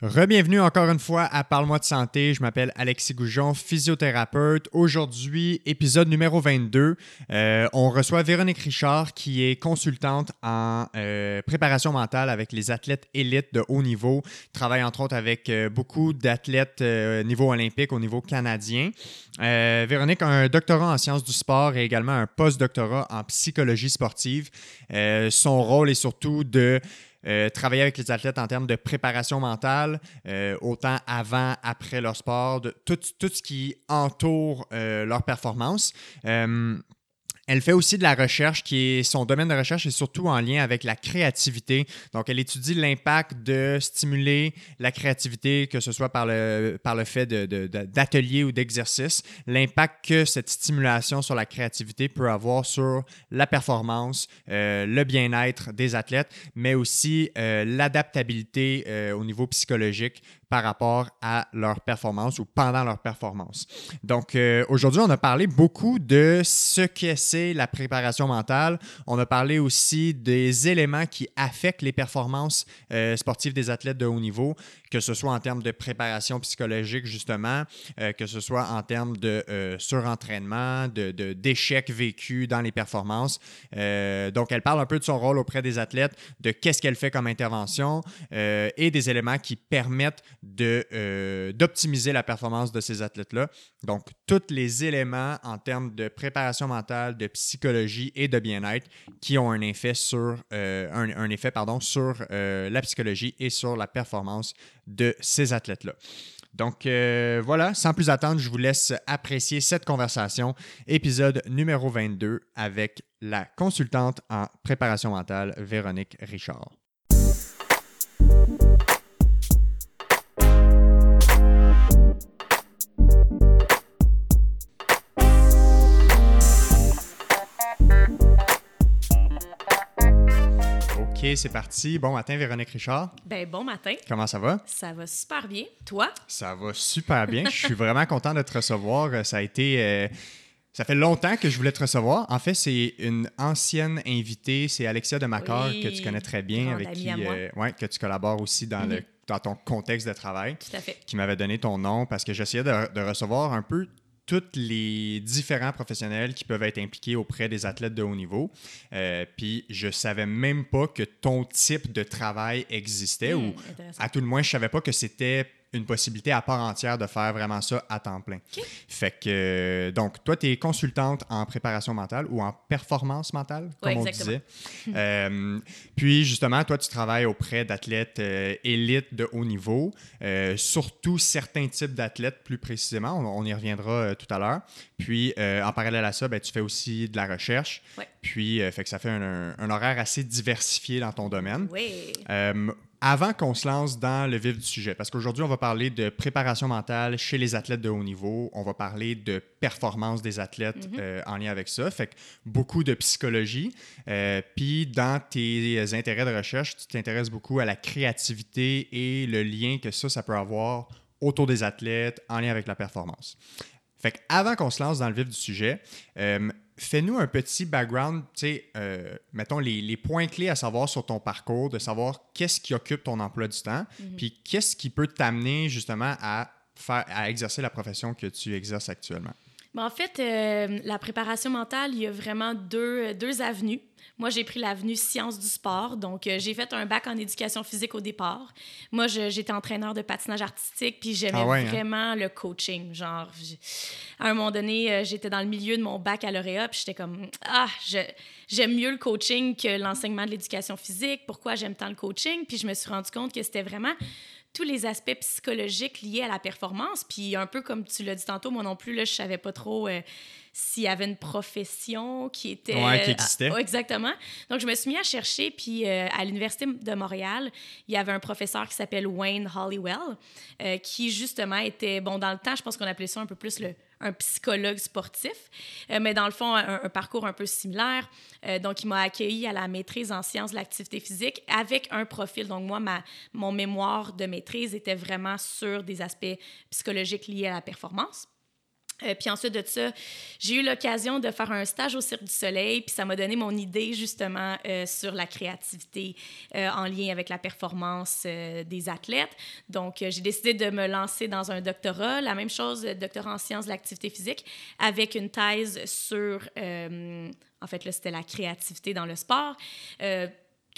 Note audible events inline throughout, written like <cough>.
Rebienvenue encore une fois à Parle-moi de santé. Je m'appelle Alexis Goujon, physiothérapeute. Aujourd'hui, épisode numéro 22. Euh, on reçoit Véronique Richard qui est consultante en euh, préparation mentale avec les athlètes élites de haut niveau. Travaille entre autres avec euh, beaucoup d'athlètes niveau olympique au niveau canadien. Véronique a un doctorat en sciences du sport et également un post-doctorat en psychologie sportive. son rôle est surtout de euh, travailler avec les athlètes en termes de préparation mentale, euh, autant avant, après leur sport, de, tout, ce qui entoure euh, leur performance. Elle fait aussi de la recherche, qui est son domaine de recherche est surtout en lien avec la créativité. Donc, elle étudie l'impact de stimuler la créativité, que ce soit par le, par le fait d'ateliers ou d'exercices, l'impact que cette stimulation sur la créativité peut avoir sur la performance, euh, le bien-être des athlètes, mais aussi euh, l'adaptabilité euh, au niveau psychologique par rapport à leur performance ou pendant leur performance. Donc, euh, aujourd'hui, on a parlé beaucoup de ce que c'est la préparation mentale. On a parlé aussi des éléments qui affectent les performances euh, sportives des athlètes de haut niveau, que ce soit en termes de préparation psychologique, justement, euh, que ce soit en termes de surentraînement, de, d'échecs vécus dans les performances. donc, elle parle un peu de son rôle auprès des athlètes, de qu'est-ce qu'elle fait comme intervention et des éléments qui permettent euh, d'optimiser la performance de ces athlètes-là. Donc, tous les éléments en termes de préparation mentale, de psychologie et de bien-être qui ont un effet sur, euh, un, effet, pardon, sur euh, la psychologie et sur la performance de ces athlètes-là. Donc voilà, sans plus attendre, je vous laisse apprécier cette conversation, épisode numéro 22 avec la consultante en préparation mentale, Véronique Richard. OK, c'est parti. Bon matin, Véronique Richard. Ben, bon matin. Comment ça va? Ça va super bien. Toi? Ça va super bien. je suis vraiment content de te recevoir. Ça a été. Euh, ça fait longtemps que je voulais te recevoir. En fait, c'est une ancienne invitée. C'est Alexia de Macor, que tu connais très bien, avec qui euh, ouais, que tu collabores aussi dans, le, dans ton contexte de travail. Tout à fait. Qui m'avait donné ton nom parce que j'essayais de, de recevoir un peu tous les différents professionnels qui peuvent être impliqués auprès des athlètes de haut niveau. Euh, puis je savais même pas que ton type de travail existait ou hmm, à tout le moins je savais pas que c'était une possibilité à part entière de faire vraiment ça à temps plein. Fait que, donc, toi, tu es consultante en préparation mentale ou en performance mentale, comme on disait. Euh, puis, justement, toi, tu travailles auprès d'athlètes euh, élites de haut niveau, euh, surtout certains types d'athlètes plus précisément. On, y reviendra tout à l'heure. Puis, en parallèle à ça, ben, tu fais aussi de la recherche. Puis, fait que ça fait un, un, horaire assez diversifié dans ton domaine. Oui avant qu'on se lance dans le vif du sujet, parce qu'aujourd'hui, on va parler de préparation mentale chez les athlètes de haut niveau, on va parler de performance des athlètes mhm. euh, en lien avec ça, fait que beaucoup de psychologie. Euh, puis dans tes intérêts de recherche, tu t'intéresses beaucoup à la créativité et le lien que ça, ça peut avoir autour des athlètes en lien avec la performance. Fait que avant qu'on se lance dans le vif du sujet, euh, fais-nous un petit background, tu sais, euh, mettons les, points clés à savoir sur ton parcours, de savoir qu'est-ce qui occupe ton emploi du temps, mhm. puis qu'est-ce qui peut t'amener justement à, faire, à exercer la profession que tu exerces actuellement. Ben, en fait, euh, la préparation mentale, il y a vraiment deux, deux avenues. Moi, j'ai pris l'avenue sciences du sport. Donc, euh, j'ai fait un bac en éducation physique au départ. Moi, j'étais entraîneur de patinage artistique, puis j'aimais ah hein? vraiment le coaching. Genre, à un moment donné, euh, j'étais dans le milieu de mon baccalauréat, puis j'étais comme, ah, j'aime mieux le coaching que l'enseignement de l'éducation physique. Pourquoi j'aime tant le coaching? Puis je me suis rendu compte que c'était vraiment tous les aspects psychologiques liés à la performance. Puis un peu comme tu l'as dit tantôt, moi non plus, là, je savais pas trop euh, s'il y avait une profession qui était... Ouais, qui existait. exactement. Donc, je me suis mis à chercher, puis euh, à l'Université de Montréal, il y avait un professeur qui s'appelle Wayne Hollywell, euh, qui justement était, bon, dans le temps, je pense qu'on appelait ça un peu plus le un psychologue sportif, euh, mais dans le fond, un, parcours un peu similaire. Euh, donc, il m'a accueilli à la maîtrise en sciences de l'activité physique avec un profil. Donc, moi, ma, mon mémoire de maîtrise était vraiment sur des aspects psychologiques liés à la performance. Euh, puis ensuite de ça, j'ai eu l'occasion de faire un stage au Cirque du Soleil, puis ça m'a donné mon idée justement euh, sur la créativité euh, en lien avec la performance des athlètes. Donc, j'ai décidé de me lancer dans un doctorat, la même chose, doctorat en sciences de l'activité physique, avec une thèse sur, en fait, là, c'était la créativité dans le sport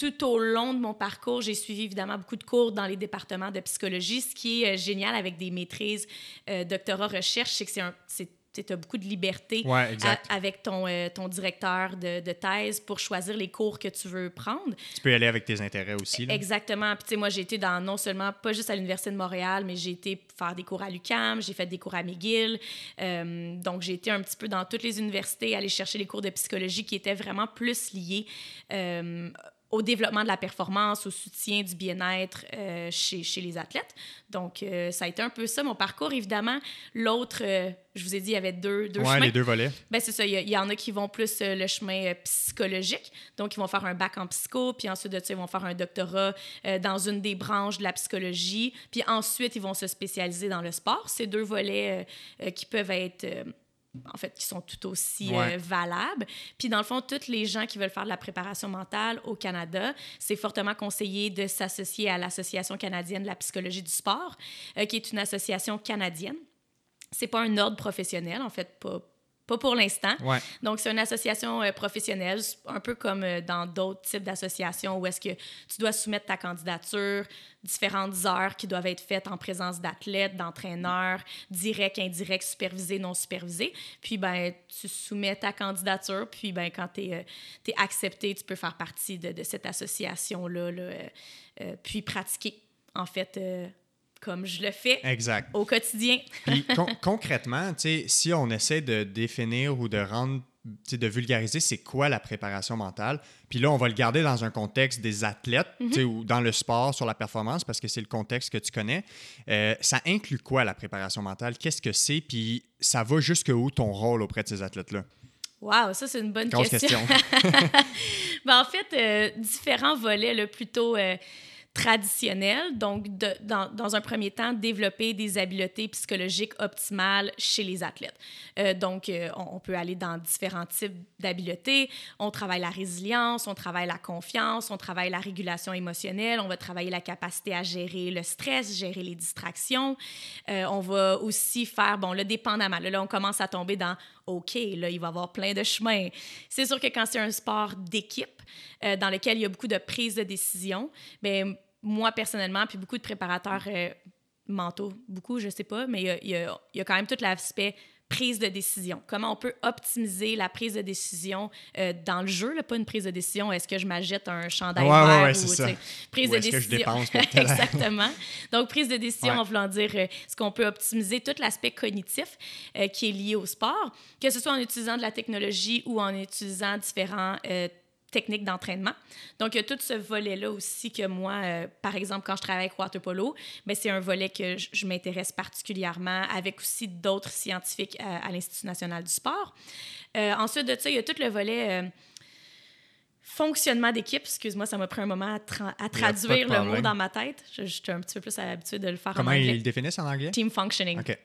tout au long de mon parcours, j'ai suivi évidemment beaucoup de cours dans les départements de psychologie. Ce qui est euh, génial avec des maîtrises euh, doctorat recherche, c'est que c'est un, tu as beaucoup de liberté avec ton, euh, ton directeur de, de, thèse pour choisir les cours que tu veux prendre. Tu peux y aller avec tes intérêts aussi. Exactement. Puis, tu sais, moi, j'ai été dans non seulement, pas juste à l'Université de Montréal, mais j'ai été faire des cours à l'UCAM, j'ai fait des cours à McGill. Euh, donc, j'ai été un petit peu dans toutes les universités, aller chercher les cours de psychologie qui étaient vraiment plus liés euh, au développement de la performance, au soutien du bien-être euh, chez, chez, les athlètes. Donc, euh, ça a été un peu ça, mon parcours. Évidemment, l'autre, euh, je vous ai dit, il y avait deux, deux ouais, les deux volets. Ben, c'est ça. Il y, en a qui vont plus le chemin psychologique. Donc, ils vont faire un bac en psycho, puis ensuite de ça, ils vont faire un doctorat dans une des branches de la psychologie. Puis ensuite, ils vont se spécialiser dans le sport. Ces deux volets qui peuvent être en fait, qui sont tout aussi euh, valables. Puis, dans le fond, toutes les gens qui veulent faire de la préparation mentale au Canada, c'est fortement conseillé de s'associer à l'Association canadienne de la psychologie du sport, euh, qui est une association canadienne. C'est pas un ordre professionnel, en fait, pas, pas pour l'instant. Donc, c'est une association euh, professionnelle, un peu comme euh, dans d'autres types d'associations où est-ce que tu dois soumettre ta candidature, différentes heures qui doivent être faites en présence d'athlètes, d'entraîneurs, directs, indirects, supervisés, non supervisés. Puis, ben, tu soumets ta candidature, puis ben, quand tu es, euh, accepté, tu peux faire partie de, de cette association-là, là, puis pratiquer, en fait, comme je le fais au quotidien. <laughs> Puis concrètement, si on essaie de définir ou de rendre, de vulgariser c'est quoi la préparation mentale, puis là, on va le garder dans un contexte des athlètes mm-hmm. ou dans le sport, sur la performance, parce que c'est le contexte que tu connais. Euh, ça inclut quoi la préparation mentale? Qu'est-ce que c'est? Puis ça va jusqu'où ton rôle auprès de ces athlètes-là? Wow, ça, c'est une bonne question. <laughs> ben, en fait, euh, différents volets, là, plutôt. Euh, traditionnel. Donc, dans, dans, un premier temps, développer des habiletés psychologiques optimales chez les athlètes. Euh, donc, euh, on, peut aller dans différents types d'habiletés. On travaille la résilience, on travaille la confiance, on travaille la régulation émotionnelle, on va travailler la capacité à gérer le stress, gérer les distractions. Euh, on va aussi faire, bon, là, dépendamment, là, là, on commence à tomber dans OK, là, il va y avoir plein de chemins. C'est sûr que quand c'est un sport d'équipe, euh, dans lequel il y a beaucoup de prise de décision, bien, moi, personnellement, puis beaucoup de préparateurs euh, mentaux, beaucoup, je sais pas, mais il y a, il y a quand même tout l'aspect prise de décision. Comment on peut optimiser la prise de décision euh, dans le jeu, là, pas une prise de décision, est-ce que je m'achète un chandail ouais, vert ouais, ou ça. prise ou de décision. Que je dépense <laughs> Exactement. Donc prise de décision en voulant dire euh, ce qu'on peut optimiser tout l'aspect cognitif euh, qui est lié au sport, que ce soit en utilisant de la technologie ou en utilisant différents techniques d'entraînement. Donc, il y a tout ce volet-là aussi que moi, euh, par exemple, quand je travaille avec water polo, ben, c'est un volet que je, m'intéresse particulièrement avec aussi d'autres scientifiques euh, à, l'Institut national du sport. Euh, ensuite de ça, il y a tout le volet fonctionnement d'équipe. Excuse-moi, ça m'a pris un moment à, traduire le mot dans ma tête. Je, je, suis un petit peu plus habituée de le faire en anglais. Comment ils le définissent en anglais? Team functioning. OK.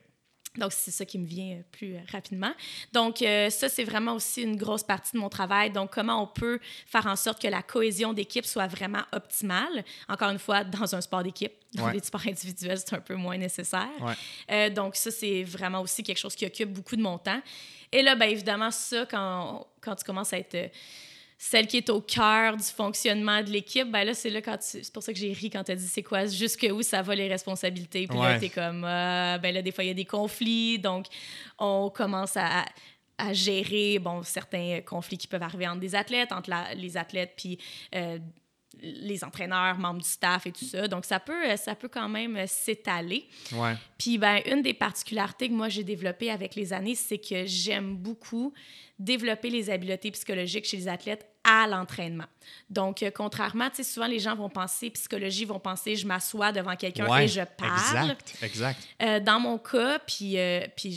Donc, c'est ça qui me vient euh, plus euh, rapidement. Donc, euh, ça, c'est vraiment aussi une grosse partie de mon travail. Donc, comment on peut faire en sorte que la cohésion d'équipe soit vraiment optimale? Encore une fois, dans un sport d'équipe. Dans les sports individuels, c'est un peu moins nécessaire. donc, ça, c'est vraiment aussi quelque chose qui occupe beaucoup de mon temps. Et là, bien évidemment, ça, quand, quand tu commences à être celle qui est au cœur du fonctionnement de l'équipe, ben là, c'est là quand C'est pour ça que j'ai ri quand tu as dit c'est quoi, jusque où ça va les responsabilités. Puis là, t'es comme, euh, ben là, des fois, il y a des conflits. Donc, on commence à, à gérer, bon, certains conflits qui peuvent arriver entre des athlètes, entre les athlètes, puis. Euh, les entraîneurs, membres du staff et tout ça. Donc, ça peut, ça peut quand même s'étaler. Ouais. Puis, ben, une des particularités que moi, j'ai développées avec les années, c'est que j'aime beaucoup développer les habiletés psychologiques chez les athlètes à l'entraînement. Donc, euh, contrairement, tu sais, souvent les gens vont penser, psychologie, vont penser, je m'assois devant quelqu'un et je parle. Exact, exact. Euh, dans mon cas, puis, euh, puis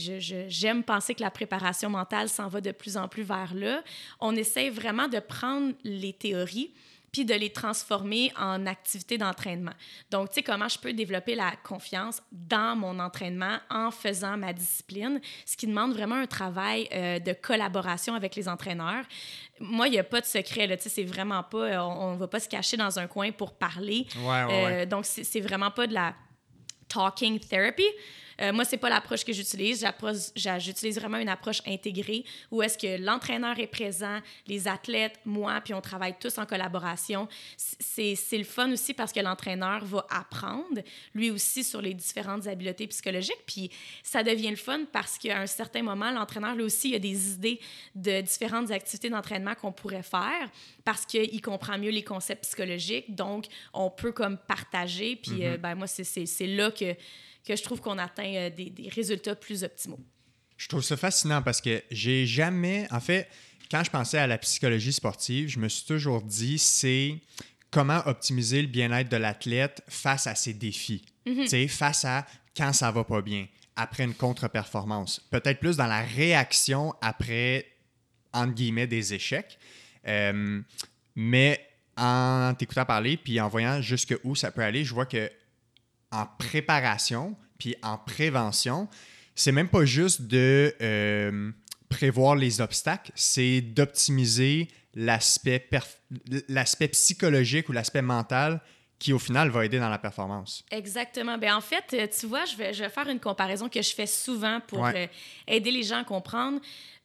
j'aime penser que la préparation mentale s'en va de plus en plus vers là, on essaie vraiment de prendre les théories puis de les transformer en activités d'entraînement. Donc, tu sais, comment je peux développer la confiance dans mon entraînement en faisant ma discipline, ce qui demande vraiment un travail euh, de collaboration avec les entraîneurs. Moi, il n'y a pas de secret, là, tu sais, c'est vraiment pas, on ne va pas se cacher dans un coin pour parler. Ouais, ouais, ouais. Euh, donc, c'est vraiment pas de la talking therapy. Euh, moi, c'est pas l'approche que j'utilise. J'utilise vraiment une approche intégrée où est-ce que l'entraîneur est présent, les athlètes, moi, puis on travaille tous en collaboration. C'est le fun aussi parce que l'entraîneur va apprendre, lui aussi, sur les différentes habiletés psychologiques. Puis ça devient le fun parce qu'à un certain moment, l'entraîneur, lui aussi, a des idées de différentes activités d'entraînement qu'on pourrait faire parce qu'il comprend mieux les concepts psychologiques. Donc, on peut comme partager. Puis, Mm-hmm. euh, ben moi, c'est là que que je trouve qu'on atteint euh, des, des, résultats plus optimaux. Je trouve ça fascinant parce que j'ai jamais. En fait, quand je pensais à la psychologie sportive, je me suis toujours dit c'est comment optimiser le bien-être de l'athlète face à ses défis, Mhm. face à quand ça va pas bien, après une contre-performance. Peut-être plus dans la réaction après, entre guillemets, des échecs. Euh, mais en t'écoutant parler, puis en voyant jusqu'où ça peut aller, je vois que en préparation, puis en prévention, c'est même pas juste de euh, prévoir les obstacles, c'est d'optimiser l'aspect psychologique ou l'aspect mental qui, au final, va aider dans la performance. Exactement. Ben, en fait, euh, tu vois, je vais, je vais faire une comparaison que je fais souvent pour Ouais. euh, aider les gens à comprendre.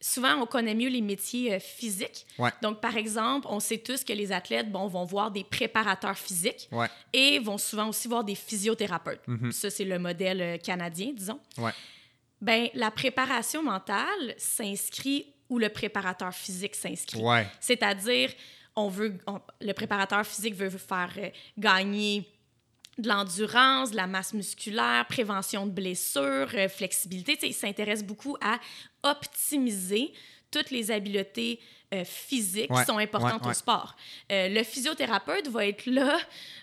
Souvent, on connaît mieux les métiers euh, physiques. Ouais. Donc, par exemple, on sait tous que les athlètes bon, vont voir des préparateurs physiques Ouais. et vont souvent aussi voir des physiothérapeutes. Mhm. Ça, c'est le modèle euh, canadien, disons. Ouais. Ben, la préparation mentale s'inscrit où le préparateur physique s'inscrit. C'est-à-dire, on veut, on- le préparateur physique veut faire euh, gagner de l'endurance, de la masse musculaire, prévention de blessures, euh, flexibilité. Il s'intéresse beaucoup à optimiser toutes les habiletés euh, physiques Ouais, qui sont importantes ouais, ouais. au sport. Euh, le physiothérapeute va être là,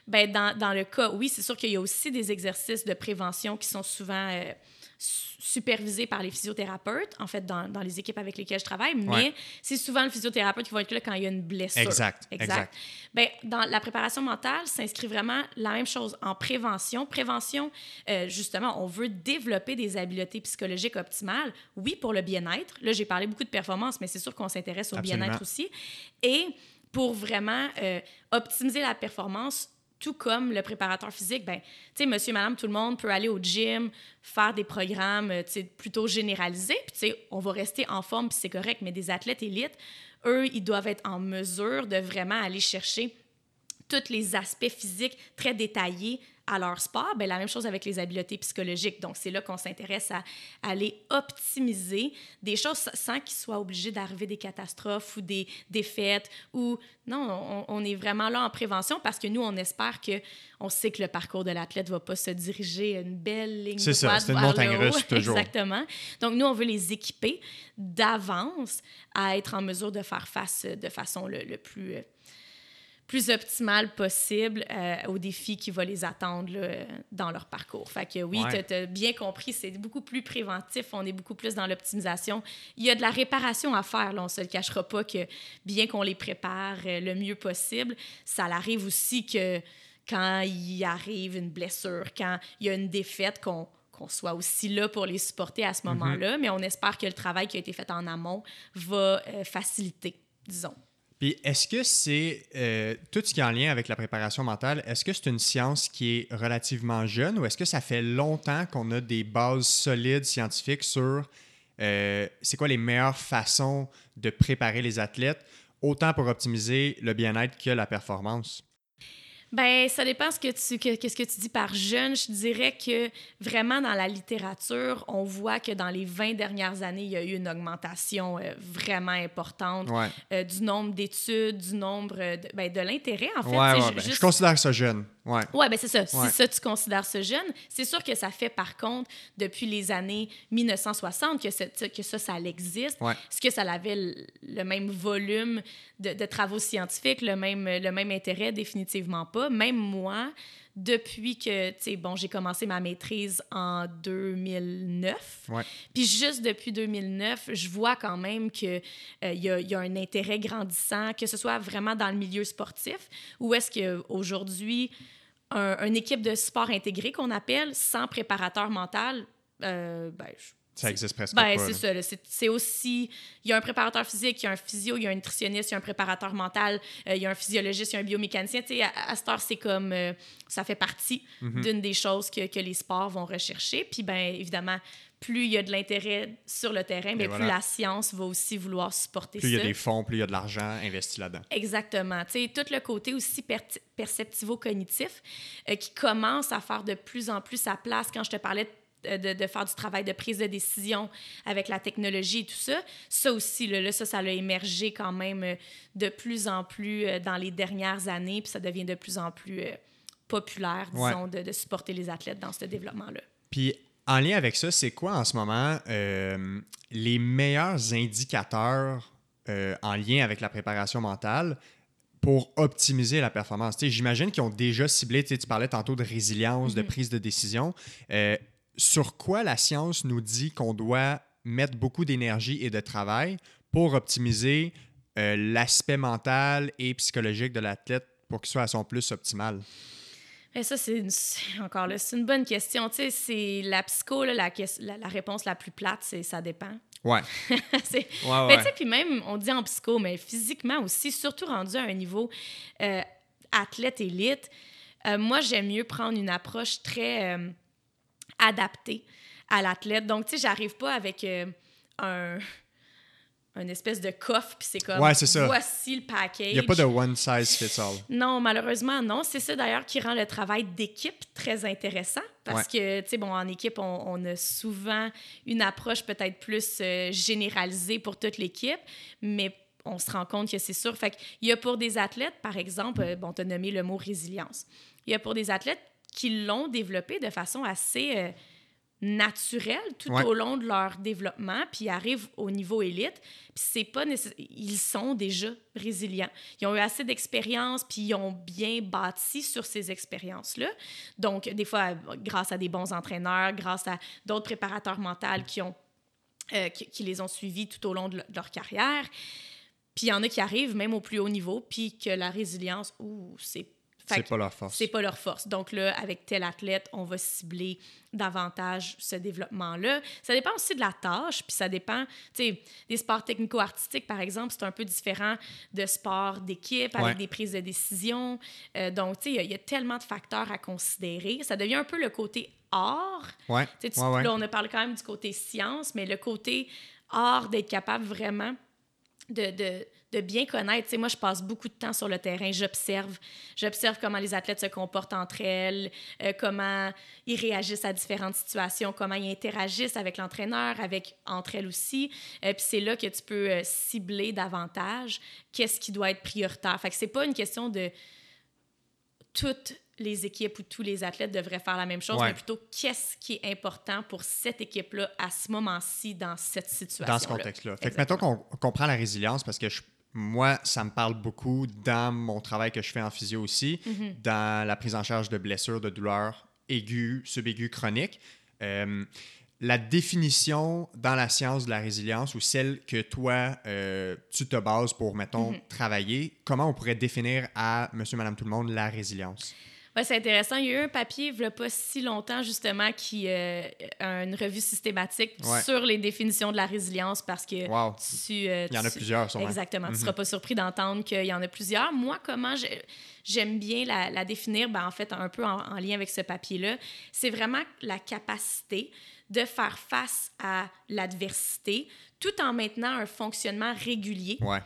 ben, dans, dans le cas, oui, c'est sûr qu'il y a aussi des exercices de prévention qui sont souvent su- supervisés par les physiothérapeutes, en fait, dans, dans les équipes avec lesquelles je travaille, mais Ouais. c'est souvent le physiothérapeute qui va être là quand il y a une blessure. Exact, exact. Ben, dans la préparation mentale, s'inscrit vraiment la même chose en prévention. Prévention, euh, justement, on veut développer des habiletés psychologiques optimales, oui, pour le bien-être. Là, j'ai parlé beaucoup de performance, mais c'est sûr qu'on s'intéresse au bien-être aussi. Et pour vraiment euh, optimiser la performance, tout comme le préparateur physique, ben, tu sais, monsieur, madame, tout le monde peut aller au gym, faire des programmes, euh, plutôt généralisés, puis tu sais, on va rester en forme, puis c'est correct, mais des athlètes élites, eux, ils doivent être en mesure de vraiment aller chercher tous les aspects physiques très détaillés à leur sport, ben, la même chose avec les habiletés psychologiques. Donc, c'est là qu'on s'intéresse à aller optimiser des choses sans qu'il soit obligé d'arriver des catastrophes ou des défaites ou non, on, on est vraiment là en prévention parce que nous, on espère que on sait que le parcours de l'athlète va pas se diriger une belle ligne C'est ça, droite c'est une montagne russe <laughs> toujours. Exactement. Donc, nous, on veut les équiper d'avance à être en mesure de faire face de façon le, le plus, euh, plus optimale possible euh, aux défis qui vont les attendre là, dans leur parcours. Fait que oui, Ouais. tu as bien compris, c'est beaucoup plus préventif, on est beaucoup plus dans l'optimisation. Il y a de la réparation à faire, là, on se le cachera pas que bien qu'on les prépare euh, le mieux possible, ça arrive aussi que quand il arrive une blessure, quand il y a une défaite, qu'on qu'on soit aussi là pour les supporter à ce moment-là, mais on espère que le travail qui a été fait en amont va euh, faciliter, disons. Puis est-ce que c'est euh, tout ce qui est en lien avec la préparation mentale, est-ce que c'est une science qui est relativement jeune ou est-ce que ça fait longtemps qu'on a des bases solides scientifiques sur euh, c'est quoi les meilleures façons de préparer les athlètes, autant pour optimiser le bien-être que la performance? Ben, ça dépend ce que tu, que, qu'est-ce que tu dis par jeune. Je dirais que vraiment dans la littérature, on voit que dans les 20 dernières années, il y a eu une augmentation euh, vraiment importante Ouais, euh, du nombre d'études, du nombre euh, de, ben, de l'intérêt, en fait. ouais, ouais, ben, juste- je considère ça jeune. Ouais. Oui, ben c'est ça. Si Ouais. ça, tu considères ce jeune, c'est sûr que ça fait, par contre, depuis les années 1960 que, ce- que ça, ça existe. Ouais. Est-ce que ça avait le, le même volume de, de travaux scientifiques, le même, le même intérêt? Définitivement pas. Même moi, depuis que, tu sais, bon, j'ai commencé ma maîtrise en 2009. Ouais. Puis juste depuis 2009, je vois quand même qu'il euh, y, a, y a un intérêt grandissant, que ce soit vraiment dans le milieu sportif, ou est-ce qu'aujourd'hui, un, une équipe de sport intégré qu'on appelle, sans préparateur mental, euh, ben, je- Ça existe presque ben, pas. c'est ça. C'est aussi. Il y a un préparateur physique, il y a un physio, il y a un nutritionniste, il y a un préparateur mental, euh, il y a un physiologiste, il y a un biomécanicien. Tu sais, à, à cette heure, c'est comme. euh, ça fait partie Mhm. d'une des choses que, que les sports vont rechercher. Puis, ben évidemment, plus il y a de l'intérêt sur le terrain, mais plus voilà. la science va aussi vouloir supporter Plus il y ça. a des fonds, plus il y a de l'argent investi là-dedans. Exactement. Tu sais, tout le côté aussi per- perceptivo-cognitif euh, qui commence à faire de plus en plus sa place quand je te parlais de, de- de faire du travail de prise de décision avec la technologie et tout ça. Ça aussi, là, là, ça, ça a émergé quand même euh, de plus en plus euh, dans les dernières années, puis ça devient de plus en plus euh, populaire, Ouais. disons, de, de supporter les athlètes dans ce développement-là. Puis, en lien avec ça, c'est quoi en ce moment euh, les meilleurs indicateurs euh, en lien avec la préparation mentale pour optimiser la performance? J'imagine qu'ils ont déjà ciblé, tu parlais tantôt de résilience, de Mhm. prise de décision. Euh, sur quoi la science nous dit qu'on doit mettre beaucoup d'énergie et de travail pour optimiser euh, l'aspect mental et psychologique de l'athlète pour qu'il soit à son plus optimal? Et ça, c'est <laughs> encore là, c'est une bonne question. Tu sais, c'est la psycho, là, la, ques- la, la réponse la plus plate, c'est ça dépend. Ouais. <laughs> C'est- Ouais, Mais tu sais, puis même, on dit en psycho, mais physiquement aussi, surtout rendu à un niveau euh, athlète élite, euh, moi, j'aime mieux prendre une approche très adaptée à l'athlète. Donc, tu sais, j'arrive pas avec euh, un une espèce de coffre, puis c'est comme, Ouais, ça. voici le package. Il n'y a pas de one size fits all. Non, malheureusement, non. C'est ça d'ailleurs qui rend le travail d'équipe très intéressant parce que, tu sais, bon, en équipe, on, on a souvent une approche peut-être plus euh, généralisée pour toute l'équipe, mais on se rend compte que c'est sûr. Fait qu'il y a pour des athlètes, par exemple, euh, bon, tu as nommé le mot résilience. Il y a pour des athlètes qui l'ont développé de façon assez euh, naturelle tout Ouais. au long de leur développement, puis arrivent au niveau élite, puis c'est pas nécess- ils sont déjà résilients. Ils ont eu assez d'expérience, puis ils ont bien bâti sur ces expériences-là. Donc, des fois, grâce à des bons entraîneurs, grâce à d'autres préparateurs mentaux qui, ont, euh, qui, qui les ont suivis tout au long de leur carrière. Puis il y en a qui arrivent même au plus haut niveau, puis que la résilience, ouh, c'est... C'est pas leur force. c'est pas leur force. Donc là, avec tel athlète, on va cibler davantage ce développement-là. Ça dépend aussi de la tâche, puis ça dépend, tu sais, des sports technico-artistiques, par exemple, c'est un peu différent de sports d'équipe avec Ouais. des prises de décision. Euh, donc, tu sais, il y a- il y, a tellement de facteurs à considérer. Ça devient un peu le côté art. Ouais. Tu ouais. Là, on a parlé quand même du côté science, mais le côté art, d'être capable vraiment de, de, de bien connaître. Tu sais, moi, je passe beaucoup de temps sur le terrain, j'observe. J'observe comment les athlètes se comportent entre elles, euh, comment ils réagissent à différentes situations, comment ils interagissent avec l'entraîneur, avec entre elles aussi. Euh, Puis c'est là que tu peux euh, cibler davantage qu'est-ce qui doit être prioritaire. Fait que c'est pas une question de toutes les équipes ou tous les athlètes devraient faire la même chose, Ouais. mais plutôt qu'est-ce qui est important pour cette équipe-là à ce moment-ci, dans cette situation. dans ce contexte-là. Fait que mettons qu'on qu'on prend la résilience parce que je- moi, ça me parle beaucoup dans mon travail que je fais en physio aussi, Mhm. dans la prise en charge de blessures, de douleurs aiguës, subaiguës, chroniques. Euh, la définition dans la science de la résilience ou celle que toi, euh, tu te bases pour, mettons, Mhm. travailler, comment on pourrait définir à monsieur, madame, tout le monde la résilience? Ouais, c'est intéressant. Il y a eu un papier, il n'y a pas si longtemps, justement, qui euh, une revue systématique Ouais. sur les définitions de la résilience parce que Wow. tu. euh, Il y en a plusieurs, sûrement. Exactement. Tu ne Mhm. seras pas surpris d'entendre qu'il y en a plusieurs. Moi, comment j'ai- j'aime bien la, la définir, ben, en fait, un peu en, en lien avec ce papier-là, c'est vraiment la capacité de faire face à l'adversité tout en maintenant un fonctionnement régulier. Ouais.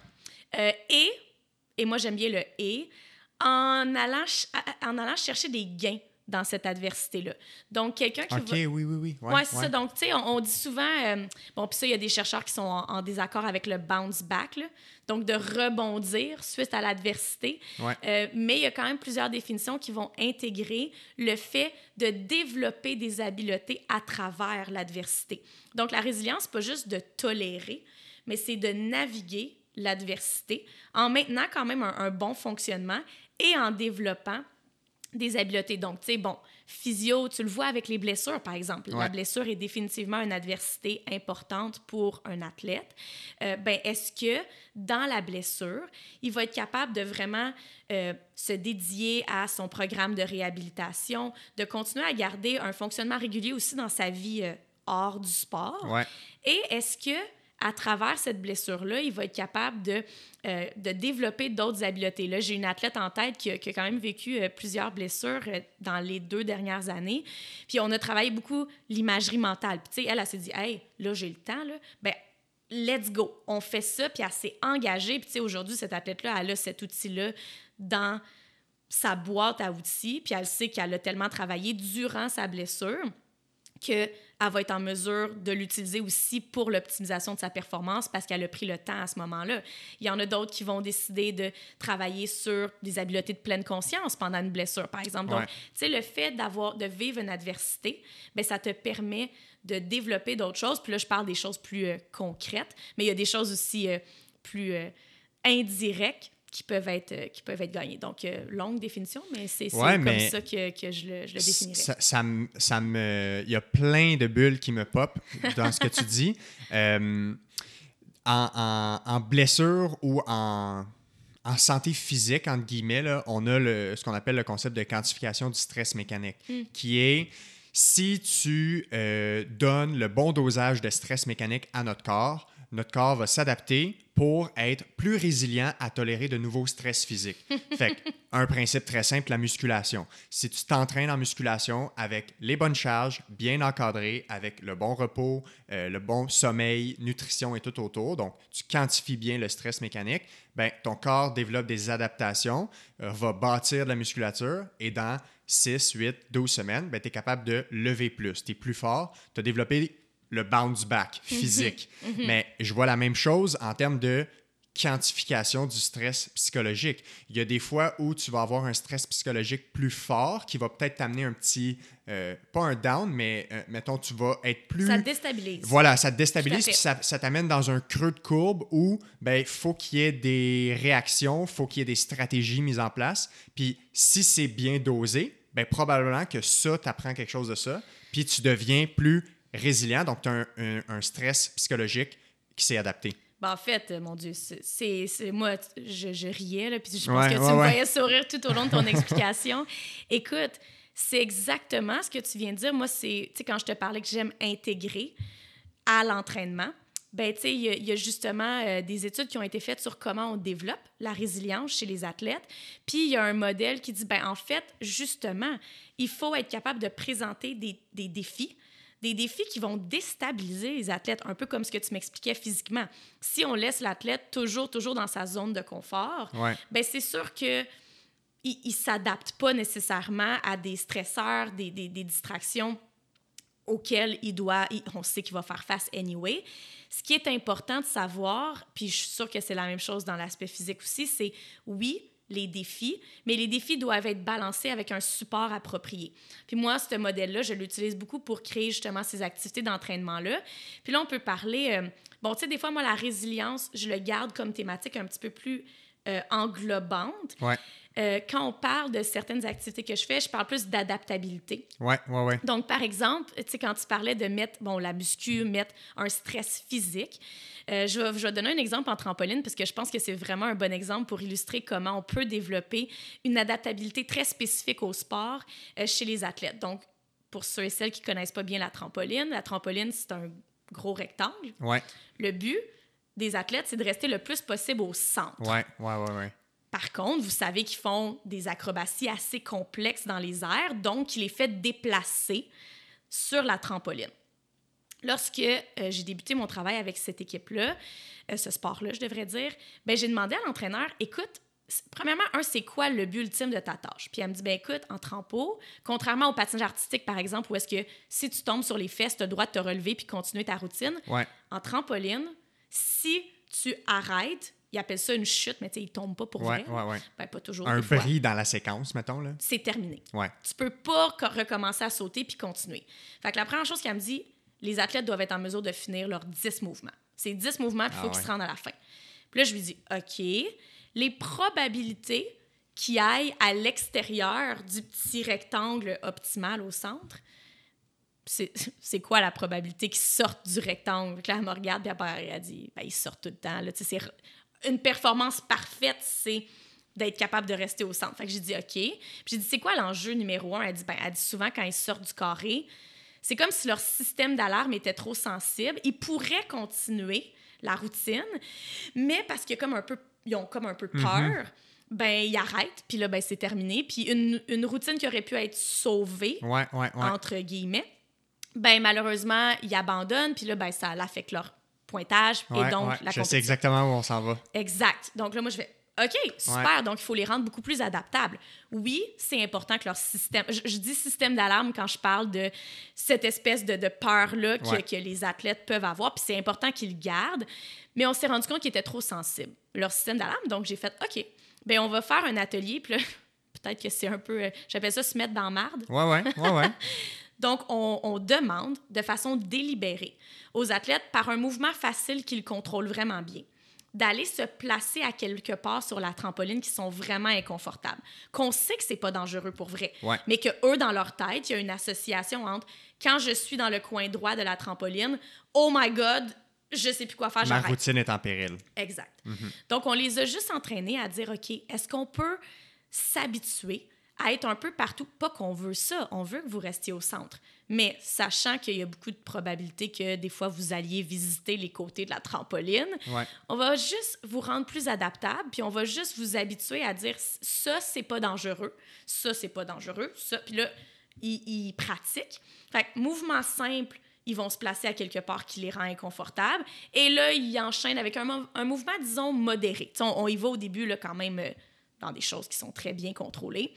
Euh, et, et moi j'aime bien le et, en allant, en chercher des gains dans cette adversité-là. Donc, quelqu'un qui OK, va... oui, oui, oui. Ouais, c'est ça. Donc, tu sais, on, on dit souvent... euh, bon, puis ça, il y a des chercheurs qui sont en, en désaccord avec le bounce back, donc de rebondir suite à l'adversité. Ouais. Euh, mais il y a quand même plusieurs définitions qui vont intégrer le fait de développer des habiletés à travers l'adversité. Donc, la résilience, c'est pas juste de tolérer, mais c'est de naviguer l'adversité en maintenant quand même un, un bon fonctionnement et en développant des habiletés. Donc, tu sais, bon, physio, tu le vois avec les blessures, par exemple. La blessure est définitivement une adversité importante pour un athlète. Euh, ben, est-ce que dans la blessure, il va être capable de vraiment euh, se dédier à son programme de réhabilitation, de continuer à garder un fonctionnement régulier aussi dans sa vie euh, hors du sport? Ouais. Et est-ce que à travers cette blessure-là, il va être capable de, euh, de développer d'autres habiletés. Là, j'ai une athlète en tête qui a, quand même vécu euh, plusieurs blessures euh, dans les deux dernières années. Puis on a travaillé beaucoup l'imagerie mentale. Puis tu sais, elle, elle s'est dit, hey, là, j'ai le temps, là. Ben, let's go. On fait ça, puis elle s'est engagée. Puis tu sais, aujourd'hui, cette athlète-là, elle a cet outil-là dans sa boîte à outils, puis elle sait qu'elle a tellement travaillé durant sa blessure qu'elle va être en mesure de l'utiliser aussi pour l'optimisation de sa performance parce qu'elle a pris le temps à ce moment-là. Il y en a d'autres qui vont décider de travailler sur des habiletés de pleine conscience pendant une blessure, par exemple. Donc, Ouais. tu sais, le fait d'avoir, de vivre une adversité, ben ça te permet de développer d'autres choses. Puis là, je parle des choses plus euh, concrètes, mais il y a des choses aussi euh, plus euh, indirectes qui peuvent être, euh, qui peuvent être gagnées. Donc, euh, longue définition, mais c'est Ouais, comme mais ça que, que je le, je le définirais. Ça, ça, me- ça me. Il y a plein de bulles qui me pop dans ce que tu dis. <laughs> Euh, en, en- en blessure ou en, en santé physique, entre guillemets, là, on a le, ce qu'on appelle le concept de quantification du stress mécanique, qui est si tu euh, donnes le bon dosage de stress mécanique à notre corps, notre corps va s'adapter pour être plus résilient à tolérer de nouveaux stress physiques. <laughs> Fait un principe très simple, la musculation. Si tu t'entraînes en musculation avec les bonnes charges, bien encadrées, avec le bon repos, euh, le bon sommeil, nutrition et tout autour, donc tu quantifies bien le stress mécanique, ben, ton corps développe des adaptations, euh, va bâtir de la musculature et dans 6, 8, 12 semaines, ben, tu es capable de lever plus. Tu es plus fort, tu as développé le bounce back physique. Mais je vois la même chose en termes de quantification du stress psychologique. Il y a des fois où tu vas avoir un stress psychologique plus fort qui va peut-être t'amener un petit, euh, pas un down, mais euh, mettons, tu vas être plus... Ça te déstabilise. Voilà, ça te déstabilise, puis ça, ça t'amène dans un creux de courbe où ben, il faut qu'il y ait des réactions, il faut qu'il y ait des stratégies mises en place. Puis si c'est bien dosé, ben, probablement que ça, tu apprends quelque chose de ça, puis tu deviens plus résilient, donc tu as un, un- un stress psychologique qui s'est adapté. Ben, en fait, euh, mon Dieu, c'est- moi, je, je riais, là, puis je pense Ouais, que tu ouais, me voyais sourire tout au long de ton <laughs> explication. Écoute, c'est exactement ce que tu viens de dire. Moi, c'est, tu sais, quand je te parlais que j'aime intégrer à l'entraînement, ben, tu sais, il y, a- il y a justement euh, des études qui ont été faites sur comment on développe la résilience chez les athlètes. Puis il y a un modèle qui dit, ben, en fait, justement, il faut être capable de présenter des, des défis des défis qui vont déstabiliser les athlètes, un peu comme ce que tu m'expliquais physiquement. Si on laisse l'athlète toujours, toujours dans sa zone de confort, Ouais. ben c'est sûr que il, il s'adapte pas nécessairement à des stresseurs, des, des- des distractions auxquelles il doit, il- on sait qu'il va faire face anyway. Ce qui est important de savoir, puis je suis sûre que c'est la même chose dans l'aspect physique aussi, c'est oui, les défis, mais les défis doivent être balancés avec un support approprié. Puis moi, ce modèle-là, je l'utilise beaucoup pour créer justement ces activités d'entraînement-là. Puis là, on peut parler, euh, bon, tu sais, des fois, moi, la résilience, je le garde comme thématique un petit peu plus euh, englobante. Ouais. Euh, quand on parle de certaines activités que je fais, je parle plus d'adaptabilité. Ouais, ouais, ouais. Donc, par exemple, tu sais, quand tu parlais de mettre, bon, la muscu, mettre un stress physique, euh, je, vais, je vais donner un exemple en trampoline parce que je pense que c'est vraiment un bon exemple pour illustrer comment on peut développer une adaptabilité très spécifique au sport euh, chez les athlètes. Donc, pour ceux et celles qui connaissent pas bien la trampoline, la trampoline, c'est un gros rectangle. Ouais, Le but des athlètes, c'est de rester le plus possible au centre. ouais, ouais, ouais, ouais. Par contre, vous savez qu'ils font des acrobaties assez complexes dans les airs, donc il les fait déplacer sur la trampoline. Lorsque euh, j'ai débuté mon travail avec cette équipe-là, euh, ce sport-là, je devrais dire, ben, j'ai demandé à l'entraîneur, écoute, premièrement, un, c'est quoi le but ultime de ta tâche? Puis elle me dit, ben écoute, en trampo, contrairement au patinage artistique, par exemple, où est-ce que si tu tombes sur les fesses, tu as le droit de te relever puis continuer ta routine, Ouais, en trampoline, si tu arrêtes, ils appellent ça une chute, mais tu sais, ils tombent pas pour ouais, vrai. ouais, ouais. Ben, pas toujours. Un bris dans la séquence, mettons, là. C'est terminé. Ouais. Tu peux pas co- recommencer à sauter puis continuer. Fait que la première chose qu'elle me dit, les athlètes doivent être en mesure de finir leurs 10 mouvements. C'est 10 mouvements, puis il faut Ah qu'ils ouais. se rendent à la fin. Puis là, je lui dis, OK, les probabilités qui aille à l'extérieur du petit rectangle optimal au centre, c'est <laughs> quoi la probabilité qu'ils sortent du rectangle? Là, elle me regarde, puis après, elle dit, ben, ils sortent tout le temps. Là. Une performance parfaite, c'est d'être capable de rester au centre. Fait que j'ai dit OK. Puis j'ai dit c'est quoi l'enjeu numéro un? Elle dit ben elle dit souvent quand ils sortent du carré, c'est comme si leur système d'alarme était trop sensible. Ils pourraient continuer la routine, mais parce qu'ils comme un peu ils ont comme un peu peur. Mm-hmm. Ben, ils arrêtent, puis là, ben, c'est terminé. Puis une, une, routine qui aurait pu être sauvée, entre guillemets, ben malheureusement, ils abandonnent, puis là, ben, ça affecte leur pointage et donc la Je sais exactement où on s'en va. Exact. Donc là, moi, je vais OK, super. Donc, il faut les rendre beaucoup plus adaptables. Oui, c'est important que leur système. Je, dis système d'alarme quand je parle de cette espèce de, peur-là que, que, les athlètes peuvent avoir. Puis c'est important qu'ils gardent. Mais on s'est rendu compte qu'ils étaient trop sensibles, leur système d'alarme. Donc, j'ai fait OK, bien, on va faire un atelier. Puis <laughs> peut-être que c'est un peu. Euh, j'appelle ça se mettre dans marde. Ouais, ouais, ouais, ouais. <laughs> Donc, on, demande de façon délibérée aux athlètes par un mouvement facile qu'ils contrôlent vraiment bien d'aller se placer à quelque part sur la trampoline qui sont vraiment inconfortables. Qu'on sait que c'est pas dangereux pour vrai, mais que eux dans leur tête, il y a une association entre quand je suis dans le coin droit de la trampoline, oh my god, je sais plus quoi faire, Ma routine est en péril. Exact. Mhm. Donc on les a juste entraînés à dire OK, est-ce qu'on peut s'habituer à être un peu partout. Pas qu'on veut ça, on veut que vous restiez au centre. Mais sachant qu'il y a beaucoup de probabilités que des fois vous alliez visiter les côtés de la trampoline, on va juste vous rendre plus adaptable, puis on va juste vous habituer à dire ça, c'est pas dangereux, ça, c'est pas dangereux, ça. Puis là, ils, pratiquent. Fait que mouvement simple, ils vont se placer à quelque part qui les rend inconfortables. Et là, ils enchaînent avec un, un mouvement, disons, modéré. On, on, y va au début, là, quand même, euh, dans des choses qui sont très bien contrôlées.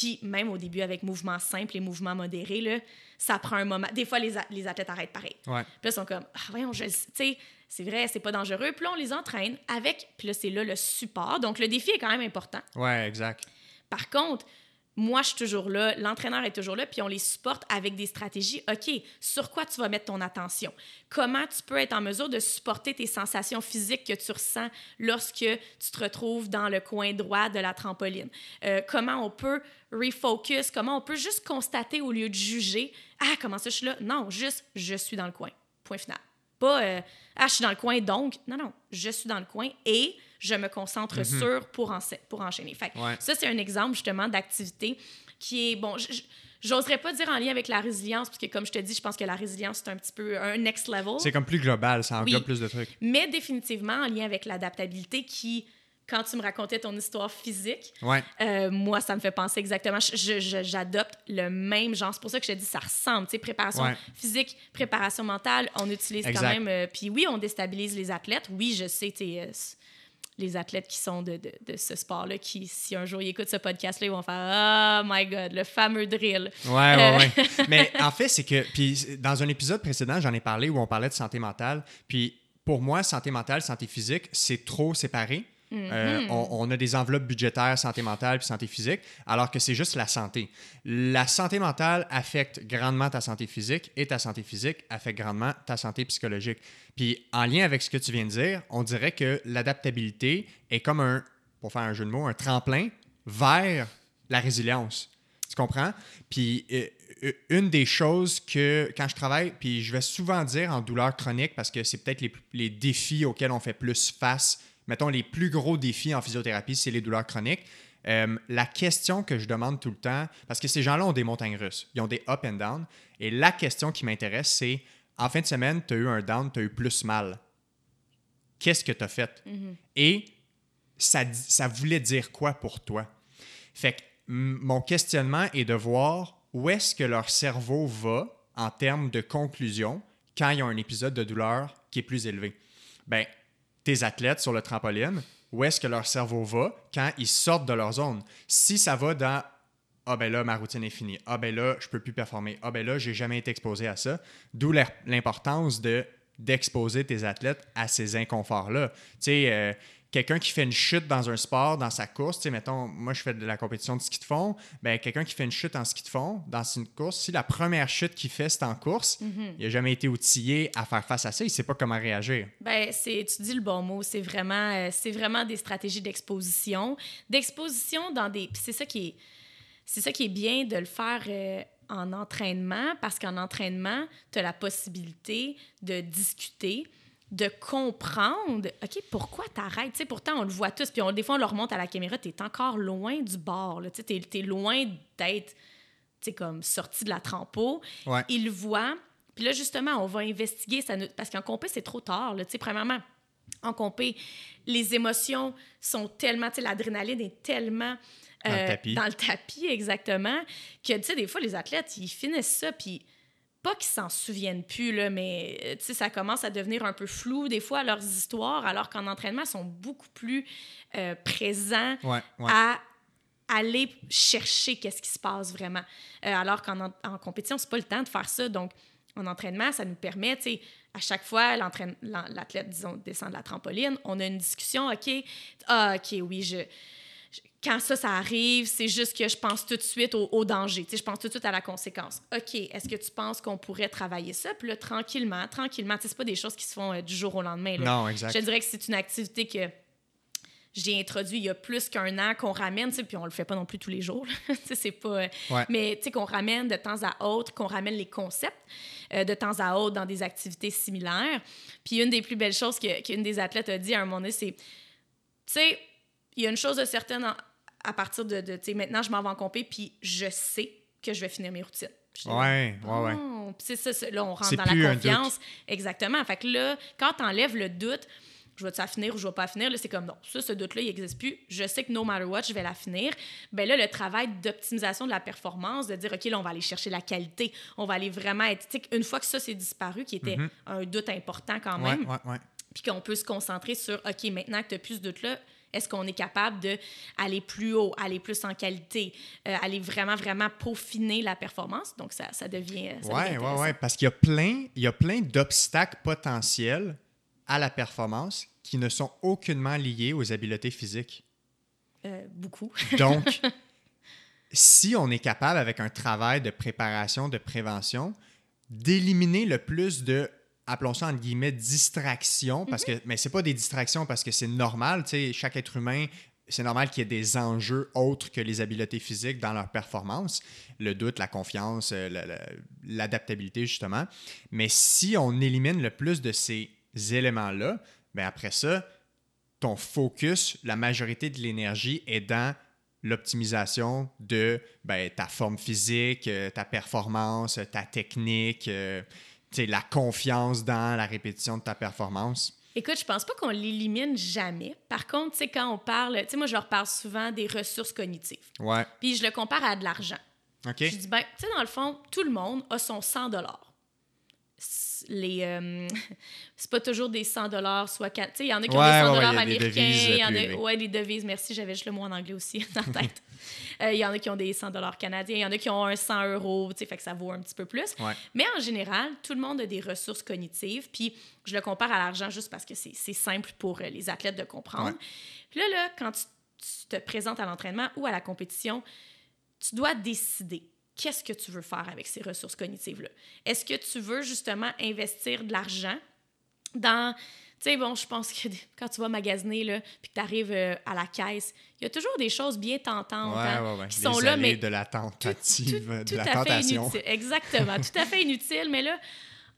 Puis même au début, avec mouvements simples et mouvements modérés, là, ça prend un moment. Des fois, les, les athlètes arrêtent pareil. Ouais. Puis là, ils sont comme, ah, voyons, je sais, c'est vrai, c'est pas dangereux. Puis là, on les entraîne avec, puis là, c'est là le support. Donc, le défi est quand même important. Ouais, exact. Par contre, moi, je suis toujours là, l'entraîneur est toujours là, puis on les supporte avec des stratégies. OK, sur quoi tu vas mettre ton attention? Comment tu peux être en mesure de supporter tes sensations physiques que tu ressens lorsque tu te retrouves dans le coin droit de la trampoline? Euh, comment on peut refocus? Comment on peut juste constater au lieu de juger? Ah, comment ça, je suis là? Non, juste, je suis dans le coin. Point final. Pas, euh, ah, je suis dans le coin, donc. Non, non, je suis dans le coin et je me concentre mhm. sur pour, pour enchaîner. Fait, Ça, c'est un exemple justement d'activité qui est, bon, J'oserais pas dire en lien avec la résilience, parce que comme je te dis, je pense que la résilience, c'est un petit peu un next level. C'est comme plus global, ça englobe plus de trucs. Mais définitivement en lien avec l'adaptabilité qui, quand tu me racontais ton histoire physique, euh, moi, ça me fait penser exactement. J'adopte le même genre. C'est pour ça que je te dis, ça ressemble. Tu sais, préparation physique, préparation mentale, on utilise quand même. Euh, puis oui, on déstabilise les athlètes. Oui, je sais, tu sais, euh, les athlètes qui sont de, de, de ce sport-là, qui, si un jour ils écoutent ce podcast-là, ils vont faire Oh my God, le fameux drill. Ouais, ouais, ouais. Euh, <laughs> Mais en fait, c'est que, puis dans un épisode précédent, j'en ai parlé où on parlait de santé mentale. Puis pour moi, santé mentale, santé physique, c'est trop séparé. Euh, mhm. on, a des enveloppes budgétaires santé mentale puis santé physique, alors que c'est juste la santé. La santé mentale affecte grandement ta santé physique et ta santé physique affecte grandement ta santé psychologique. Puis en lien avec ce que tu viens de dire, on dirait que l'adaptabilité est comme un, pour faire un jeu de mots, un tremplin vers la résilience. Tu comprends? Puis euh, euh, une des choses que, quand je travaille, puis je vais souvent dire en douleur chronique, parce que c'est peut-être les, les, défis auxquels on fait plus face mettons, les plus gros défis en physiothérapie, c'est les douleurs chroniques. Euh, la question que je demande tout le temps, parce que ces gens-là ont des montagnes russes, ils ont des up and down, et la question qui m'intéresse, c'est en fin de semaine, tu as eu un down, tu as eu plus mal. Qu'est-ce que tu as fait? Mm-hmm. Et ça, ça voulait dire quoi pour toi? Fait que mon questionnement est de voir où est-ce que leur cerveau va en termes de conclusion quand ils ont un épisode de douleur qui est plus élevé. Ben, tes athlètes sur le trampoline, où est-ce que leur cerveau va quand ils sortent de leur zone? Si ça va dans ah ben là, ma routine est finie. Ah ben là, je peux plus performer. Ah ben là, j'ai jamais été exposé à ça. D'où l'importance de d'exposer tes athlètes à ces inconforts-là. Tu sais, euh, quelqu'un qui fait une chute dans un sport, dans sa course, tu sais, mettons, moi je fais de la compétition de ski de fond, ben quelqu'un qui fait une chute en ski de fond, dans une course, si la première chute qu'il fait, c'est en course, Mhm. il n'a jamais été outillé à faire face à ça, il ne sait pas comment réagir. Ben, c'est, tu dis le bon mot, c'est vraiment, euh, c'est vraiment des stratégies d'exposition. D'exposition dans des. c'est ça qui est. C'est ça qui est bien de le faire euh, en entraînement, parce qu'en entraînement, tu as la possibilité de discuter, de comprendre, OK, pourquoi t'arrêtes? Tu sais, pourtant, on le voit tous, puis on, des fois, on leur montre à la caméra, tu es encore loin du bord, tu sais, tu es, loin d'être, tu sais, comme sorti de la trempeau. Ouais. Ils le voient, puis là, justement, on va investiguer, ça, nous- parce qu'en compé, c'est trop tard, là, tu sais, premièrement, en compé, les émotions sont tellement, l'adrénaline est tellement... Dans le euh, tapis. Dans le tapis, exactement. Que, tu sais, des fois, les athlètes, ils finissent ça, puis pas qu'ils s'en souviennent plus, là, mais euh, ça commence à devenir un peu flou, des fois, leurs histoires, alors qu'en entraînement, ils sont beaucoup plus euh, présents Ouais, ouais. à aller chercher qu'est-ce qui se passe vraiment. Euh, alors qu'en en, en compétition, c'est pas le temps de faire ça. Donc, en entraînement, ça nous permet, tu sais, à chaque fois, l'athlète, disons, descend de la trampoline, on a une discussion, OK, ah, OK, oui, je- quand ça, ça arrive, c'est juste que je pense tout de suite au, au danger, tu sais, je pense tout de suite à la conséquence. OK, est-ce que tu penses qu'on pourrait travailler ça? Puis là, tranquillement, tranquillement, tu sais, c'est pas des choses qui se font euh, du jour au lendemain. là. Non, exact. Je te dirais que c'est une activité que j'ai introduit il y a plus qu'un an qu'on ramène, puis on le fait pas non plus tous les jours. <laughs> c'est pas. euh, Ouais. Mais tu sais, qu'on ramène de temps à autre, qu'on ramène les concepts euh, de temps à autre dans des activités similaires. Puis une des plus belles choses qu'une des athlètes a dit à un moment donné, c'est, tu sais, il y a une chose de certaine en- à partir de, de tu sais, maintenant je m'en vais en compé, puis je sais que je vais finir mes routines. Ouais, ouais, ouais. Oh, puis c'est ça, là, on rentre dans la confiance. Exactement. Fait que là, quand tu enlèves le doute, je vais-tu la finir ou je vais pas la finir, là, c'est comme non, ça, ce doute-là, il n'existe plus. Je sais que no matter what, je vais la finir. Ben là, le travail d'optimisation de la performance, de dire, OK, là, on va aller chercher la qualité, on va aller vraiment être. tu sais, une fois que ça, c'est disparu, qui était un doute important quand Mhm. Ouais, même, ouais, ouais. puis qu'on peut se concentrer sur, OK, maintenant que tu as plus ce doute-là, est-ce qu'on est capable d'aller plus haut, aller plus en qualité, euh, aller vraiment, vraiment peaufiner la performance? Donc, ça, ça devient. Ouais, intéressant. ouais. Parce qu'il y a plein, il y a plein d'obstacles potentiels à la performance qui ne sont aucunement liés aux habiletés physiques. Euh, beaucoup. <laughs> Donc, si on est capable, avec un travail de préparation, de prévention, d'éliminer le plus de, appelons ça entre guillemets, distractions, parce que, mais c'est pas des distractions parce que c'est normal, tu sais, chaque être humain, c'est normal qu'il y ait des enjeux autres que les habiletés physiques dans leur performance, le doute, la confiance, euh, la- la- l'adaptabilité justement. Mais si on élimine le plus de ces éléments-là, ben après ça, ton focus, la majorité de l'énergie est dans l'optimisation de ben, ta forme physique, euh, ta performance, ta technique, euh, la confiance dans la répétition de ta performance? Écoute, je pense pas qu'on l'élimine jamais. Par contre, tu sais, quand on parle, tu sais, moi, je leur parle souvent des ressources cognitives. Ouais. Puis je le compare à de l'argent. OK? Je dis, ben, tu sais, dans le fond, tout le monde a son 100 les euh, <laughs> c'est pas toujours des 100 dollars soit tu sais il y en a qui ont Ouais, des 100 ouais, ouais, des américains il y en a ouais les devises merci j'avais juste le mot en anglais aussi <laughs> dans la tête. Euh, il y en a qui ont des 100 dollars canadiens il y en a qui ont un 100 euros tu sais fait que ça vaut un petit peu plus. Mais en général tout le monde a des ressources cognitives puis je le compare à l'argent juste parce que c'est simple pour euh, les athlètes de comprendre. Puis là là quand tu, tu te présentes à l'entraînement ou à la compétition tu dois décider qu'est-ce que tu veux faire avec ces ressources cognitives-là? Est-ce que tu veux justement investir de l'argent dans... Tu sais, bon, je pense que <laughs> quand tu vas magasiner, là, puis que tu arrives euh, à la caisse, il y a toujours des choses bien tentantes Ouais, hein, ouais, ouais. qui Les sont là, mais de la tentative, tout- de tout la à fait tentation. inutile. Exactement, tout à fait inutile, mais là,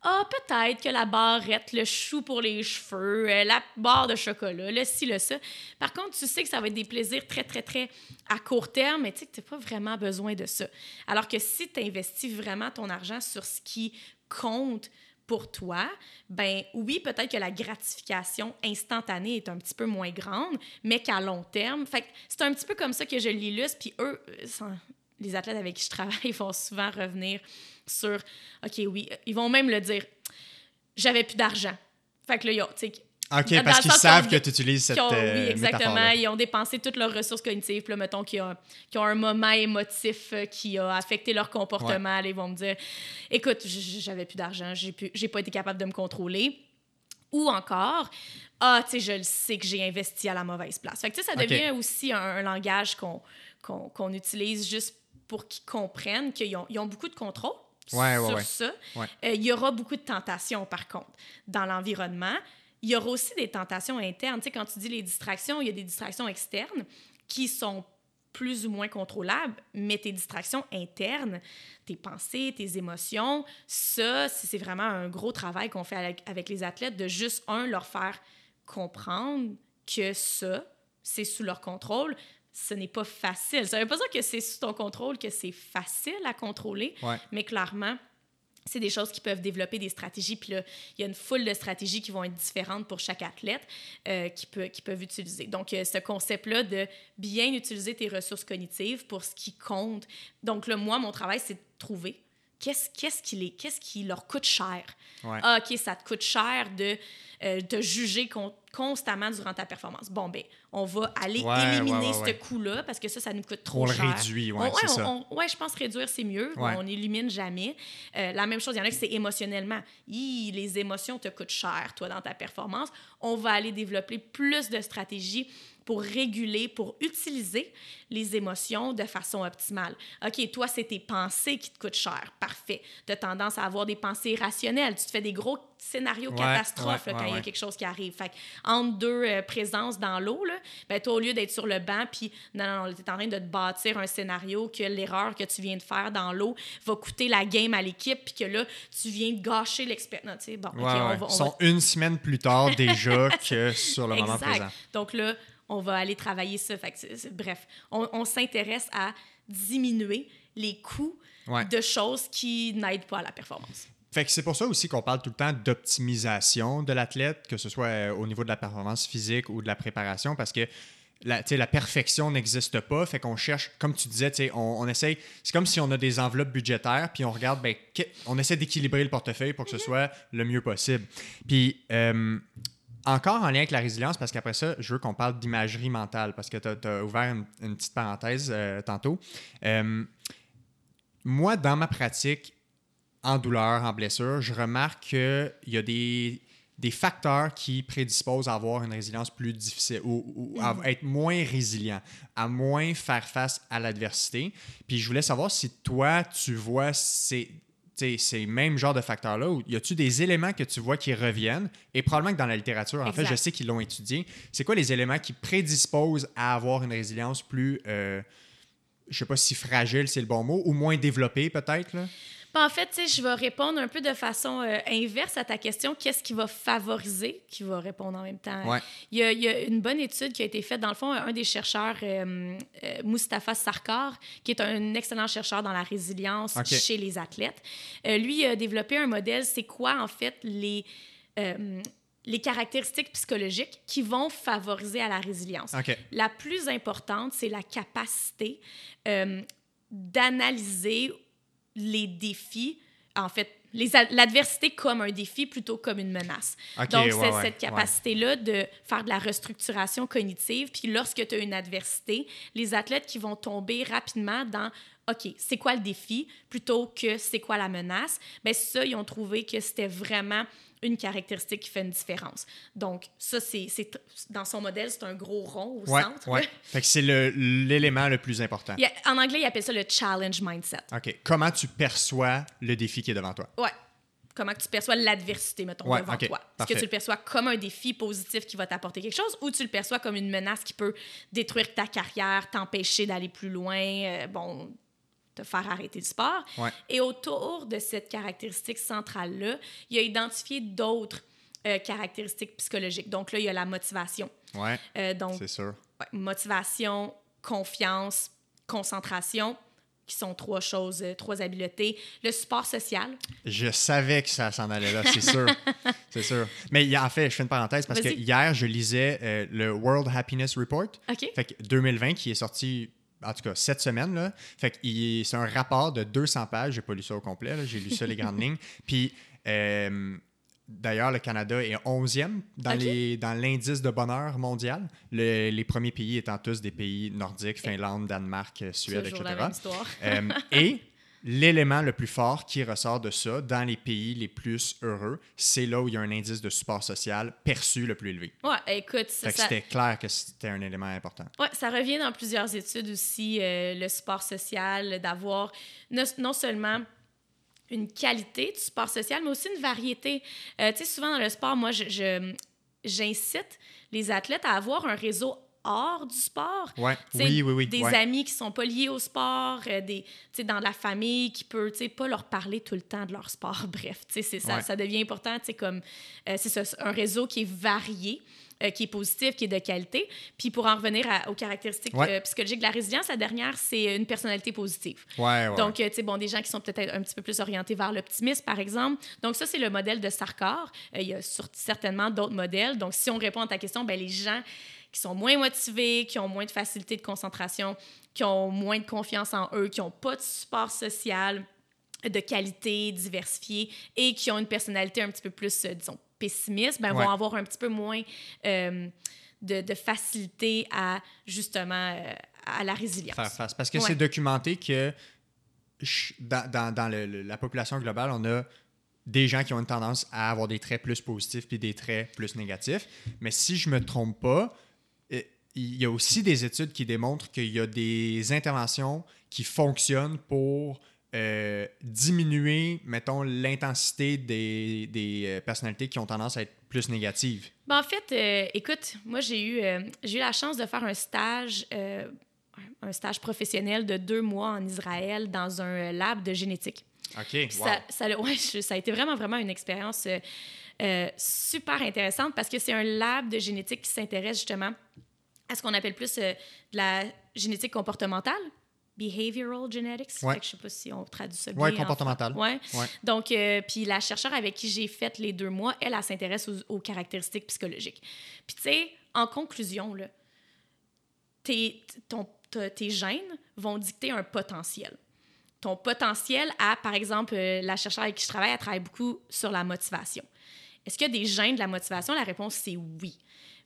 ah, peut-être que la barrette, le chou pour les cheveux, euh, la barre de chocolat, le ci, le ça. Par contre, tu sais que ça va être des plaisirs très, très, très à court terme, mais tu sais que tu n'as pas vraiment besoin de ça. Alors que si tu investis vraiment ton argent sur ce qui compte pour toi, ben oui, peut-être que la gratification instantanée est un petit peu moins grande, mais qu'à long terme, fait c'est un petit peu comme ça que je l'illustre, puis eux, euh, les athlètes avec qui je travaille <laughs> vont souvent revenir sur OK, oui, ils vont même le dire j'avais plus d'argent. Fait que là, ils ont, tu sais, OK, Dans parce qu'ils savent que tu utilises cette ont- euh, oui, exactement. Ils ont dépensé toutes leurs ressources cognitives. Puis là, mettons qu'ils ont, qu'ils ont un moment émotif euh, qui a affecté leur comportement. Là, ils vont me dire Écoute, j'avais plus d'argent, j'ai pas été capable de me contrôler. Ou encore, ah, tu sais, je le sais que j'ai investi à la mauvaise place. Fait que, ça Ok. devient aussi un, un langage qu'on qu'on utilise juste pour qu'ils comprennent qu'ils ont, beaucoup de contrôle Ouais, sur ouais. ça. Euh, il y aura beaucoup de tentations, par contre, dans l'environnement. Il y aura aussi des tentations internes. Tu sais, quand tu dis les distractions, il y a des distractions externes qui sont plus ou moins contrôlables, mais tes distractions internes, tes pensées, tes émotions, ça, c'est c'est vraiment un gros travail qu'on fait avec, avec les athlètes de juste, un, leur faire comprendre que ça, c'est sous leur contrôle. Ce n'est pas facile. Ça veut pas dire que c'est sous ton contrôle, que c'est facile à contrôler, Ouais. mais clairement, c'est des choses qui peuvent développer des stratégies. Puis là, il y a une foule de stratégies qui vont être différentes pour chaque athlète euh, qui, peut, qui peuvent utiliser. Donc, euh, ce concept-là de bien utiliser tes ressources cognitives pour ce qui compte. Donc, là, moi, mon travail, c'est de trouver qu'est-ce qu'est-ce qui, les- qu'est-ce qui leur coûte cher? Ouais. Ah, OK, ça te coûte cher de euh, te juger con- constamment durant ta performance. Bon, ben, on va aller Ouais, éliminer ouais, ce coût-là parce que ça, ça nous coûte trop On cher. réduit, ouais, On- c'est on- ça. on- ouais, je pense réduire, c'est mieux. On n'élimine jamais. Euh, la même chose, il y en a que c'est émotionnellement. Hi, les émotions te coûtent cher, toi, dans ta performance. On va aller développer plus de stratégies pour réguler, pour utiliser les émotions de façon optimale. OK, toi, c'est tes pensées qui te coûtent cher. Parfait. Tu as tendance à avoir des pensées irrationnelles. Tu te fais des gros scénarios Ouais, catastrophes ouais, là, quand ouais, il y a quelque chose qui arrive. Fait que entre deux euh, présences dans l'eau, ben, toi, au lieu d'être sur le banc, puis non, non, non, tu es en train de te bâtir un scénario que l'erreur que tu viens de faire dans l'eau va coûter la game à l'équipe, puis que là, tu viens de gâcher l'expérience. Bon, OK, Ouais, on ouais. va- on Ils va sont une semaine plus tard déjà que sur le moment <laughs> Exact. présent. Donc là, on va aller travailler ça. Fait que bref, on, on s'intéresse à diminuer les coûts Ouais. de choses qui n'aident pas à la performance. Fait que c'est pour ça aussi qu'on parle tout le temps d'optimisation de l'athlète, que ce soit euh, au niveau de la performance physique ou de la préparation, parce que la, la perfection n'existe pas. Fait qu'on cherche, comme tu disais, on, on essaye. C'est comme si on a des enveloppes budgétaires, puis on regarde, ben, on essaie d'équilibrer le portefeuille pour que ce soit le mieux possible. Puis. euh, encore en lien avec la résilience, parce qu'après ça, je veux qu'on parle d'imagerie mentale, parce que tu as, ouvert une, une petite parenthèse euh, tantôt. Euh, moi, dans ma pratique, en douleur, en blessure, je remarque qu'il y a des, des facteurs qui prédisposent à avoir une résilience plus difficile ou, ou à être moins résilient, à moins faire face à l'adversité. Puis je voulais savoir si toi, tu vois ces, ces mêmes genres de facteurs-là, y a-tu des éléments que tu vois qui reviennent, et probablement que dans la littérature, en fait, je sais qu'ils l'ont étudié, c'est quoi les éléments qui prédisposent à avoir une résilience plus, euh, je sais pas si fragile, c'est le bon mot, ou moins développée peut-être, là? Ben, En fait, je vais répondre un peu de façon euh, inverse à ta question. Qu'est-ce qui va favoriser, qui va répondre en même temps? Ouais. Il, y a, il y a une bonne étude qui a été faite. Dans le fond, un des chercheurs, euh, euh, Mustapha Sarkar, qui est un excellent chercheur dans la résilience chez les athlètes, euh, lui a développé un modèle. C'est quoi, en fait, les... les caractéristiques psychologiques qui vont favoriser à la résilience? La plus importante, c'est la capacité euh, d'analyser les défis, en fait, l'adversité comme un défi plutôt comme une menace. Donc, c'est ouais, cette capacité-là de faire de la restructuration cognitive. Puis lorsque tu as une adversité, les athlètes qui vont tomber rapidement dans OK, c'est quoi le défi plutôt que c'est quoi la menace, bien ça, ils ont trouvé que c'était vraiment une caractéristique qui fait une différence. Donc, ça, c'est dans son modèle, c'est un gros rond au Ouais, centre. ouais. <laughs> Fait que c'est l'élément le, plus important. Il y a- en anglais, ils appellent ça le challenge mindset. OK. Comment tu perçois le défi qui est devant toi? Ouais. Comment tu perçois l'adversité, mettons, Ouais, devant ok, toi? Est-ce que tu le perçois comme un défi positif qui va t'apporter quelque chose ou tu le perçois comme une menace qui peut détruire ta carrière, t'empêcher d'aller plus loin, euh, bon, te faire arrêter le sport? Ouais. Et autour de cette caractéristique centrale-là, il a identifié d'autres euh, caractéristiques psychologiques. Donc là, il y a la motivation. Ouais, Euh, donc, c'est sûr. Ouais, motivation, confiance, concentration, qui sont trois choses, euh, trois habiletés. Le support social. Je savais que ça s'en allait là, c'est <laughs> sûr. c'est sûr. Mais en fait, je fais une parenthèse parce que hier, je lisais euh, le World Happiness Report. OK. Fait que 2020 qui est sorti, en tout cas, cette semaine. Là. Fait que c'est un rapport de 200 pages. J'ai pas lu ça au complet. J'ai lu ça les grandes lignes. <laughs> Puis, euh, d'ailleurs, le Canada est 11e dans l'indice de bonheur mondial. Le- les premiers pays étant tous des pays nordiques, Finlande, Danemark, Suède, Toujours etc. la même histoire. Euh, <laughs> et l'élément le plus fort qui ressort de ça dans les pays les plus heureux, c'est là où il y a un indice de support social perçu le plus élevé. Ouais, écoute, ça, c'était clair que c'était un élément important. Ouais, ça revient dans plusieurs études aussi, euh, le support social, d'avoir non, non seulement une qualité du sport social, mais aussi une variété. Euh, tu sais, souvent dans le sport, moi, je- j'incite les athlètes à avoir un réseau hors du sport. Ouais. Oui, oui, oui. Des ouais. amis qui sont pas liés au sport, euh, des, dans la famille qui peut, pas leur parler tout le temps de leur sport. <laughs> Bref, c'est ça, Ouais. ça devient important, comme, euh, c'est un réseau qui est varié, euh, qui est positif, qui est de qualité. Puis pour en revenir à- aux caractéristiques euh, psychologiques de la résilience, la dernière, c'est une personnalité positive. Donc, euh, tu sais, bon, des gens qui sont peut-être un petit peu plus orientés vers l'optimisme, par exemple. Donc, ça, c'est le modèle de Sarkar. Il y a certainement d'autres modèles. Donc, si on répond à ta question, ben, les gens qui sont moins motivés, qui ont moins de facilité de concentration, qui ont moins de confiance en eux, qui n'ont pas de support social de qualité, diversifié, et qui ont une personnalité un petit peu plus, euh, disons, pessimiste, ben, Ouais. vont avoir un petit peu moins euh, de, de facilité à, justement, euh, à la résilience. faire face. Parce que Ouais. c'est documenté que dans, dans- dans le- le- la population globale, on a des gens qui ont une tendance à avoir des traits plus positifs puis des traits plus négatifs. Mais si je me trompe pas, il y a aussi des études qui démontrent qu'il y a des interventions qui fonctionnent pour euh, diminuer, mettons, l'intensité des, des, euh, personnalités qui ont tendance à être plus négatives. Ben, en fait, euh, écoute, moi, j'ai eu, euh, j'ai eu la chance de faire un stage, un stage professionnel de deux mois en Israël dans un lab de génétique. OK, Puis ça, ça, <laughs> ouais, a été vraiment, vraiment une expérience super intéressante parce que c'est un lab de génétique qui s'intéresse justement à ce qu'on appelle plus euh, de la génétique comportementale. Behavioral genetics. Ouais. Fait que je sais pas si on traduit ça bien en comportemental. Ouais. Ouais. Donc, euh, puis la chercheure avec qui j'ai fait les deux mois, elle, elle, s'intéresse aux, aux caractéristiques psychologiques. Puis, tu sais, en conclusion, là, tes, ton- ta- tes gènes vont dicter un potentiel. Ton potentiel à, par exemple, euh, la chercheure avec qui je travaille, elle travaille beaucoup sur la motivation. Est-ce qu'il y a des gènes de la motivation? La réponse, c'est oui.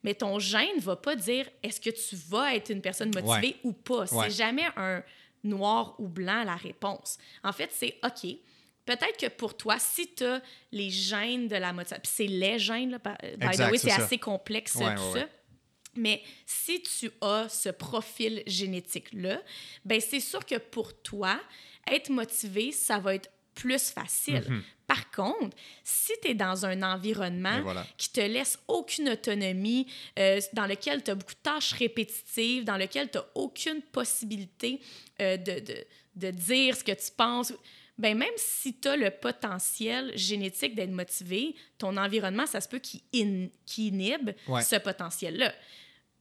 Mais ton gène ne va pas dire est-ce que tu vas être une personne motivée ou pas? Ouais. C'est jamais un noir ou blanc la réponse. En fait, c'est OK. Peut-être que pour toi, si tu as les gènes de la motivation, puis c'est les gènes, là, by the way, c'est assez complexe Ouais, tout ça. Mais si tu as ce profil génétique-là, ben c'est sûr que pour toi, être motivé, ça va être plus facile. Mhm. Par contre, si tu es dans un environnement voilà. qui te laisse aucune autonomie, euh, dans lequel tu as beaucoup de tâches répétitives, dans lequel tu n'as aucune possibilité euh, de, de, de dire ce que tu penses, ben même si tu as le potentiel génétique d'être motivé, ton environnement, ça se peut qu'il in- qu'il inhibe Ouais. ce potentiel-là.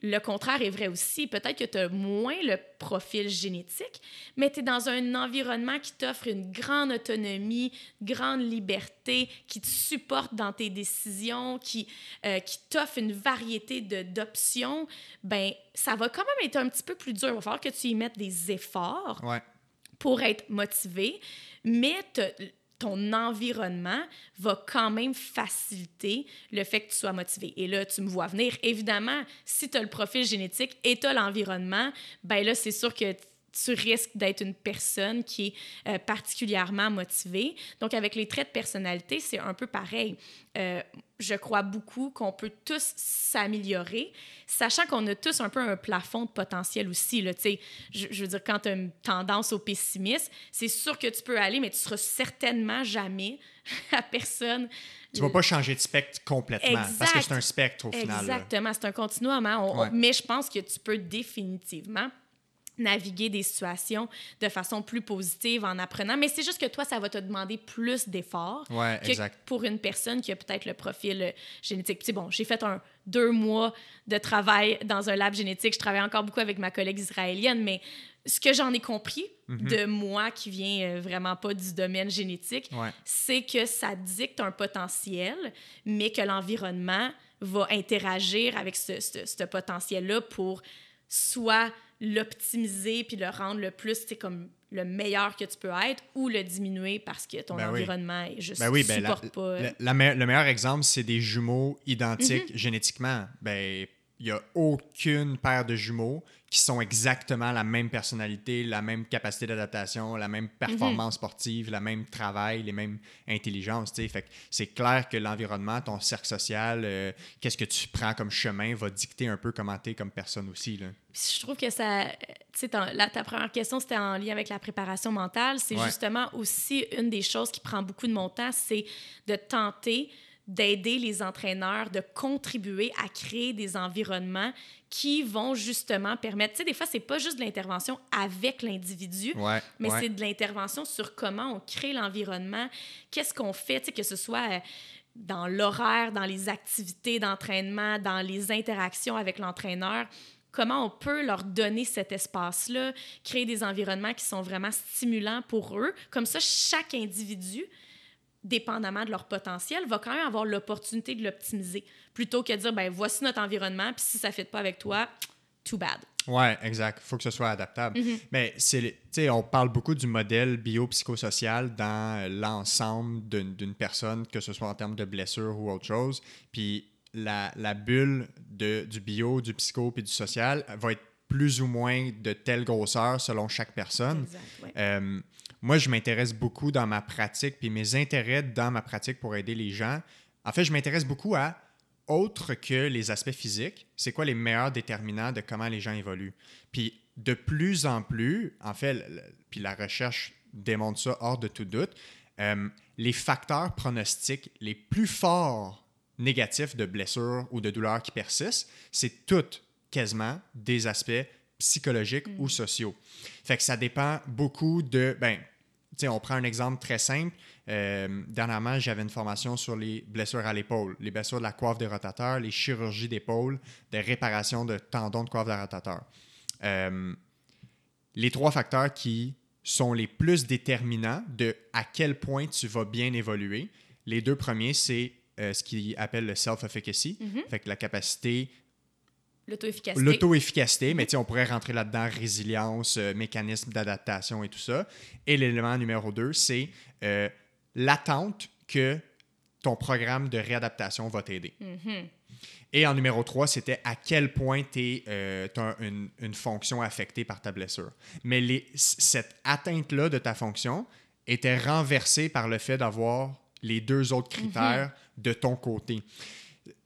Le contraire est vrai aussi. Peut-être que tu as moins le profil génétique, mais tu es dans un environnement qui t'offre une grande autonomie, grande liberté, qui te supporte dans tes décisions, qui, euh, qui t'offre une variété d'options. Ben, ça va quand même être un petit peu plus dur. Il va falloir que tu y mettes des efforts Ouais. pour être motivé, mais ton environnement va quand même faciliter le fait que tu sois motivé. Et là, tu me vois venir. Évidemment, si tu as le profil génétique et tu as l'environnement, ben là, c'est sûr que tu risques d'être une personne qui est euh, particulièrement motivée. Donc, avec les traits de personnalité, c'est un peu pareil. Euh, je crois beaucoup qu'on peut tous s'améliorer, sachant qu'on a tous un peu un plafond de potentiel aussi. Là, je, je veux dire, quand tu as une tendance au pessimisme, c'est sûr que tu peux aller, mais tu seras certainement jamais <laughs> la personne. Tu vas pas changer de spectre complètement parce que c'est un spectre au final. Exactement, c'est un continuum. hein. On- on- Ouais. mais je pense que tu peux définitivement naviguer des situations de façon plus positive en apprenant. Mais c'est juste que toi, ça va te demander plus d'efforts Ouais, que exact. pour une personne qui a peut-être le profil euh, génétique. Puis, bon, j'ai fait un deux mois de travail dans un lab génétique. Je travaille encore beaucoup avec ma collègue israélienne, mais ce que j'en ai compris Mhm. de moi qui vient euh, vraiment pas du domaine génétique, Ouais. c'est que ça dicte un potentiel, mais que l'environnement va interagir avec ce, ce- ce potentiel-là pour soit l'optimiser puis le rendre le plus, c'est comme le meilleur que tu peux être, ou le diminuer parce que ton Ben oui. environnement est juste Ben oui, ben la- supporte pas. la le meilleur exemple, c'est des jumeaux identiques Mhm. génétiquement. Ben, il n'y a aucune paire de jumeaux qui sont exactement la même personnalité, la même capacité d'adaptation, la même performance sportive, le même travail, les mêmes intelligences. Fait c'est clair que l'environnement, ton cercle social, euh, qu'est-ce que tu prends comme chemin va dicter un peu comment tu es comme personne aussi. Là. Je trouve que ça. Sais, ta première question, c'était en lien avec la préparation mentale. C'est justement aussi une des choses qui prend beaucoup de mon temps, c'est de tenter d'aider les entraîneurs, de contribuer à créer des environnements qui vont justement permettre, tu sais, des fois, c'est pas juste de l'intervention avec l'individu, mais c'est de l'intervention sur comment on crée l'environnement, qu'est-ce qu'on fait, tu sais, que ce soit euh, dans l'horaire, dans les activités d'entraînement, dans les interactions avec l'entraîneur, comment on peut leur donner cet espace-là, créer des environnements qui sont vraiment stimulants pour eux. Comme ça, chaque individu dépendamment de leur potentiel, va quand même avoir l'opportunité de l'optimiser plutôt que de dire ben voici notre environnement, puis si ça ne fit pas avec toi, too bad. Ouais, exact. Il faut que ce soit adaptable. Mm-hmm. Mais c'est, on parle beaucoup du modèle biopsychosocial dans l'ensemble d'une personne, que ce soit en termes de blessure ou autre chose. Puis la, la bulle de, du bio, du psycho puis du social va être plus ou moins de telle grosseur selon chaque personne. Exact, euh, moi, je m'intéresse beaucoup dans ma pratique, puis mes intérêts dans ma pratique pour aider les gens. En fait, je m'intéresse beaucoup à autre que les aspects physiques, c'est quoi les meilleurs déterminants de comment les gens évoluent. Puis de plus en plus, en fait, puis la recherche démontre ça hors de tout doute, euh, les facteurs pronostiques les plus forts négatifs de blessures ou de douleurs qui persistent, c'est tout quasiment des aspects psychologiques ou mm. sociaux. Fait que ça dépend beaucoup de, ben, on prend un exemple très simple. Euh, dernièrement, j'avais une formation sur les blessures à l'épaule, les blessures de la coiffe des rotateurs, les chirurgies d'épaule, des réparations de tendons de coiffe des rotateurs. Euh, les trois facteurs qui sont les plus déterminants de à quel point tu vas bien évoluer. Les deux premiers, c'est euh, ce qu'ils appellent le self-efficacy, mm-hmm. fait la capacité L'auto-efficacité. L'auto-efficacité, mais on pourrait rentrer là-dedans résilience, euh, mécanisme d'adaptation et tout ça. Et l'élément numéro deux, c'est euh, l'attente que ton programme de réadaptation va t'aider. Mm-hmm. Et en numéro 3, c'était à quel point tu euh, as une, une, fonction affectée par ta blessure. Mais les, cette atteinte-là de ta fonction était renversée par le fait d'avoir les deux autres critères mm-hmm. de ton côté,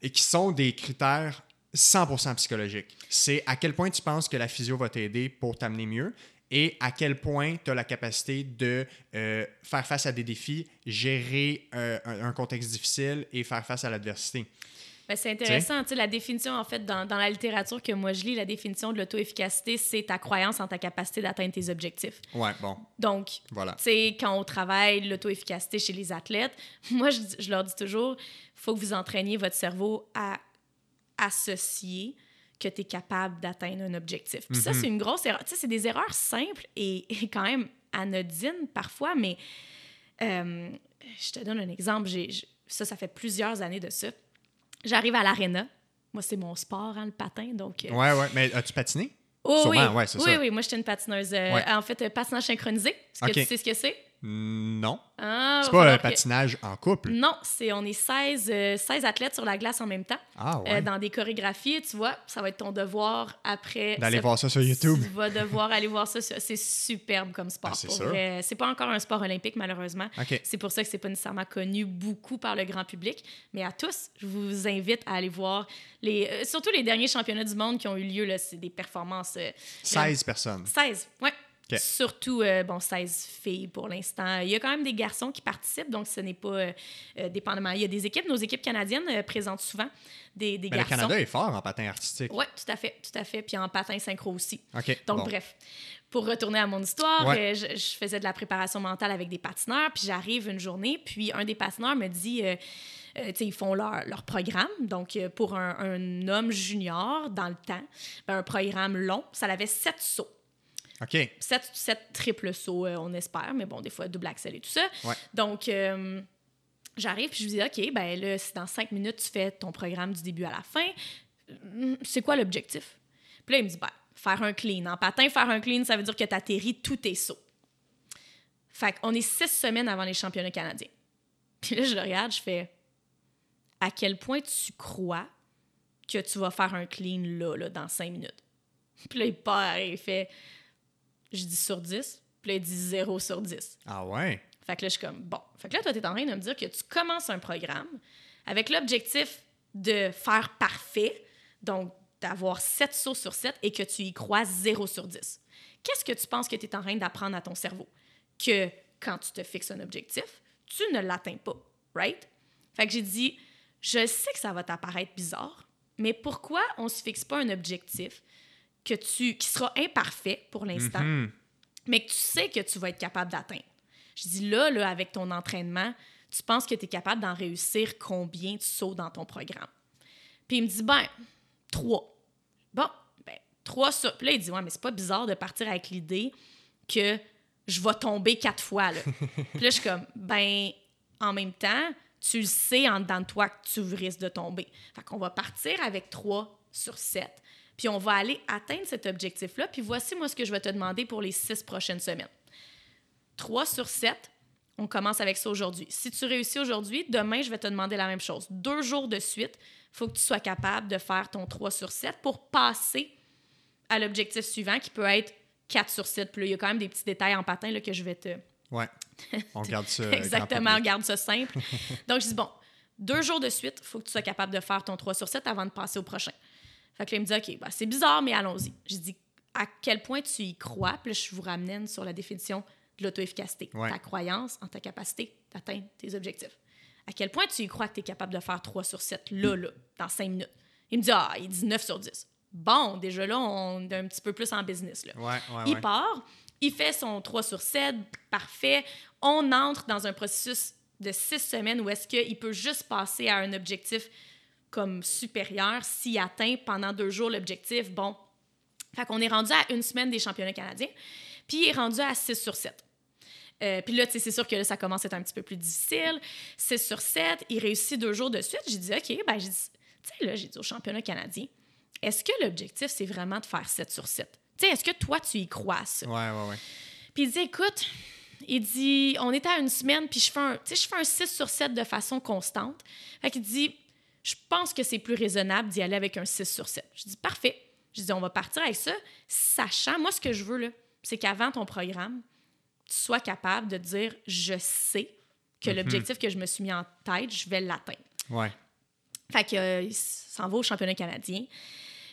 et qui sont des critères 100% psychologique. C'est à quel point tu penses que la physio va t'aider pour t'amener mieux et à quel point tu as la capacité de euh, faire face à des défis, gérer euh, un, contexte difficile et faire face à l'adversité. Ben, c'est intéressant. La définition, en fait, dans, dans, la littérature que moi je lis, la définition de l'auto-efficacité, c'est ta croyance en ta capacité d'atteindre tes objectifs. Ouais, bon. Donc, voilà. tu sais, quand on travaille l'auto-efficacité chez les athlètes, <laughs> moi, je, je leur dis toujours, il faut que vous entraîniez votre cerveau à associer que tu es capable d'atteindre un objectif. Puis ça, mhm. c'est une grosse erreur. Tu sais, c'est des erreurs simples et, <laughs> quand même anodines parfois, mais euh, je te donne un exemple. ça, ça fait plusieurs années de ça. J'arrive à l'aréna. Moi, c'est mon sport, hein, le patin. Donc, euh, Ouais, ouais. Mais as-tu patiné? Oh, oui, ouais, oui, oui, moi, j'étais une patineuse. Euh, en fait, patinage synchronisé. Est-ce que tu sais ce que c'est? Non. Ah, c'est pas un patinage en couple. Non, c'est on est 16, 16 euh, athlètes sur la glace en même temps. Ah, ouais. Euh, dans des chorégraphies, tu vois, ça va être ton devoir après. D'aller voir ça sur YouTube. Tu vas devoir aller voir ça. C'est superbe comme sport. Ah, c'est pas encore un sport olympique, malheureusement. C'est pour ça que c'est pas nécessairement connu beaucoup par le grand public. Mais à tous, je vous invite à aller voir les, euh, surtout les derniers championnats du monde qui ont eu lieu. C'est des performances. 16 personnes. 16, ouais. Surtout, euh, bon, 16 filles pour l'instant. Il y a quand même des garçons qui participent, donc ce n'est pas euh, euh, dépendamment. Il y a des équipes, nos équipes canadiennes présentent souvent des, des garçons. Le Canada est fort en patin artistique. Oui, tout à fait, tout à fait. Puis en patin synchro aussi. donc, bref. Pour retourner à mon histoire, je, faisais de la préparation mentale avec des patineurs, puis j'arrive une journée, puis un des patineurs me dit... Euh, ils font leur, leur, programme. Donc, pour un, un, homme junior, dans le temps, ben, un programme long, ça avait sept sauts. OK. Sept, triple sauts, euh, on espère, mais bon, des fois, double axel et tout ça. Donc, euh, j'arrive puis je lui dis, OK, ben là, si dans cinq minutes, tu fais ton programme du début à la fin, hmm, c'est quoi l'objectif? Puis là, il me dit, ben, faire un clean. En patin, faire un clean, ça veut dire que tu atterris tous tes sauts. Fait qu'on est six semaines avant les championnats canadiens. Puis là, je le regarde, je fais, à quel point tu crois que tu vas faire un clean là, là dans cinq minutes? Puis là, il part et il fait, je dis sur 10, puis là, il dit 0 sur 10. Ah ouais? Fait que là, je suis comme, bon. Fait que là, toi, tu es en train de me dire que tu commences un programme avec l'objectif de faire parfait, donc d'avoir 7 sauts sur 7 et que tu y crois 0 sur 10. Qu'est-ce que tu penses que tu es en train d'apprendre à ton cerveau? Que quand tu te fixes un objectif, tu ne l'atteins pas, right? Fait que j'ai dit, je sais que ça va t'apparaître bizarre, mais pourquoi on ne se fixe pas un objectif que tu, qui sera imparfait pour l'instant, Mhm. mais que tu sais que tu vas être capable d'atteindre? Je dis là, là, avec ton entraînement, tu penses que tu es capable d'en réussir combien de sauts dans ton programme? Puis il me dit, ben, trois. Bon, ben, trois sur. Puis là, il dit, ouais, mais c'est pas bizarre de partir avec l'idée que je vais tomber quatre fois, là. <laughs> Puis là, je suis comme, ben, en même temps, tu le sais en dedans de toi que tu risques de tomber. Fait qu'on va partir avec 3 sur 7. Puis on va aller atteindre cet objectif-là. Puis voici, moi, ce que je vais te demander pour les six prochaines semaines. 3 sur 7, on commence avec ça aujourd'hui. Si tu réussis aujourd'hui, demain, je vais te demander la même chose. Deux jours de suite, il faut que tu sois capable de faire ton 3 sur 7 pour passer à l'objectif suivant qui peut être 4 sur 7. Puis là, il y a quand même des petits détails en patin là, que je vais te, Ouais. On regarde ça. <laughs> euh, Exactement, on garde ça simple. <laughs> Donc, je dis, bon, deux jours de suite, il faut que tu sois capable de faire ton 3 sur 7 avant de passer au prochain. Fait que là, il me dit, OK, ben, c'est bizarre, mais allons-y. Je dis, à quel point tu y crois? Puis là, je vous ramène sur la définition de l'auto-efficacité. Ouais. Ta croyance en ta capacité d'atteindre tes objectifs. À quel point tu y crois que tu es capable de faire 3 sur 7 là, là, dans 5 minutes? Il me dit, ah, il dit 9 sur 10. Bon, déjà là, on est un petit peu plus en business. Là. Ouais, ouais, Il part, il fait son 3 sur 7, parfait. On entre dans un processus de 6 semaines où est-ce qu'il peut juste passer à un objectif comme supérieur s'il atteint pendant deux jours l'objectif. Bon, fait qu'on est rendu à une semaine des championnats canadiens, puis il est rendu à 6 sur 7. Euh, puis là, tu sais, c'est sûr que là, ça commence à être un petit peu plus difficile. 6 sur 7, il réussit deux jours de suite. J'ai dit, OK, ben, j'ai dit, tu sais, là, j'ai dit au championnat canadien, est-ce que l'objectif, c'est vraiment de faire 7 sur 7? Tu sais, est-ce que toi, tu y crois ça? Ouais, ouais, ouais. Puis il dit, écoute, il dit, on est à une semaine, puis je fais un, tu sais, je fais un 6 sur 7 de façon constante. Fait qu'il dit, je pense que c'est plus raisonnable d'y aller avec un 6 sur 7. Je dis, parfait. Je dis, on va partir avec ça, sachant, moi, ce que je veux, là, c'est qu'avant ton programme, tu sois capable de dire, je sais que l'objectif que je me suis mis en tête, je vais l'atteindre. Ouais. Fait que, euh, s'en va au championnat canadien.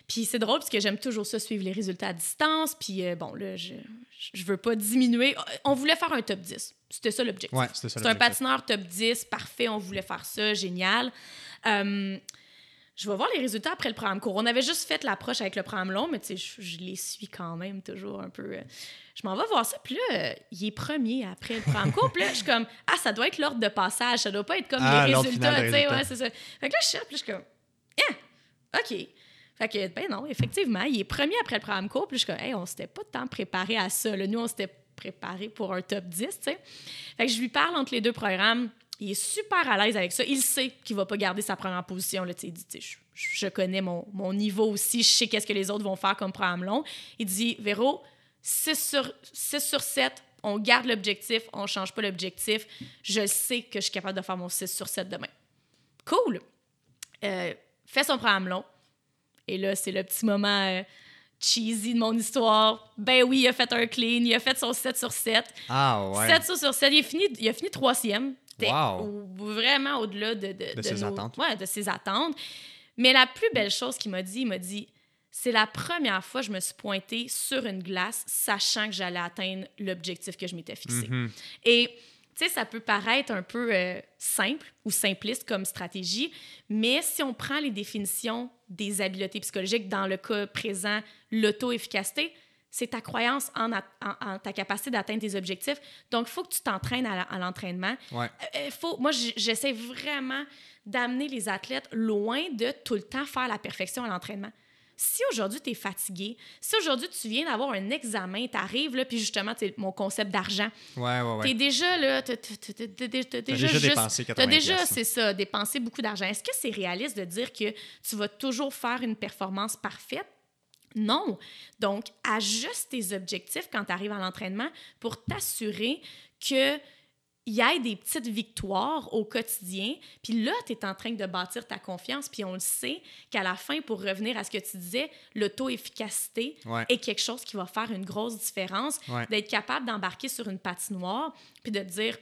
Puis c'est drôle parce que j'aime toujours ça, suivre les résultats à distance. Puis euh, bon, là, je, je veux pas diminuer. On voulait faire un top 10. C'était ça l'objectif. Ouais, c'était ça C'est un patineur top 10, parfait, on voulait faire ça, génial. Euh, je vais voir les résultats après le programme court. On avait juste fait l'approche avec le programme long, mais tu sais, je, je les suis quand même toujours un peu. euh, je m'en vais voir ça, puis là, euh, il est premier après le programme court. Puis là, je suis comme, ah, ça doit être l'ordre de passage, ça doit pas être comme Ah, les résultats, tu sais, ouais, c'est ça. Fait que là, je cherche, puis je suis comme, ah, OK. Fait que, ben non, effectivement, il est premier après le programme court, puis je suis hey, on s'était pas tant préparé à ça. Nous, on s'était préparé pour un top 10, tu sais. Fait que je lui parle entre les deux programmes. Il est super à l'aise avec ça. Il sait qu'il va pas garder sa première position. Là, il dit, je, je connais mon, mon niveau aussi. Je sais qu'est-ce que les autres vont faire comme programme long. Il dit, Véro, 6 sur, 6 sur 7, on garde l'objectif, on change pas l'objectif. Je sais que je suis capable de faire mon 6 sur 7 demain. Cool! Euh, fait son programme long. Et là, c'est le petit moment euh, cheesy de mon histoire. Ben oui, il a fait un clean, il a fait son 7 sur 7. Ah, ouais. 7 sur 7. Il a fini, il a fini troisième. Wow. vraiment au-delà de, de, De ses nos- attentes. Ouais, de ses attentes. Mais la plus belle chose qu'il m'a dit, il m'a dit c'est la première fois que je me suis pointée sur une glace, sachant que j'allais atteindre l'objectif que je m'étais fixé. Mhm. Et tu sais, ça peut paraître un peu euh, simple ou simpliste comme stratégie, mais si on prend les définitions des habiletés psychologiques, dans le cas présent, l'auto-efficacité, c'est ta croyance en, a- en- en ta capacité d'atteindre tes objectifs. Donc, il faut que tu t'entraînes à, l'entraînement. Ouais. Euh, faut, moi, j'essaie vraiment d'amener les athlètes loin de tout le temps faire la perfection à l'entraînement. Si aujourd'hui tu es fatigué, si aujourd'hui tu viens d'avoir un examen, tu arrives là, puis justement, c'est mon concept d'argent, Ouais, ouais, T'es ouais. déjà là, t'as déjà, dépensé t'as 80 déjà, c'est ça, dépensé beaucoup d'argent. Est-ce que c'est réaliste de dire que tu vas toujours faire une performance parfaite? Non. Donc, ajuste tes objectifs quand tu arrives à l'entraînement pour t'assurer que il y ait des petites victoires au quotidien. Puis là, tu es en train de bâtir ta confiance. Puis on le sait qu'à la fin, pour revenir à ce que tu disais, l'auto-efficacité Ouais. est quelque chose qui va faire une grosse différence. Ouais. D'être capable d'embarquer sur une patinoire, puis de te dire,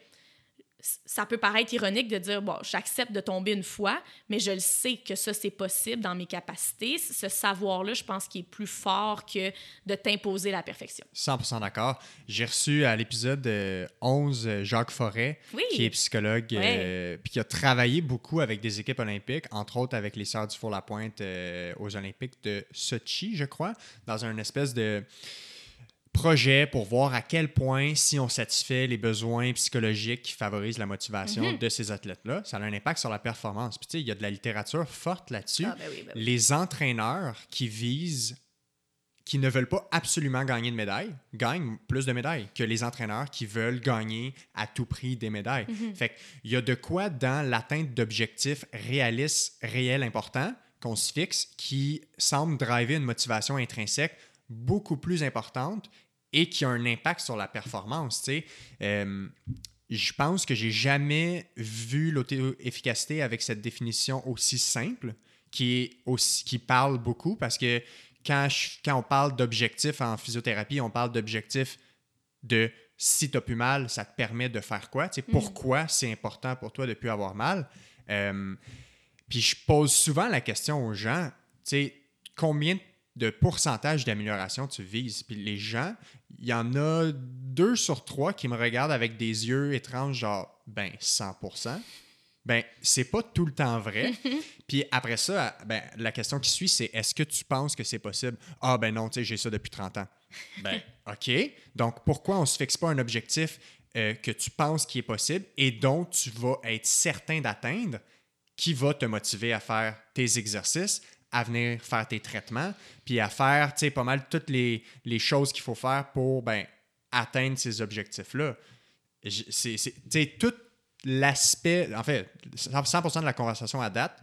ça peut paraître ironique de dire, bon, j'accepte de tomber une fois, mais je le sais que ça, c'est possible dans mes capacités. Ce savoir-là, je pense qu'il est plus fort que de t'imposer la perfection. 100% d'accord. J'ai reçu à l'épisode euh, 11 euh, Jacques Forêt, Oui. qui est psychologue, euh, puis qui a travaillé beaucoup avec des équipes olympiques, entre autres avec les Sœurs du Four-la-Pointe euh, aux Olympiques de Sochi, je crois, dans un espèce de projet pour voir à quel point, si on satisfait les besoins psychologiques qui favorisent la motivation Mhm. de ces athlètes-là, ça a un impact sur la performance. Puis tu sais, il y a de la littérature forte là-dessus. Ah, ben oui, ben oui. Les entraîneurs qui visent, qui ne veulent pas absolument gagner de médailles, gagnent plus de médailles que les entraîneurs qui veulent gagner à tout prix des médailles. Mhm. Fait qu'il y a de quoi dans l'atteinte d'objectifs réalistes, réels, importants qu'on se fixe qui semble driver une motivation intrinsèque beaucoup plus importante et qui a un impact sur la performance. tu sais. Euh, je pense que j'ai jamais vu l'auto-efficacité avec cette définition aussi simple, qui, est aussi, qui parle beaucoup, parce que quand, je- quand on parle d'objectifs en physiothérapie, on parle d'objectifs de si tu as plus mal, ça te permet de faire quoi? Tu sais, Pourquoi c'est important pour toi de plus avoir mal? Euh, puis je pose souvent la question aux gens, tu sais, combien de pourcentage d'amélioration tu vises? Puis les gens, il y en a deux sur trois qui me regardent avec des yeux étranges, genre, ben, 100% Ben, c'est pas tout le temps vrai. <laughs> Puis après ça, ben, la question qui suit, c'est est-ce que tu penses que c'est possible? Ah, ben non, tu sais, j'ai ça depuis 30 ans. Ben, <laughs> OK. Donc, pourquoi on se fixe pas un objectif euh, que tu penses qui est possible et dont tu vas être certain d'atteindre, qui va te motiver à faire tes exercices, à venir faire tes traitements, puis à faire, pas mal toutes les, les choses qu'il faut faire pour, ben, atteindre ces objectifs-là. C'est, tout l'aspect, en fait, 100% de la conversation à date,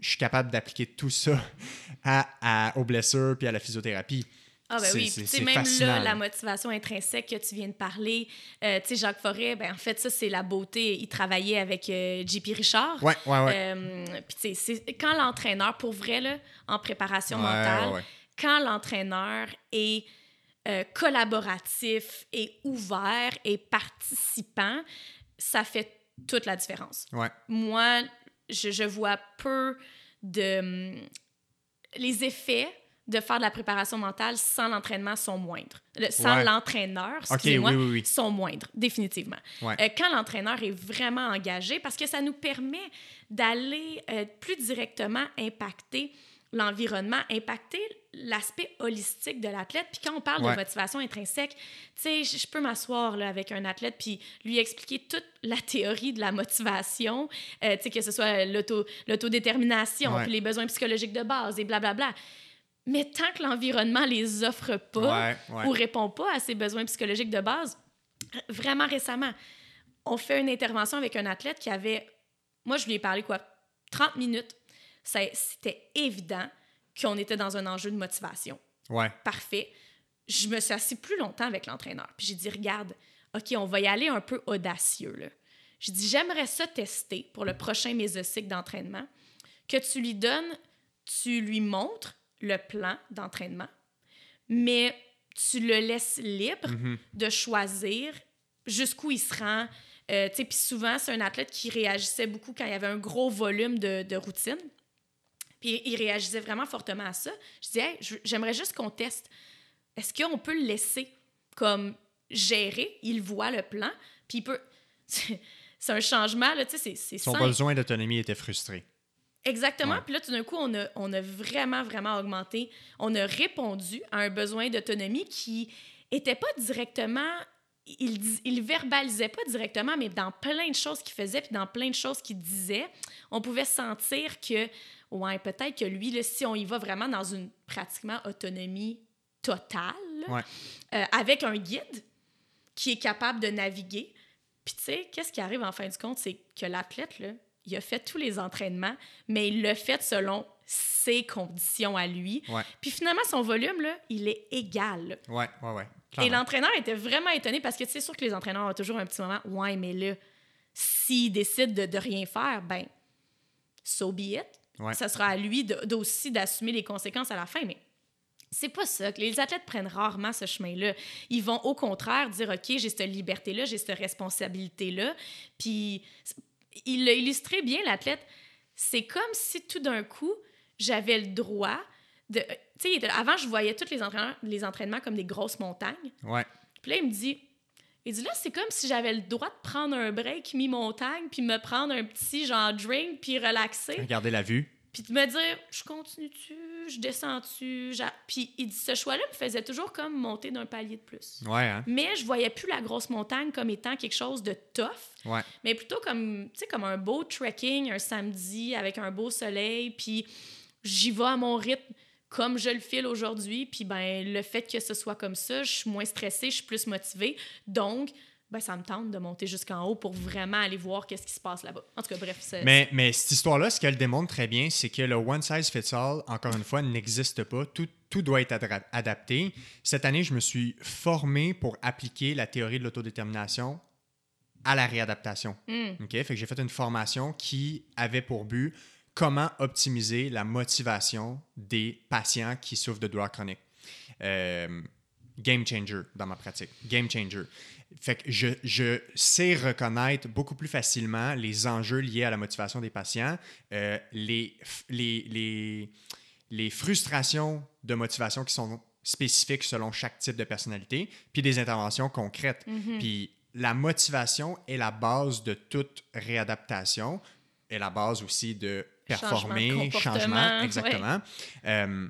je suis capable d'appliquer tout ça <laughs> à, à- aux blessures puis à la physiothérapie. Ah ben oui, c'est- puis même fascinant, là, la motivation intrinsèque que tu viens de parler, euh, tu sais, Jacques Forêt, ben en fait, ça, c'est la beauté. Il travaillait avec euh, JP Richard. Ouais, ouais, ouais. Euh, puis tu sais, quand l'entraîneur, pour vrai, là, en préparation Ouais, mentale, ouais, quand l'entraîneur est euh, collaboratif et ouvert et participant, ça fait toute la différence. Ouais. Moi, je, je vois peu de... hum, Les effets de faire de la préparation mentale sans l'entraînement sont moindres. Le- sans Ouais. l'entraîneur, excusez-moi, oui, oui, oui. sont moindres, définitivement. Ouais. Euh, quand l'entraîneur est vraiment engagé, parce que ça nous permet d'aller euh, plus directement impacter l'environnement, impacter l'aspect holistique de l'athlète. Puis quand on parle Ouais. de motivation intrinsèque, tu sais, je peux m'asseoir avec un athlète puis lui expliquer toute la théorie de la motivation, euh, tu sais, que ce soit l'auto- l'autodétermination, Ouais. puis les besoins psychologiques de base et blablabla. Mais tant que l'environnement les offre pas, Ouais, ouais. ou répond pas à ses besoins psychologiques de base. Vraiment récemment, on fait une intervention avec un athlète qui avait, moi je lui ai parlé quoi, 30 minutes. C'était évident qu'on était dans un enjeu de motivation. Ouais. Parfait. Je me suis assis plus longtemps avec l'entraîneur. Puis j'ai dit, regarde, OK, on va y aller un peu audacieux. Là. Je dis, j'aimerais ça tester pour le prochain mésocycle d'entraînement, que tu lui donnes, tu lui montres le plan d'entraînement, mais tu le laisses libre Mhm. de choisir jusqu'où il se rend. Euh, puis souvent, c'est un athlète qui réagissait beaucoup quand il y avait un gros volume de, de routine. Puis il réagissait vraiment fortement à ça. Je disais, Hey, j'aimerais juste qu'on teste. Est-ce qu'on peut le laisser comme gérer? Il voit le plan, puis il peut. <laughs> C'est un changement, là, tu sais, c'est- c'est Son simple. besoin d'autonomie était frustré. Exactement. Puis là, tout d'un coup, on a, on a vraiment, vraiment augmenté. On a répondu à un besoin d'autonomie qui était pas directement. Il, il verbalisait pas directement, mais dans plein de choses qu'il faisait, puis dans plein de choses qu'il disait, on pouvait sentir que, ouais, peut-être que lui, là, si on y va vraiment dans une pratiquement autonomie totale, Ouais. euh, avec un guide qui est capable de naviguer. Puis tu sais, qu'est-ce qui arrive en fin du compte, c'est que l'athlète, là, il a fait tous les entraînements, mais il l'a fait selon ses conditions à lui. Ouais. Puis finalement, son volume, là, il est égal. Ouais, ouais, ouais. Et l'entraîneur était vraiment étonné parce que c'est sûr que les entraîneurs ont toujours un petit moment, ouais, mais là, s'il décide de, de, rien faire, ben, so be it. Ça sera à lui aussi d'assumer les conséquences à la fin. Mais c'est pas ça. Les athlètes prennent rarement ce chemin-là. Ils vont au contraire dire OK, j'ai cette liberté-là, j'ai cette responsabilité-là. Puis il l'a illustré bien, l'athlète. C'est comme si tout d'un coup, j'avais le droit de. Tu sais, avant, je voyais tous les, les entraînements comme des grosses montagnes. Ouais. Puis là, il me dit il dit là, c'est comme si j'avais le droit de prendre un break mi-montagne, puis me prendre un petit genre drink, puis relaxer. Regarder la vue. Puis de me dire, je continue-tu, je descends-tu? Puis il dit, ce choix-là me faisait toujours comme monter d'un palier de plus. Ouais, hein? Mais je voyais plus la grosse montagne comme étant quelque chose de tough, ouais. mais plutôt comme, comme un beau trekking un samedi avec un beau soleil, puis j'y vais à mon rythme comme je le file aujourd'hui. Puis ben, le fait que ce soit comme ça, je suis moins stressée, je suis plus motivée. Donc, ben, ça me tente de monter jusqu'en haut pour vraiment aller voir qu'est-ce qui se passe là-bas. En tout cas, bref. Mais, mais cette histoire-là, ce qu'elle démontre très bien, c'est que le one size fits all, encore une fois, n'existe pas. Tout, tout doit être adapté. Cette année, je me suis formé pour appliquer la théorie de l'autodétermination à la réadaptation. Mm. OK? Fait que j'ai fait une formation qui avait pour but comment optimiser la motivation des patients qui souffrent de douleurs chroniques. Euh, game changer dans ma pratique. Game changer. Fait que je, je, sais reconnaître beaucoup plus facilement les enjeux liés à la motivation des patients, euh, les, les, les, les, frustrations de motivation qui sont spécifiques selon chaque type de personnalité, puis des interventions concrètes. Mm-hmm. Puis la motivation est la base de toute réadaptation, est la base aussi de performer, changement, exactement. Euh,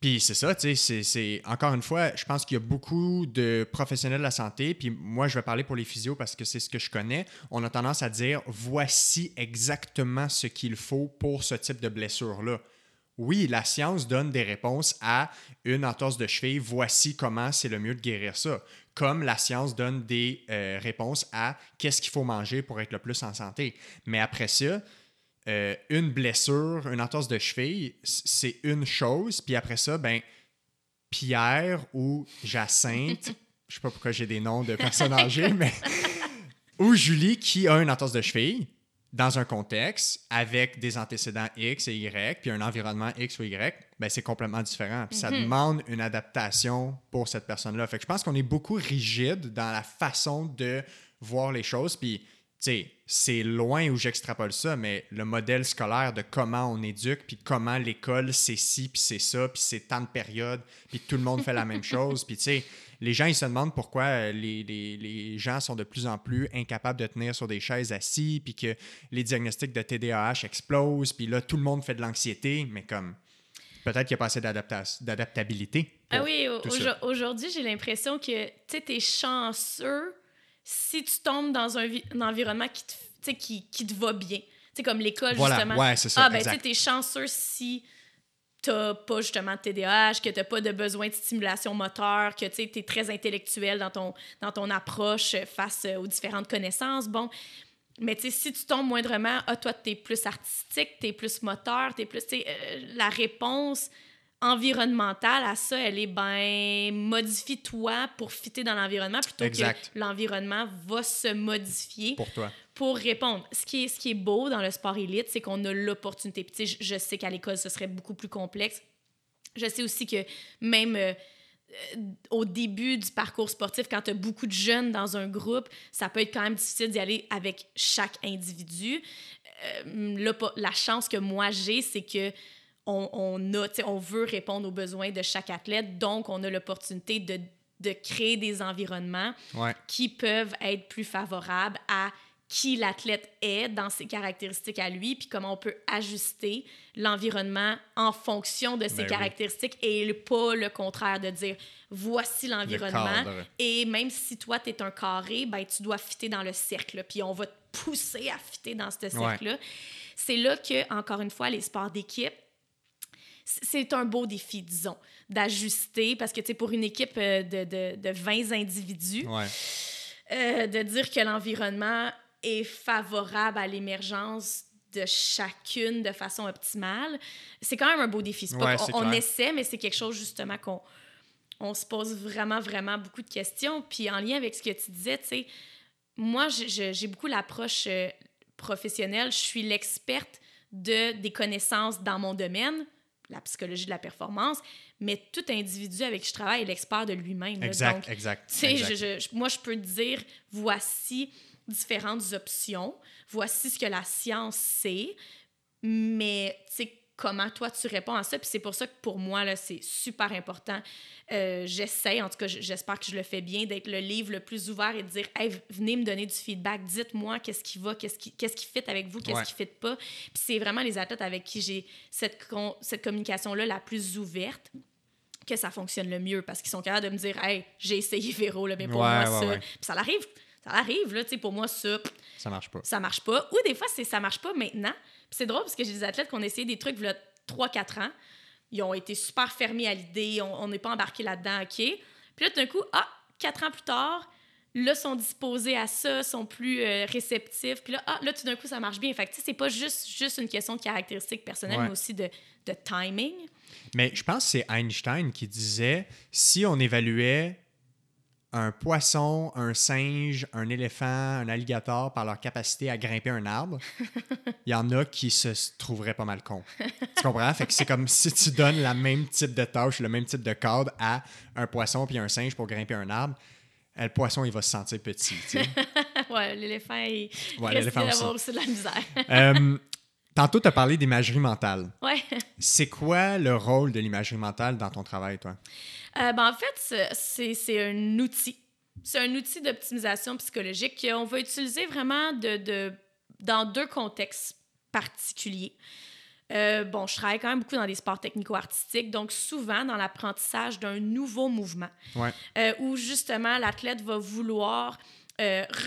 puis c'est ça, tu sais, c'est encore une fois, je pense qu'il y a beaucoup de professionnels de la santé, puis moi je vais parler pour les physios parce que c'est ce que je connais. On a tendance à dire voici exactement ce qu'il faut pour ce type de blessure-là. Oui, la science donne des réponses à une entorse de cheville, voici comment c'est le mieux de guérir ça. Comme la science donne des euh, réponses à qu'est-ce qu'il faut manger pour être le plus en santé. Mais après ça, euh, une blessure, une entorse de cheville, c'est une chose. Puis après ça, ben, Pierre ou Jacinthe, <laughs> je sais pas pourquoi j'ai des noms de personnes âgées, <laughs> mais. ou Julie qui a une entorse de cheville dans un contexte avec des antécédents X et Y, puis un environnement X ou Y, ben c'est complètement différent. Puis ça Mhm. demande une adaptation pour cette personne-là. Fait que je pense qu'on est beaucoup rigide dans la façon de voir les choses. Puis c'est loin où j'extrapole ça, mais le modèle scolaire de comment on éduque, puis comment l'école, c'est ci, puis c'est ça, puis c'est tant de périodes, puis tout le monde fait la même <laughs> chose. Puis, tu sais, les gens, ils se demandent pourquoi euh, les, les, les, gens sont de plus en plus incapables de tenir sur des chaises assis, puis que les diagnostics de TDAH explosent, puis là, tout le monde fait de l'anxiété, mais comme peut-être qu'il n'y a pas assez d'adaptabilité. Ah oui, aujourd'hui, j'ai l'impression que tu es chanceux si tu tombes dans un, un environnement qui te, qui, qui te va bien. sais comme l'école, voilà. justement. Ouais, c'est ça. Ah, ben, tu es chanceux si t'as pas justement de TDAH, que t'as pas de besoin de stimulation moteur, que tu es très intellectuel dans ton, dans ton approche face aux différentes connaissances. Bon, mais tu sais, si tu tombes moindrement, ah, toi, t'es plus artistique, t'es plus moteur, t'es plus, tu sais, euh, la réponse environnementale à ça, elle est ben modifie-toi pour fitter dans l'environnement plutôt exact. que l'environnement va se modifier pour toi pour répondre. Ce qui est, ce qui est beau dans le sport élite, c'est qu'on a l'opportunité. Puis, je, je sais qu'à l'école, ce serait beaucoup plus complexe. Je sais aussi que même euh, au début du parcours sportif, quand tu as beaucoup de jeunes dans un groupe, ça peut être quand même difficile d'y aller avec chaque individu. Euh, là, la chance que moi j'ai, c'est que on, on, a, on veut répondre aux besoins de chaque athlète, donc on a l'opportunité de, de, créer des environnements ouais. qui peuvent être plus favorables à qui l'athlète est dans ses caractéristiques à lui, puis comment on peut ajuster l'environnement en fonction de ses ben caractéristiques oui. et pas le contraire de dire voici l'environnement. Et même si toi, tu es un carré, ben, tu dois fitter dans le cercle, puis on va te pousser à fitter dans ce cercle-là. Ouais. C'est là que, encore une fois, les sports d'équipe, c'est un beau défi, disons, d'ajuster, parce que, tu sais, pour une équipe de, de, de 20 individus, ouais. euh, de dire que l'environnement est favorable à l'émergence de chacune de façon optimale, c'est quand même un beau défi. Pas ouais, on, essaie, mais c'est quelque chose justement qu'on on se pose vraiment, vraiment beaucoup de questions. Puis en lien avec ce que tu disais, tu sais, moi, j'ai beaucoup l'approche euh, professionnelle. Je suis l'experte de, des connaissances dans mon domaine, la psychologie de la performance, mais tout individu avec qui je travaille est l'expert de lui-même. Exact, exact. exact. moi, je peux te dire, voici différentes options, voici ce que la science sait, mais tu sais, comment toi tu réponds à ça. Puis c'est pour ça que pour moi, là, c'est super important. Euh, J'essaie, en tout cas, j'espère que je le fais bien, d'être le livre le plus ouvert et de dire hey, venez me donner du feedback, dites-moi qu'est-ce qui va, qu'est-ce qui, qu'est-ce qui fit avec vous, qu'est-ce qui fit pas. Puis c'est vraiment les athlètes avec qui j'ai cette, cette communication-là la plus ouverte que ça fonctionne le mieux parce qu'ils sont capables de me dire hey, j'ai essayé Véro, là, mais pour moi, ça. Puis ça l'arrive. Ça arrive, là, tu sais, pour moi, ça. Ça marche pas. Ça marche pas. Ou des fois, c'est ça marche pas maintenant c'est drôle parce que j'ai des athlètes qui ont essayé des trucs il y a 3-4 ans. Ils ont été super fermés à l'idée, on n'est pas embarqué là-dedans, OK. Puis là, tout d'un coup, ah, 4 ans plus tard, là, sont disposés à ça, sont plus euh, réceptifs. Puis là, ah, là, tout d'un coup, ça marche bien. Fait que, tu sais, c'est pas juste, juste une question de caractéristiques personnelles, mais aussi de, de timing. Mais je pense que c'est Einstein qui disait si on évaluait un poisson, un singe, un éléphant, un alligator par leur capacité à grimper un arbre, <laughs> il y en a qui se trouveraient pas mal cons. Tu comprends? Fait que c'est comme si tu donnes le même type de tâche, le même type de cadre à un poisson puis un singe pour grimper un arbre. Le poisson, il va se sentir petit. <laughs> Ouais, l'éléphant, il ouais, d'avoir aussi. de la misère. <laughs> Euh, tantôt, tu as parlé d'imagerie mentale. Ouais. C'est quoi le rôle de l'imagerie mentale dans ton travail, toi? Euh, ben, en fait, c'est un outil. C'est un outil d'optimisation psychologique qu'on va utiliser vraiment de, de, dans deux contextes particuliers. Euh, bon, je travaille quand même beaucoup dans des sports technico-artistiques, donc souvent dans l'apprentissage d'un nouveau mouvement, euh, où justement l'athlète va vouloir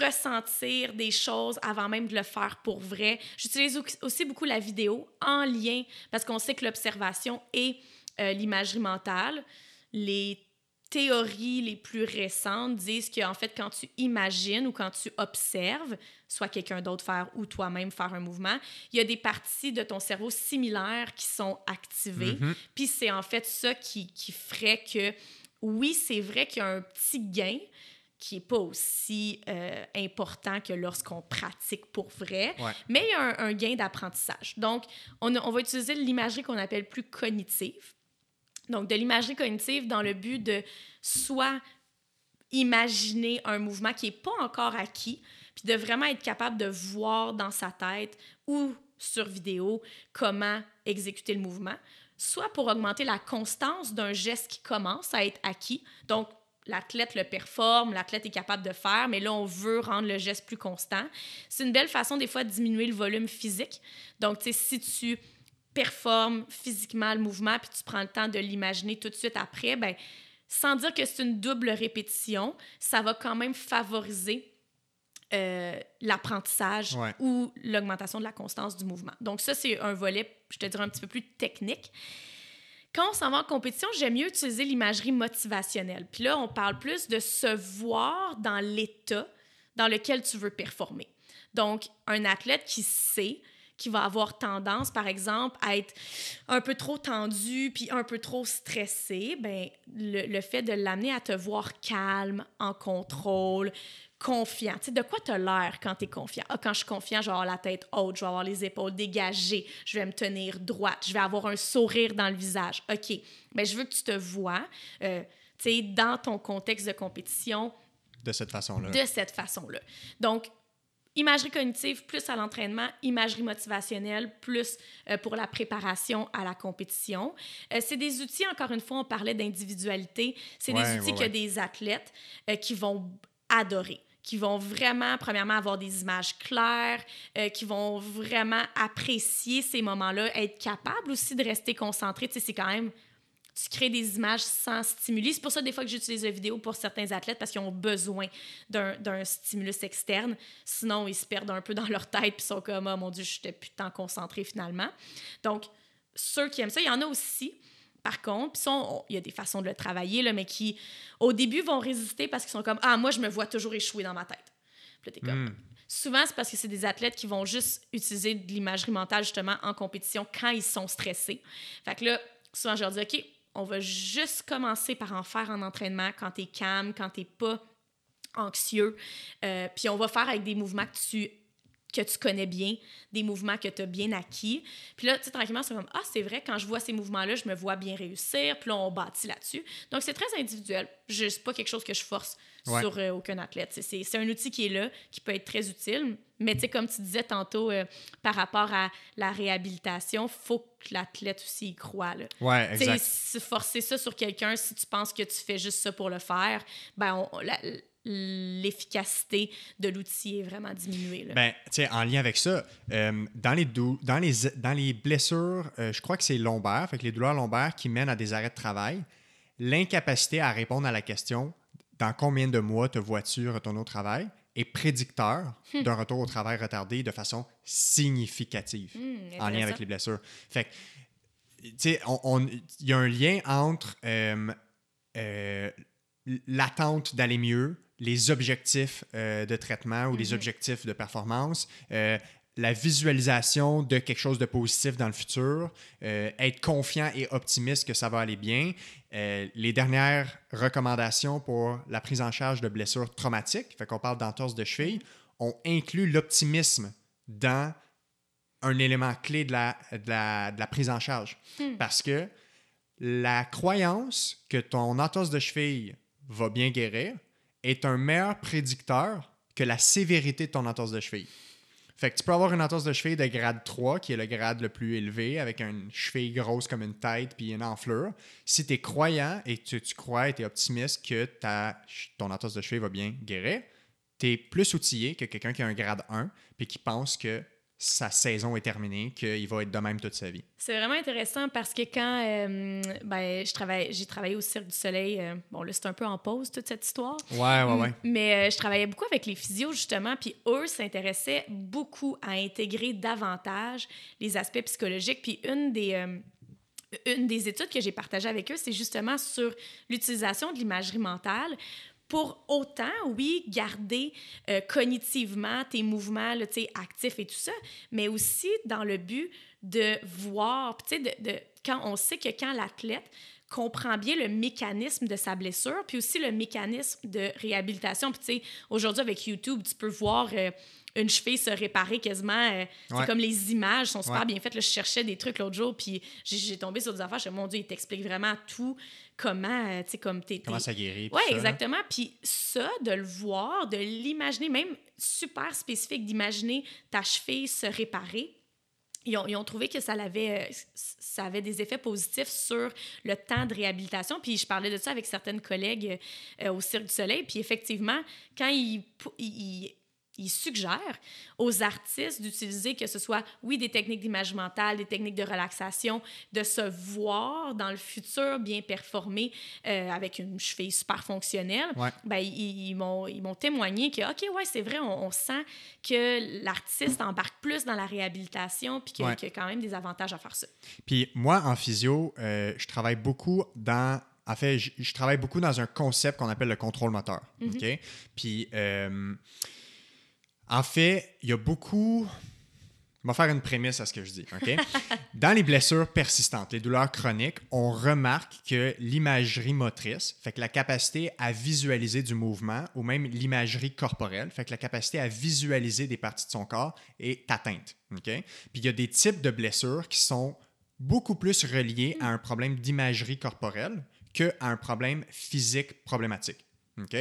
ressentir des choses avant même de le faire pour vrai. J'utilise aussi beaucoup la vidéo en lien parce qu'on sait que l'observation et l'imagerie mentale les théories les plus récentes disent qu'en fait, quand tu imagines ou quand tu observes, soit quelqu'un d'autre faire ou toi-même faire un mouvement, il y a des parties de ton cerveau similaires qui sont activées. Mm-hmm. Puis c'est en fait ça qui, qui ferait que, oui, c'est vrai qu'il y a un petit gain, qui n'est pas aussi euh, important que lorsqu'on pratique pour vrai, mais il y a un, un gain d'apprentissage. Donc, on, on, va utiliser l'imagerie qu'on appelle plus cognitive. Donc, de l'imagerie cognitive dans le but de soit imaginer un mouvement qui n'est pas encore acquis, puis de vraiment être capable de voir dans sa tête ou sur vidéo comment exécuter le mouvement, soit pour augmenter la constance d'un geste qui commence à être acquis. Donc, l'athlète le performe, l'athlète est capable de faire, mais là, on veut rendre le geste plus constant. C'est une belle façon, des fois, de diminuer le volume physique. Donc, tu sais, si tu performe physiquement le mouvement, puis tu prends le temps de l'imaginer tout de suite après, ben, sans dire que c'est une double répétition, ça va quand même favoriser euh, l'apprentissage ou l'augmentation de la constance du mouvement. Donc ça, c'est un volet, je te dirais, un petit peu plus technique. Quand on s'en va en compétition, j'aime mieux utiliser l'imagerie motivationnelle. Puis là, on parle plus de se voir dans l'état dans lequel tu veux performer. Donc, un athlète qui sait qui va avoir tendance, par exemple, à être un peu trop tendu puis un peu trop stressé, ben, le, le fait de l'amener à te voir calme, en contrôle, confiant. Tu sais, de quoi tu as l'air quand tu es confiant? Ah, quand je suis confiant, je vais avoir la tête haute, je vais avoir les épaules dégagées, je vais me tenir droite, je vais avoir un sourire dans le visage. OK, mais ben, je veux que tu te vois, euh, tu sais, dans ton contexte de compétition. De cette façon-là. De cette façon-là. Donc, Imagerie cognitive plus à l'entraînement, imagerie motivationnelle plus euh, pour la préparation à la compétition. Euh, c'est des outils, encore une fois, on parlait d'individualité, c'est des outils que des athlètes euh, qui vont adorer qui vont vraiment, premièrement, avoir des images claires, qui vont vraiment apprécier ces moments-là, être capable aussi de rester concentré. Tu sais, c'est quand même tu crées des images sans stimuli. C'est pour ça, des fois, que j'utilise la vidéo pour certains athlètes parce qu'ils ont besoin d'un stimulus externe. Sinon, ils se perdent un peu dans leur tête puis sont comme, oh mon Dieu, je n'étais plus tant concentré finalement. Donc, ceux qui aiment ça, il y en a aussi. Par contre, il y a des façons de le travailler, là, mais qui, au début, vont résister parce qu'ils sont comme Ah, moi, je me vois toujours échouer dans ma tête. Puis là, comme. Hmm. Souvent, c'est parce que c'est des athlètes qui vont juste utiliser de l'imagerie mentale, justement, en compétition quand ils sont stressés. Fait que là, souvent, je leur dis OK, on va juste commencer par en faire en entraînement quand tu es calme, quand tu n'es pas anxieux. Euh, puis on va faire avec des mouvements que tu que tu connais bien, des mouvements que tu as bien acquis. Puis là, tu sais, tranquillement, c'est comme, ah, c'est vrai, quand je vois ces mouvements-là, je me vois bien réussir. Puis là, on bâtit là-dessus. Donc, c'est très individuel. Je n'est pas quelque chose que je force sur euh, aucun athlète. C'est un outil qui est là, qui peut être très utile. Mais tu sais, comme tu disais tantôt, euh, par rapport à la réhabilitation, faut que l'athlète aussi y croit. Là. Ouais, exact. forcer ça sur quelqu'un, si tu penses que tu fais juste ça pour le faire, ben on, l'efficacité de l'outil est vraiment diminuée. Ben, en lien avec ça, euh, dans, les dans, les, dans les blessures, euh, je crois que c'est lombaire, fait que les douleurs lombaires qui mènent à des arrêts de travail, l'incapacité à répondre à la question dans combien de mois te vois-tu retourner au travail est prédicteur hmm. d'un retour au travail retardé de façon significative hmm, en lien avec les blessures. Fait tu sais, il y a un lien entre euh, l'attente d'aller mieux, les objectifs euh, de traitement ou les mhm. objectifs de performance, euh, la visualisation de quelque chose de positif dans le futur, euh, être confiant et optimiste que ça va aller bien. les dernières recommandations pour la prise en charge de blessures traumatiques, fait qu'on parle d'entorse de cheville, ont inclus l'optimisme dans un élément clé de la, de la, prise en charge. Hmm. Parce que la croyance que ton entorse de cheville va bien guérir est un meilleur prédicteur que la sévérité de ton entorse de cheville. Fait que tu peux avoir une entorse de cheville de grade 3, qui est le grade le plus élevé, avec une cheville grosse comme une tête puis une enflure. Si tu es croyant et tu, tu crois et tu es optimiste que ta, ton entorse de cheville va bien guérir, tu es plus outillé que quelqu'un qui a un grade 1 puis qui pense que sa saison est terminée, qu'il va être de même toute sa vie. C'est vraiment intéressant parce que quand euh, ben, je travaille, j'ai travaillé au Cirque du Soleil, euh, bon là c'est un peu en pause toute cette histoire. Ouais, ouais, ouais. Mais euh, je travaillais beaucoup avec les physios justement, puis eux s'intéressaient beaucoup à intégrer davantage les aspects psychologiques. Puis une des une des études que j'ai partagées avec eux, c'est justement sur l'utilisation de l'imagerie mentale pour autant, oui, garder euh, cognitivement tes mouvements là, actifs et tout ça, mais aussi dans le but de voir, de, de, quand on sait que quand l'athlète comprend bien le mécanisme de sa blessure, puis aussi le mécanisme de réhabilitation. Puis, tu sais, aujourd'hui, avec YouTube, tu peux voir euh, une cheville se réparer quasiment. Euh, c'est comme les images sont super bien faites. je cherchais des trucs l'autre jour, puis j'ai tombé sur des affaires. Je me mon Dieu, il t'explique vraiment tout, comment, euh, tu sais, comme t'es... Comment ça guérit. Oui, exactement. Puis ça, de le voir, de l'imaginer, même super spécifique, d'imaginer ta cheville se réparer, ils ont, trouvé que ça avait, euh, ça avait des effets positifs sur le temps de réhabilitation. Puis je parlais de ça avec certaines collègues au Cirque du Soleil. Puis effectivement, quand ils, ils il suggère aux artistes d'utiliser que ce soit, oui, des techniques d'image mentale, des techniques de relaxation, de se voir dans le futur bien performer euh, avec une cheville super fonctionnelle. Ben, ils, ils m'ont témoigné que, OK, ouais, c'est vrai, on, sent que l'artiste embarque plus dans la réhabilitation puis qu'il y a quand même des avantages à faire ça. Puis moi, en physio, euh, je travaille beaucoup dans en fait, je, travaille beaucoup dans un concept qu'on appelle le contrôle moteur. OK? Puis, euh, en fait, il y a beaucoup. On va faire une prémisse à ce que je dis. OK? <laughs> Dans les blessures persistantes, les douleurs chroniques, on remarque que l'imagerie motrice, fait que la capacité à visualiser du mouvement, ou même l'imagerie corporelle, fait que la capacité à visualiser des parties de son corps est atteinte. OK? Puis il y a des types de blessures qui sont beaucoup plus reliés à un problème d'imagerie corporelle qu'à un problème physique problématique. OK?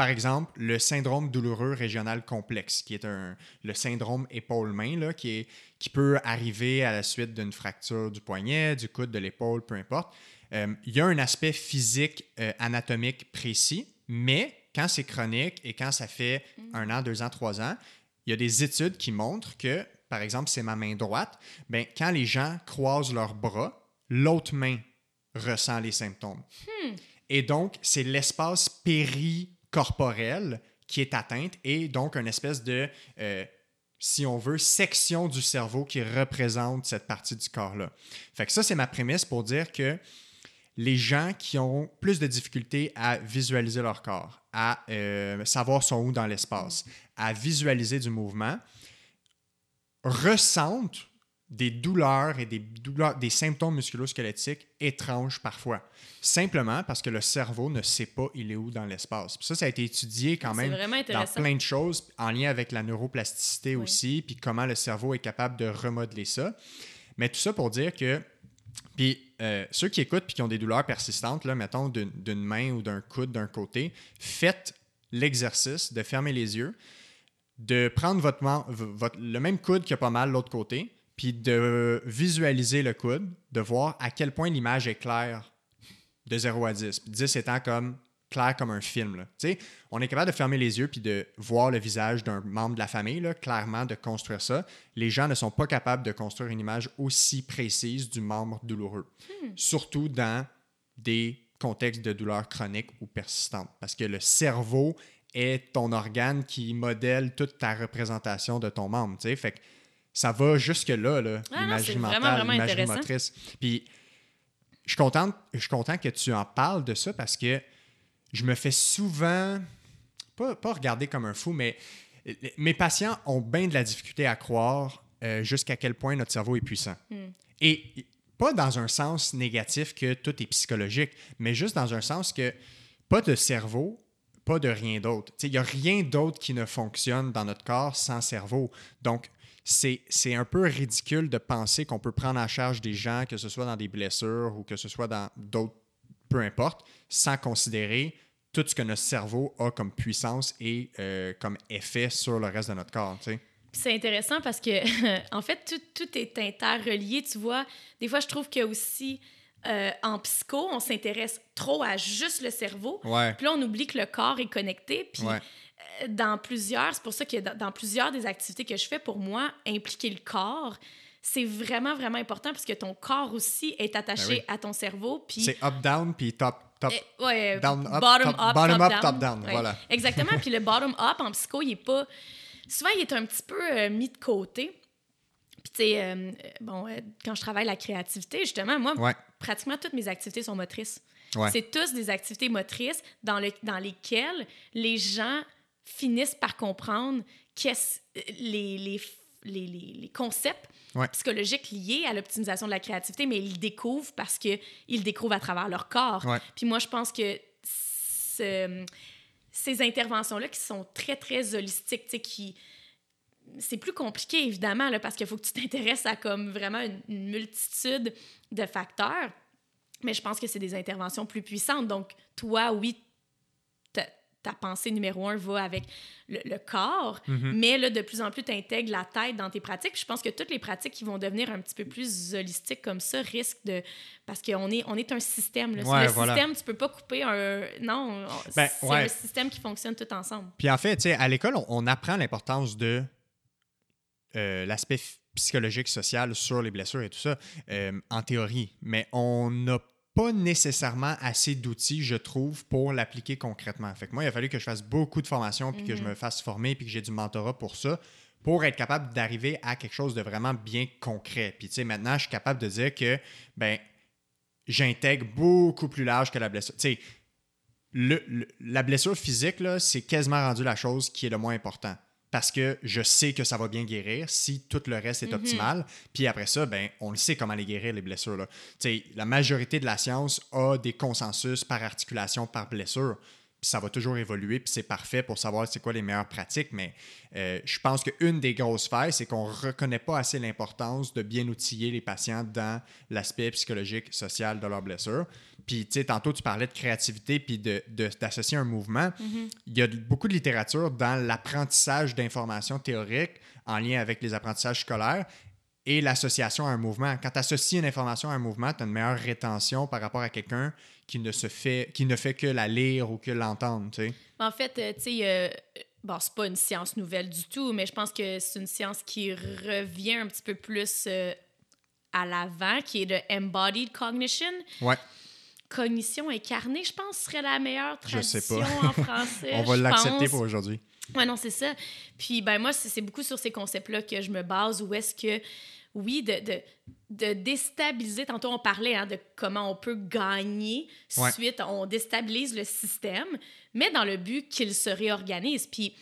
Par exemple, le syndrome douloureux régional complexe, qui est un, le syndrome épaule-main, qui, qui peut arriver à la suite d'une fracture du poignet, du coude, de l'épaule, peu importe. Euh, il y a un aspect physique euh, anatomique précis, mais quand c'est chronique et quand ça fait mm. un an, deux ans, trois ans, il y a des études qui montrent que, par exemple, c'est ma main droite, ben, quand les gens croisent leurs bras, l'autre main ressent les symptômes. Hmm. Et donc, c'est l'espace péri corporelle qui est atteinte et donc une espèce de, euh, si on veut, section du cerveau qui représente cette partie du corps-là. Fait que ça, c'est ma prémisse pour dire que les gens qui ont plus de difficultés à visualiser leur corps, à euh, savoir son où dans l'espace, à visualiser du mouvement, ressentent des douleurs et des, douleurs, des symptômes musculo-squelettiques étranges parfois. Simplement parce que le cerveau ne sait pas il est où dans l'espace. Ça, ça a été étudié quand même dans plein de choses, en lien avec la neuroplasticité aussi, puis comment le cerveau est capable de remodeler ça. Mais tout ça pour dire que, puis euh, ceux qui écoutent puis qui ont des douleurs persistantes, là, mettons d'une main ou d'un coude d'un côté, faites l'exercice de fermer les yeux, de prendre votre, votre le même coude qui a pas mal l'autre côté, puis de visualiser le coude, de voir à quel point l'image est claire de 0 à 10. 10 étant comme clair comme un film. Là. On est capable de fermer les yeux puis de voir le visage d'un membre de la famille, là, clairement, de construire ça. Les gens ne sont pas capables de construire une image aussi précise du membre douloureux, hmm. surtout dans des contextes de douleur chronique ou persistante, parce que le cerveau est ton organe qui modèle toute ta représentation de ton membre. Fait que ça va jusque-là, là, ah l'imagerie mentale, l'imagerie motrice. Puis, je suis, content, je suis content que tu en parles de ça parce que je me fais souvent, pas, pas regarder comme un fou, mais mes patients ont bien de la difficulté à croire euh, jusqu'à quel point notre cerveau est puissant. Hmm. Et pas dans un sens négatif que tout est psychologique, mais juste dans un sens que pas de cerveau, pas de rien d'autre. Il n'y a rien d'autre qui ne fonctionne dans notre corps sans cerveau. Donc, c'est un peu ridicule de penser qu'on peut prendre en charge des gens, que ce soit dans des blessures ou que ce soit dans d'autres, peu importe, sans considérer tout ce que notre cerveau a comme puissance et euh, comme effet sur le reste de notre corps. C'est intéressant parce que, <laughs> en fait, tout, tout, est interrelié, tu vois. Des fois, je trouve que aussi, euh, en psycho, on s'intéresse trop à juste le cerveau. Puis là, on oublie que le corps est connecté. Puis dans plusieurs, c'est pour ça que dans, plusieurs des activités que je fais, pour moi, impliquer le corps, c'est vraiment, vraiment important parce que ton corps aussi est attaché ben à ton cerveau. C'est up-down, puis top, top, eh, ouais, down, up, bottom up, bottom up, top down. Voilà. Exactement. <laughs> puis le bottom up en psycho, il est pas. Souvent, il est un petit peu euh, mis de côté. Puis, tu sais, euh, bon, euh, quand je travaille la créativité, justement, moi, pratiquement toutes mes activités sont motrices. C'est tous des activités motrices dans, le, dans lesquelles les gens finissent par comprendre les, les, les, les, concepts psychologiques liés à l'optimisation de la créativité, mais ils le découvrent parce qu'ils le découvrent à travers leur corps. Puis moi, je pense que ces interventions-là qui sont très, très holistiques, qui c'est plus compliqué, évidemment, là, parce qu'il faut que tu t'intéresses à comme vraiment une, multitude de facteurs. Mais je pense que c'est des interventions plus puissantes. Donc, toi, oui, ta pensée numéro un va avec le, corps, mhm. mais là, de plus en plus, tu intègres la tête dans tes pratiques. je pense que toutes les pratiques qui vont devenir un petit peu plus holistiques comme ça risquent de... Parce qu'on est, on est un système. Là. le système, tu peux pas couper un... Non, ben, c'est un système qui fonctionne tout ensemble. Puis en fait, tu sais, à l'école, on, apprend l'importance de euh, l'aspect psychologique, social sur les blessures et tout ça, euh, en théorie. Mais on n'a pas nécessairement assez d'outils, je trouve, pour l'appliquer concrètement. Fait que moi, il a fallu que je fasse beaucoup de formations, puis que je mhm. me fasse former, puis que j'ai du mentorat pour ça, pour être capable d'arriver à quelque chose de vraiment bien concret. Puis, tu sais, maintenant, je suis capable de dire que, ben, j'intègre beaucoup plus large que la blessure. Tu sais, la blessure physique, c'est quasiment rendu la chose qui est le moins important parce que je sais que ça va bien guérir si tout le reste est mhm. optimal. Puis après ça, ben, on le sait comment les guérir, les blessures. Là. La majorité de la science a des consensus par articulation, par blessure. Puis ça va toujours évoluer, puis c'est parfait pour savoir c'est quoi les meilleures pratiques. Mais euh, je pense qu'une des grosses failles, c'est qu'on ne reconnaît pas assez l'importance de bien outiller les patients dans l'aspect psychologique, social de leurs blessures. Puis, tu sais, tantôt, tu parlais de créativité puis d'associer de, un mouvement. Mm-hmm. Il y a beaucoup de littérature dans l'apprentissage d'informations théoriques en lien avec les apprentissages scolaires et l'association à un mouvement. Quand tu associes une information à un mouvement, tu as une meilleure rétention par rapport à quelqu'un qui ne se fait qui ne fait que la lire ou que l'entendre, tu sais. En fait, euh, tu sais, euh, bon, c'est pas une science nouvelle du tout, mais je pense que c'est une science qui revient un petit peu plus euh, à l'avant, qui est de embodied cognition. Ouais cognition incarnée, je pense, serait la meilleure traduction en français. <laughs> On va l'accepter pour aujourd'hui. Oui, non, c'est ça. Puis, ben moi, c'est beaucoup sur ces concepts-là que je me base, où est-ce que, oui, de, de, de, déstabiliser, tantôt on parlait hein, de comment on peut gagner suite, on déstabilise le système, mais dans le but qu'il se réorganise. Puis,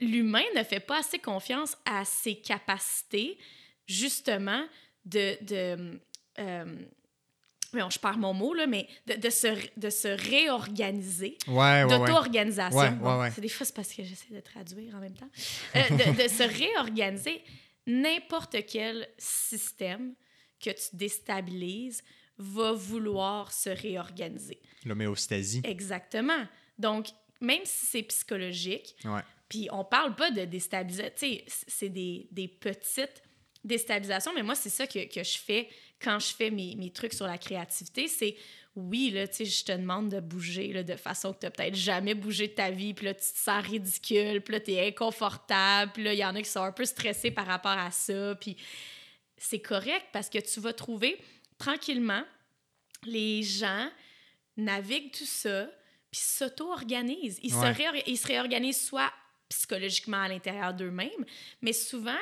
l'humain ne fait pas assez confiance à ses capacités justement de... de euh, je perds mon mot, là, mais de, de, se, de se réorganiser, ouais, ouais, d'auto-organisation. Ouais, c'est des fois, c'est parce que j'essaie de traduire en même temps. Euh, de, de, se réorganiser. N'importe quel système que tu déstabilises va vouloir se réorganiser. L'homéostasie. Exactement. Donc, même si c'est psychologique, puis on parle pas de déstabiliser, c'est des, des, petites déstabilisations, mais moi, c'est ça que, que, je fais quand je fais mes, mes trucs sur la créativité, c'est oui, là, tu sais, je te demande de bouger là, de façon que tu n'as peut-être jamais bougé de ta vie, puis là, tu te sens ridicule, puis là, tu es inconfortable, puis là, il y en a qui sont un peu stressés par rapport à ça, puis c'est correct parce que tu vas trouver tranquillement les gens naviguent tout ça, puis s'auto-organisent. Ils, se ils se réorganisent soit psychologiquement à l'intérieur d'eux-mêmes, mais souvent,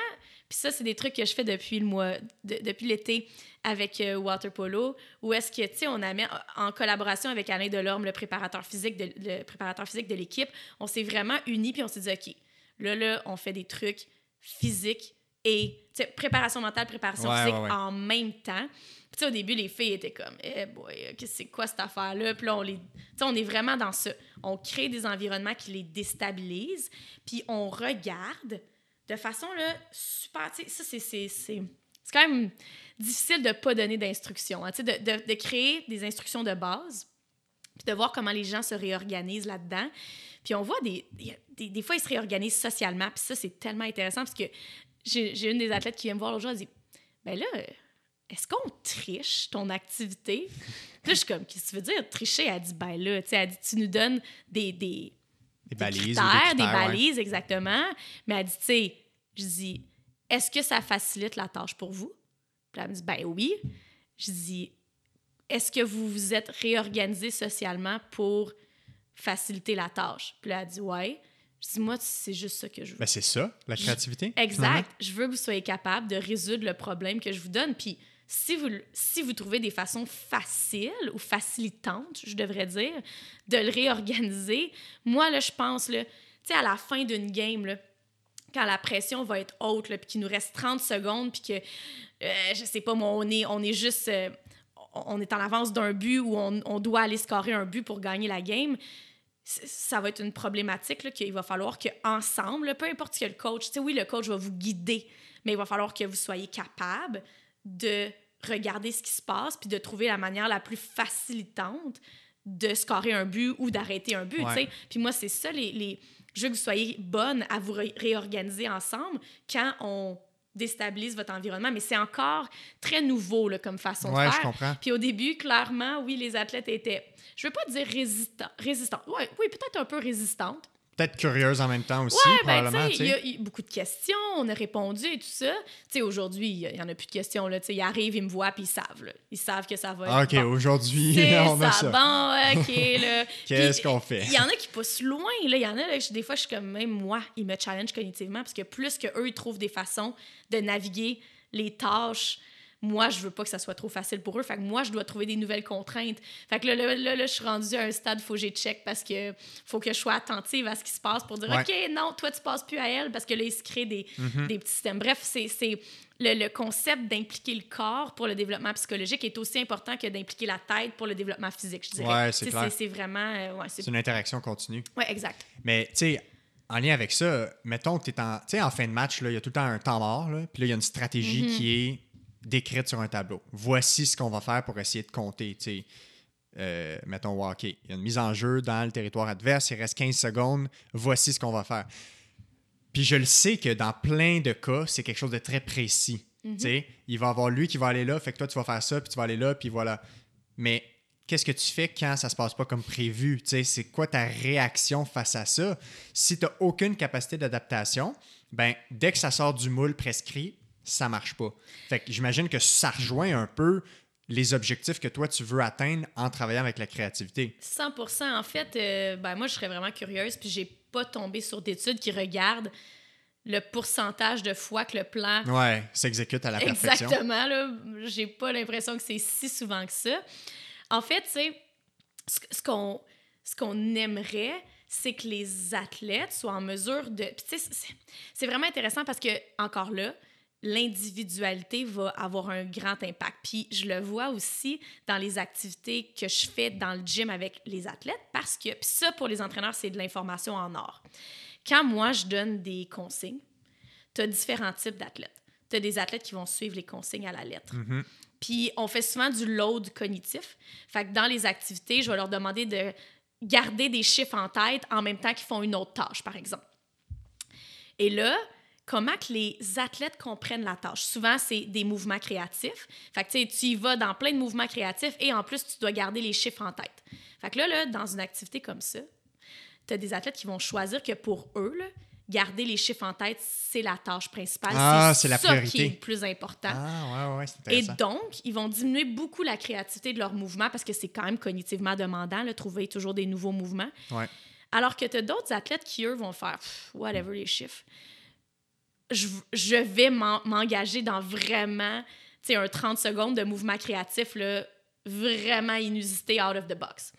puis ça, c'est des trucs que je fais depuis le mois, depuis l'été avec euh, Water Polo, où est-ce que, tu sais, on a mis en collaboration avec Alain Delorme, le préparateur physique de, le préparateur physique de l'équipe, on s'est vraiment unis, puis on s'est dit, OK, là, là, on fait des trucs physiques et, préparation mentale, préparation physique en même temps. Puis, au début, les filles étaient comme, eh boy, c'est quoi cette affaire-là? Puis là, on, les... on est vraiment dans ça. On crée des environnements qui les déstabilisent, puis on regarde de façon là, super. Ça, c'est quand même difficile de ne pas donner d'instructions, hein, de, de, de, créer des instructions de base, puis de voir comment les gens se réorganisent là-dedans. Puis on voit des, des, des, fois, ils se réorganisent socialement, puis ça, c'est tellement intéressant parce que j'ai une des athlètes qui vient me voir l'autre jour, elle dit Ben là, est-ce qu'on triche ton activité? Puis là, je suis comme, qu'est-ce que tu veux dire, tricher? Elle dit, ben là, tu sais, elle dit, tu nous donnes des, des, des balises. Critères, des, balises, exactement. Mais elle dit, tu sais, je dis, est-ce que ça facilite la tâche pour vous? Puis elle me dit, ben oui. Je dis, est-ce que vous vous êtes réorganisé socialement pour faciliter la tâche? Puis là, elle dit, ouais. Je dis, moi, c'est juste ça que je veux. Ben c'est ça, la créativité. exact. Je veux que vous soyez capable de résoudre le problème que je vous donne. Puis si vous, si vous trouvez des façons faciles ou facilitantes, je devrais dire, de le réorganiser, moi, là, je pense, tu sais, à la fin d'une game, là, quand la pression va être haute, puis qu'il nous reste 30 secondes, puis que, euh, je sais pas, moi, on est, on est juste... Euh, on est en avance d'un but ou on, on, doit aller scorer un but pour gagner la game, ça va être une problématique qu'il va falloir qu'ensemble, peu importe ce que le coach, tu sais, oui, le coach va vous guider, mais il va falloir que vous soyez capable de regarder ce qui se passe puis de trouver la manière la plus facilitante de scorer un but ou d'arrêter un but. Puis moi, c'est ça, les, les, je veux que vous soyez bonne à vous réorganiser ensemble quand on déstabilise votre environnement, mais c'est encore très nouveau là, comme façon de faire. Je comprends. Puis au début, clairement, oui, les athlètes étaient, je veux pas dire résistants, résistants, ouais, oui, peut-être un peu résistantes, peut-être curieuse en même temps aussi, ouais, ben, probablement. Il y, a beaucoup de questions, on a répondu et tout ça. Aujourd'hui, il n'y en a plus de questions. Là, ils arrivent, ils me voient, puis ils savent. Là. Ils savent que ça va être. OK, aujourd'hui, <laughs> on a ça. Bon, OK. <laughs> Qu'est-ce qu'on fait? Il y en a qui poussent loin. Il y en a, là, des fois, je suis comme, même moi, ils me challenge cognitivement parce que plus qu'eux, ils trouvent des façons de naviguer les tâches moi, je veux pas que ça soit trop facile pour eux. Fait que moi, je dois trouver des nouvelles contraintes. Fait que là, là, là, je suis rendue à un stade, faut que j'ai check parce que faut que je sois attentive à ce qui se passe pour dire, OK, non, toi, tu passes plus à elle parce que là, il se crée des, mm-hmm. des petits systèmes. Bref, c'est le, le, concept d'impliquer le corps pour le développement psychologique est aussi important que d'impliquer la tête pour le développement physique, je dirais. Ouais, c'est vraiment... Euh, ouais, c'est une interaction continue. Oui, exact. Mais, tu sais, en lien avec ça, mettons que tu es en, en fin de match, il y a tout le temps un temps mort, là, puis là, il y a une stratégie mm-hmm. qui est décrite sur un tableau. Voici ce qu'on va faire pour essayer de compter. Euh, mettons, OK, il y a une mise en jeu dans le territoire adverse, il reste 15 secondes, voici ce qu'on va faire. Puis je le sais que dans plein de cas, c'est quelque chose de très précis. Mhm. Il va y avoir lui qui va aller là, fait que toi, tu vas faire ça, puis tu vas aller là, puis voilà. Mais qu'est-ce que tu fais quand ça se passe pas comme prévu? C'est quoi ta réaction face à ça? Si tu n'as aucune capacité d'adaptation, ben, dès que ça sort du moule prescrit, ça marche pas. Fait que j'imagine que ça rejoint un peu les objectifs que toi tu veux atteindre en travaillant avec la créativité. 100% En fait, euh, ben moi je serais vraiment curieuse puis j'ai pas tombé sur d'études qui regardent le pourcentage de fois que le plan ouais, s'exécute à la perfection. Exactement là, j'ai pas l'impression que c'est si souvent que ça. En fait, tu sais ce qu'on ce qu'on aimerait c'est que les athlètes soient en mesure de c'est vraiment intéressant parce que encore là, l'individualité va avoir un grand impact. Puis je le vois aussi dans les activités que je fais dans le gym avec les athlètes parce que puis ça, pour les entraîneurs, c'est de l'information en or. Quand moi, je donne des consignes, tu as différents types d'athlètes. Tu as des athlètes qui vont suivre les consignes à la lettre. Mhm. Puis on fait souvent du load cognitif. Fait que dans les activités, je vais leur demander de garder des chiffres en tête en même temps qu'ils font une autre tâche, par exemple. Et là, comment que les athlètes comprennent la tâche? Souvent, c'est des mouvements créatifs. Fait que tu y vas dans plein de mouvements créatifs et en plus, tu dois garder les chiffres en tête. Fait que là, là dans une activité comme ça, tu as des athlètes qui vont choisir que pour eux, là, garder les chiffres en tête, c'est la tâche principale. Ah, c'est la ça qui est le plus important. Ah, ouais, ouais, c'est Et donc, ils vont diminuer beaucoup la créativité de leur mouvement parce que c'est quand même cognitivement demandant, là, trouver toujours des nouveaux mouvements. Ouais. Alors que tu as d'autres athlètes qui, eux, vont faire whatever les chiffres. Je, vais m'en- m'engager dans vraiment un 30 secondes de mouvement créatif là, vraiment inusité out of the box.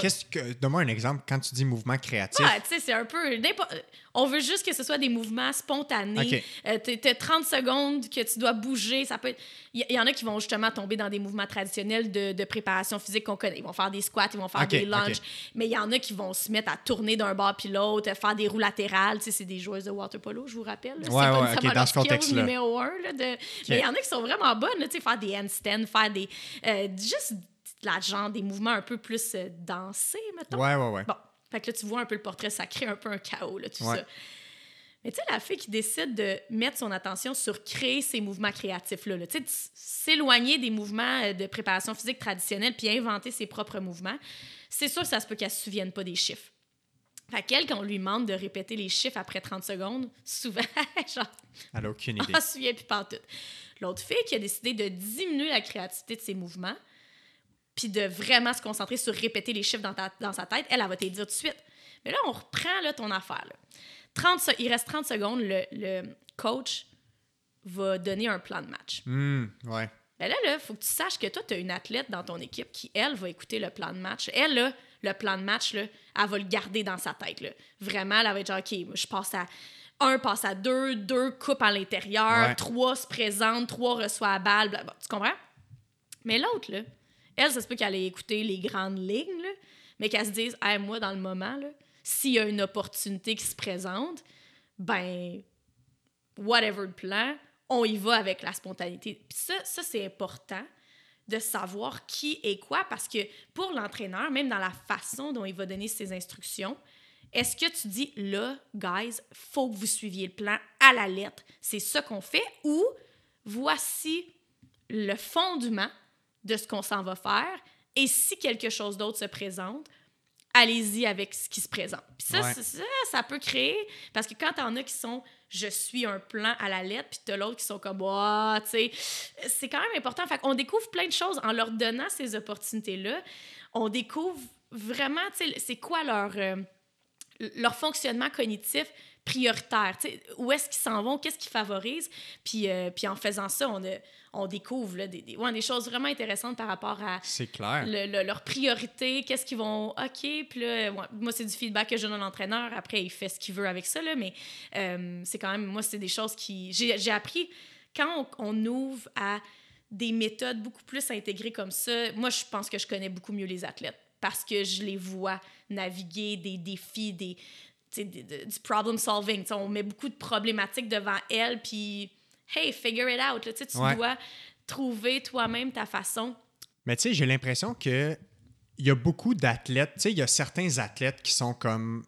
Qu'est-ce que... Donne-moi un exemple quand tu dis mouvement créatif. Ouais, tu sais, c'est un peu. On veut juste que ce soit des mouvements spontanés. OK. Euh, t'es- t'as 30 secondes que tu dois bouger. Ça peut Il y, en a qui vont justement tomber dans des mouvements traditionnels de, de préparation physique qu'on connaît. Ils vont faire des squats, ils vont faire des lunges. Mais il y en a qui vont se mettre à tourner d'un bord puis l'autre, faire des roues latérales. Tu sais, c'est des joueuses de water polo, je vous rappelle. C'est Ouais, ouais, dans ce contexte-là. numéro un. là, de... Mais il y en a qui sont vraiment bonnes. tu sais, faire des handstands, faire des. euh, juste la genre des mouvements un peu plus euh, dansés, mettons. Ouais, ouais, ouais. Bon, fait que là, tu vois un peu le portrait, ça crée un peu un chaos, là, tout Ouais. ça. Mais tu sais, la fille qui décide de mettre son attention sur créer ces mouvements créatifs-là, là, tu sais, s'éloigner des mouvements euh, de préparation physique traditionnelle puis inventer ses propres mouvements, c'est sûr que ça se peut qu'elle se souvienne pas des chiffres. Fait qu'elle, quand on lui demande de répéter les chiffres après 30 secondes, <laughs> souvent, <laughs> genre, Elle n'a aucune idée. on se souvient plus pas tout. L'autre fille qui a décidé de diminuer la créativité de ses mouvements, puis de vraiment se concentrer sur répéter les chiffres dans, ta- dans sa tête, elle, elle va te les dire tout de suite. Mais là, on reprend là, ton affaire. là. 30 se- il reste 30 secondes, le, le coach va donner un plan de match. Hum, ouais. Ben là, il faut que tu saches que toi, tu as une athlète dans ton équipe qui, elle, va écouter le plan de match. Elle, là, le plan de match, là, elle va le garder dans sa tête. là. Vraiment, elle va être genre, OK, je passe à un, passe à deux, deux coupe à l'intérieur, Ouais. trois se présente, trois reçoit la balle. bla, bla. tu comprends? Mais l'autre, là, elle, ça se peut qu'elle ait écouté les grandes lignes, mais qu'elle se dise, Hey, moi, dans le moment, s'il y a une opportunité qui se présente, ben, whatever le plan, on y va avec la spontanéité. Puis ça, ça c'est important de savoir qui est quoi parce que pour l'entraîneur, même dans la façon dont il va donner ses instructions, est-ce que tu dis là, guys, faut que vous suiviez le plan à la lettre, c'est ça qu'on fait ou voici le fondement de ce qu'on s'en va faire et si quelque chose d'autre se présente, allez-y avec ce qui se présente. Puis ça, Ouais. ça, ça peut créer, parce que quand t'en as qui sont je suis un plan à la lettre, puis t'as l'autre qui sont comme tu sais, c'est quand même important. Fait qu'on découvre plein de choses en leur donnant ces opportunités-là. On découvre vraiment, tu sais, c'est quoi leur, euh, leur fonctionnement cognitif prioritaire. où est-ce qu'ils s'en vont, qu'est-ce qu'ils favorisent. Puis, euh, puis en faisant ça, on, a- on découvre là, des, des, ouais, des choses vraiment intéressantes par rapport à clair. le- le- leurs priorités, qu'est-ce qu'ils vont. OK, puis là, ouais, moi, c'est du feedback que je donne à l'entraîneur. Après, il fait ce qu'il veut avec ça, là, mais euh, c'est quand même, moi, c'est des choses qui. J'ai j'ai appris quand on, on ouvre à des méthodes beaucoup plus intégrées comme ça. Moi, je pense que je connais beaucoup mieux les athlètes parce que je les vois naviguer des défis, des, du problem solving. On met beaucoup de problématiques devant elles, puis hey, figure it out. là, tu Ouais. dois trouver toi-même ta façon. Mais tu sais, j'ai l'impression que il y a beaucoup d'athlètes. Tu sais, il y a certains athlètes qui sont comme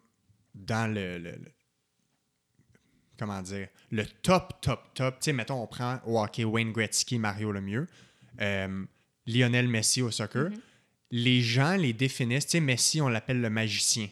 dans le, le- le- comment dire le top, top, top. Tu sais, mettons, on prend au hockey Wayne Gretzky, Mario Lemieux, euh, Lionel Messi au soccer. Les gens les définissent. Tu sais, Messi, on l'appelle le magicien.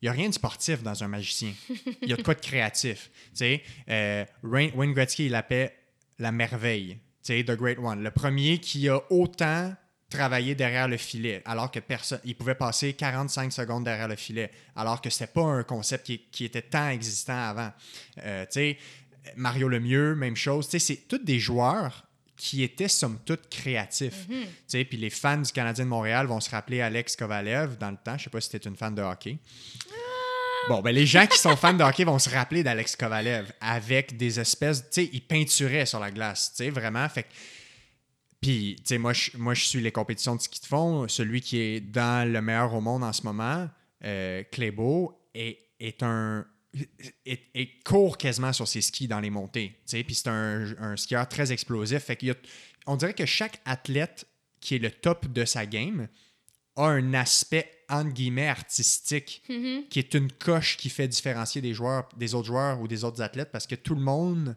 Il n'y a rien de sportif dans un magicien. <laughs> Il y a de quoi de créatif. Tu sais, euh, Wayne Gretzky, il l'appelle la merveille. Tu sais, The Great One. Le premier qui a autant travaillé derrière le filet, alors que personne, il pouvait passer 45 secondes derrière le filet, alors que c'était pas un concept qui, qui était tant existant avant. Euh, tu sais, Mario Lemieux, même chose. Tu sais, c'est tous des joueurs qui étaient somme toute créatifs. Tu sais, Puis les fans du Canadien de Montréal vont se rappeler Alex Kovalev dans le temps. Je sais pas si tu une fan de hockey. Bon, ben les gens qui sont fans de hockey vont se rappeler d'Alex Kovalev avec des espèces, tu sais, il peinturait sur la glace, tu sais, vraiment. Fait Puis, tu sais, moi, je, moi, suis les compétitions de ski de fond. Celui qui est dans le meilleur au monde en ce moment, euh, Clébo, est, est un. Est, est court quasiment sur ses skis dans les montées. Puis c'est un, un skieur très explosif. Fait qu'il y a- on dirait que chaque athlète qui est le top de sa game a un aspect entre guillemets artistique Mhm. qui est une coche qui fait différencier des joueurs, des autres joueurs ou des autres athlètes parce que tout le monde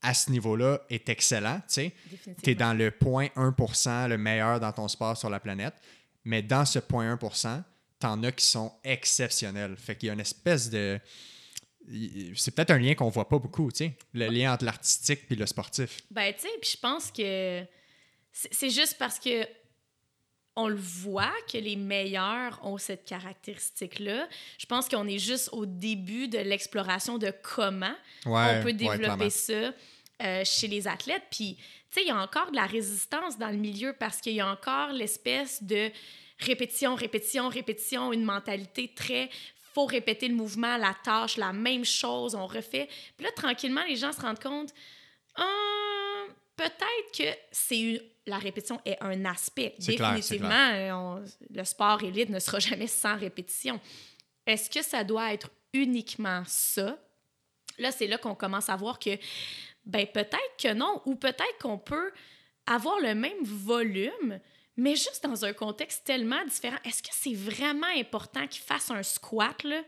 à ce niveau-là est excellent. Tu es dans le 0.1% le meilleur dans ton sport sur la planète, mais dans ce 0.1%, tu en as qui sont exceptionnels. Fait qu'il y a une espèce de. C'est peut-être un lien qu'on voit pas beaucoup, tu sais, le lien entre l'artistique et le sportif. Ben, tu sais, puis je pense que c'est juste parce que on le voit que les meilleurs ont cette caractéristique-là. Je pense qu'on est juste au début de l'exploration de comment Ouais, on peut développer ça euh, chez les athlètes. Puis, tu sais, il y a encore de la résistance dans le milieu parce qu'il y a encore l'espèce de répétition, répétition, répétition, une mentalité très faut répéter le mouvement, la tâche, la même chose, on refait. Puis là, tranquillement, les gens se rendent compte, Ah, peut-être que c'est une- la répétition est un aspect. Définitivement, euh, on- le sport élite ne sera <laughs> jamais sans répétition. Est-ce que ça doit être uniquement ça? Là, c'est là qu'on commence à voir que, ben peut-être que non, ou peut-être qu'on peut avoir le même volume, mais juste dans un contexte tellement différent. Est-ce que c'est vraiment important qu'il fasse un squat là,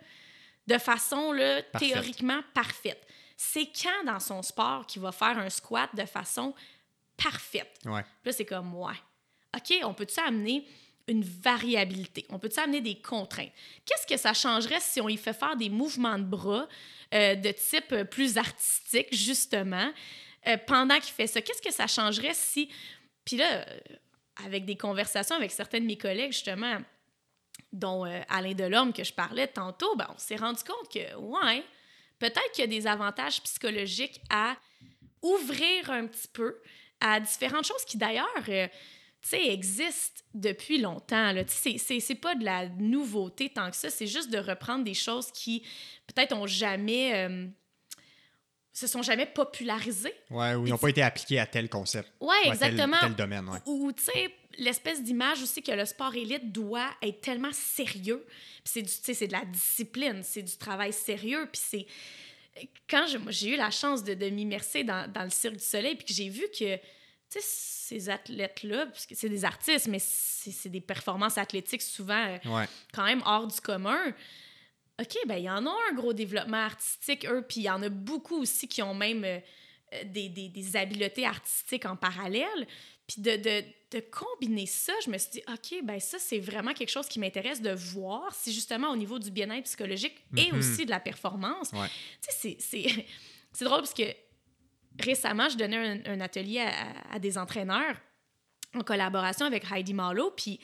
de façon là, théoriquement parfaite? C'est quand dans son sport qu'il va faire un squat de façon parfaite? Ouais. Puis là, c'est comme, ouais. OK, on peut-tu amener une variabilité? On peut-tu amener des contraintes? Qu'est-ce que ça changerait si on y fait faire des mouvements de bras euh, de type euh, plus artistique, justement, euh, pendant qu'il fait ça? Qu'est-ce que ça changerait si... Puis là, avec des conversations avec certains de mes collègues, justement, dont euh, Alain Delorme que je parlais tantôt, ben, on s'est rendu compte que, ouais, peut-être qu'il y a des avantages psychologiques à ouvrir un petit peu à différentes choses qui, d'ailleurs, euh, existent depuis longtemps. C'est pas de la nouveauté tant que ça, c'est juste de reprendre des choses qui, peut-être, ont jamais... euh, se sont jamais popularisées. Ouais, ou ils n'ont pas été appliqués à tel concept. Ouais, ou à tel- domaine, ouais. Ou, tu sais, l'espèce d'image aussi que le sport élite doit être tellement sérieux. Puis c'est du, tu sais, c'est de la discipline, c'est du travail sérieux. Puis c'est... Quand j'ai eu la chance de, de m'immerser dans, dans le Cirque du Soleil, puis que j'ai vu que, tu sais, ces athlètes-là, parce que c'est des artistes, mais c'est des performances athlétiques souvent euh, Ouais. quand même hors du commun. OK, ben il y en a un gros développement artistique, eux, puis il y en a beaucoup aussi qui ont même euh, euh, des, des, des habiletés artistiques en parallèle. Puis de, de, de combiner ça, je me suis dit, OK, ben ça, c'est vraiment quelque chose qui m'intéresse de voir si justement au niveau du bien-être psychologique et Mhm. aussi de la performance. Ouais. Tu sais, c'est- <laughs> drôle parce que récemment, je donnais un, un atelier à, à- à des entraîneurs en collaboration avec Heidi Marlowe, puis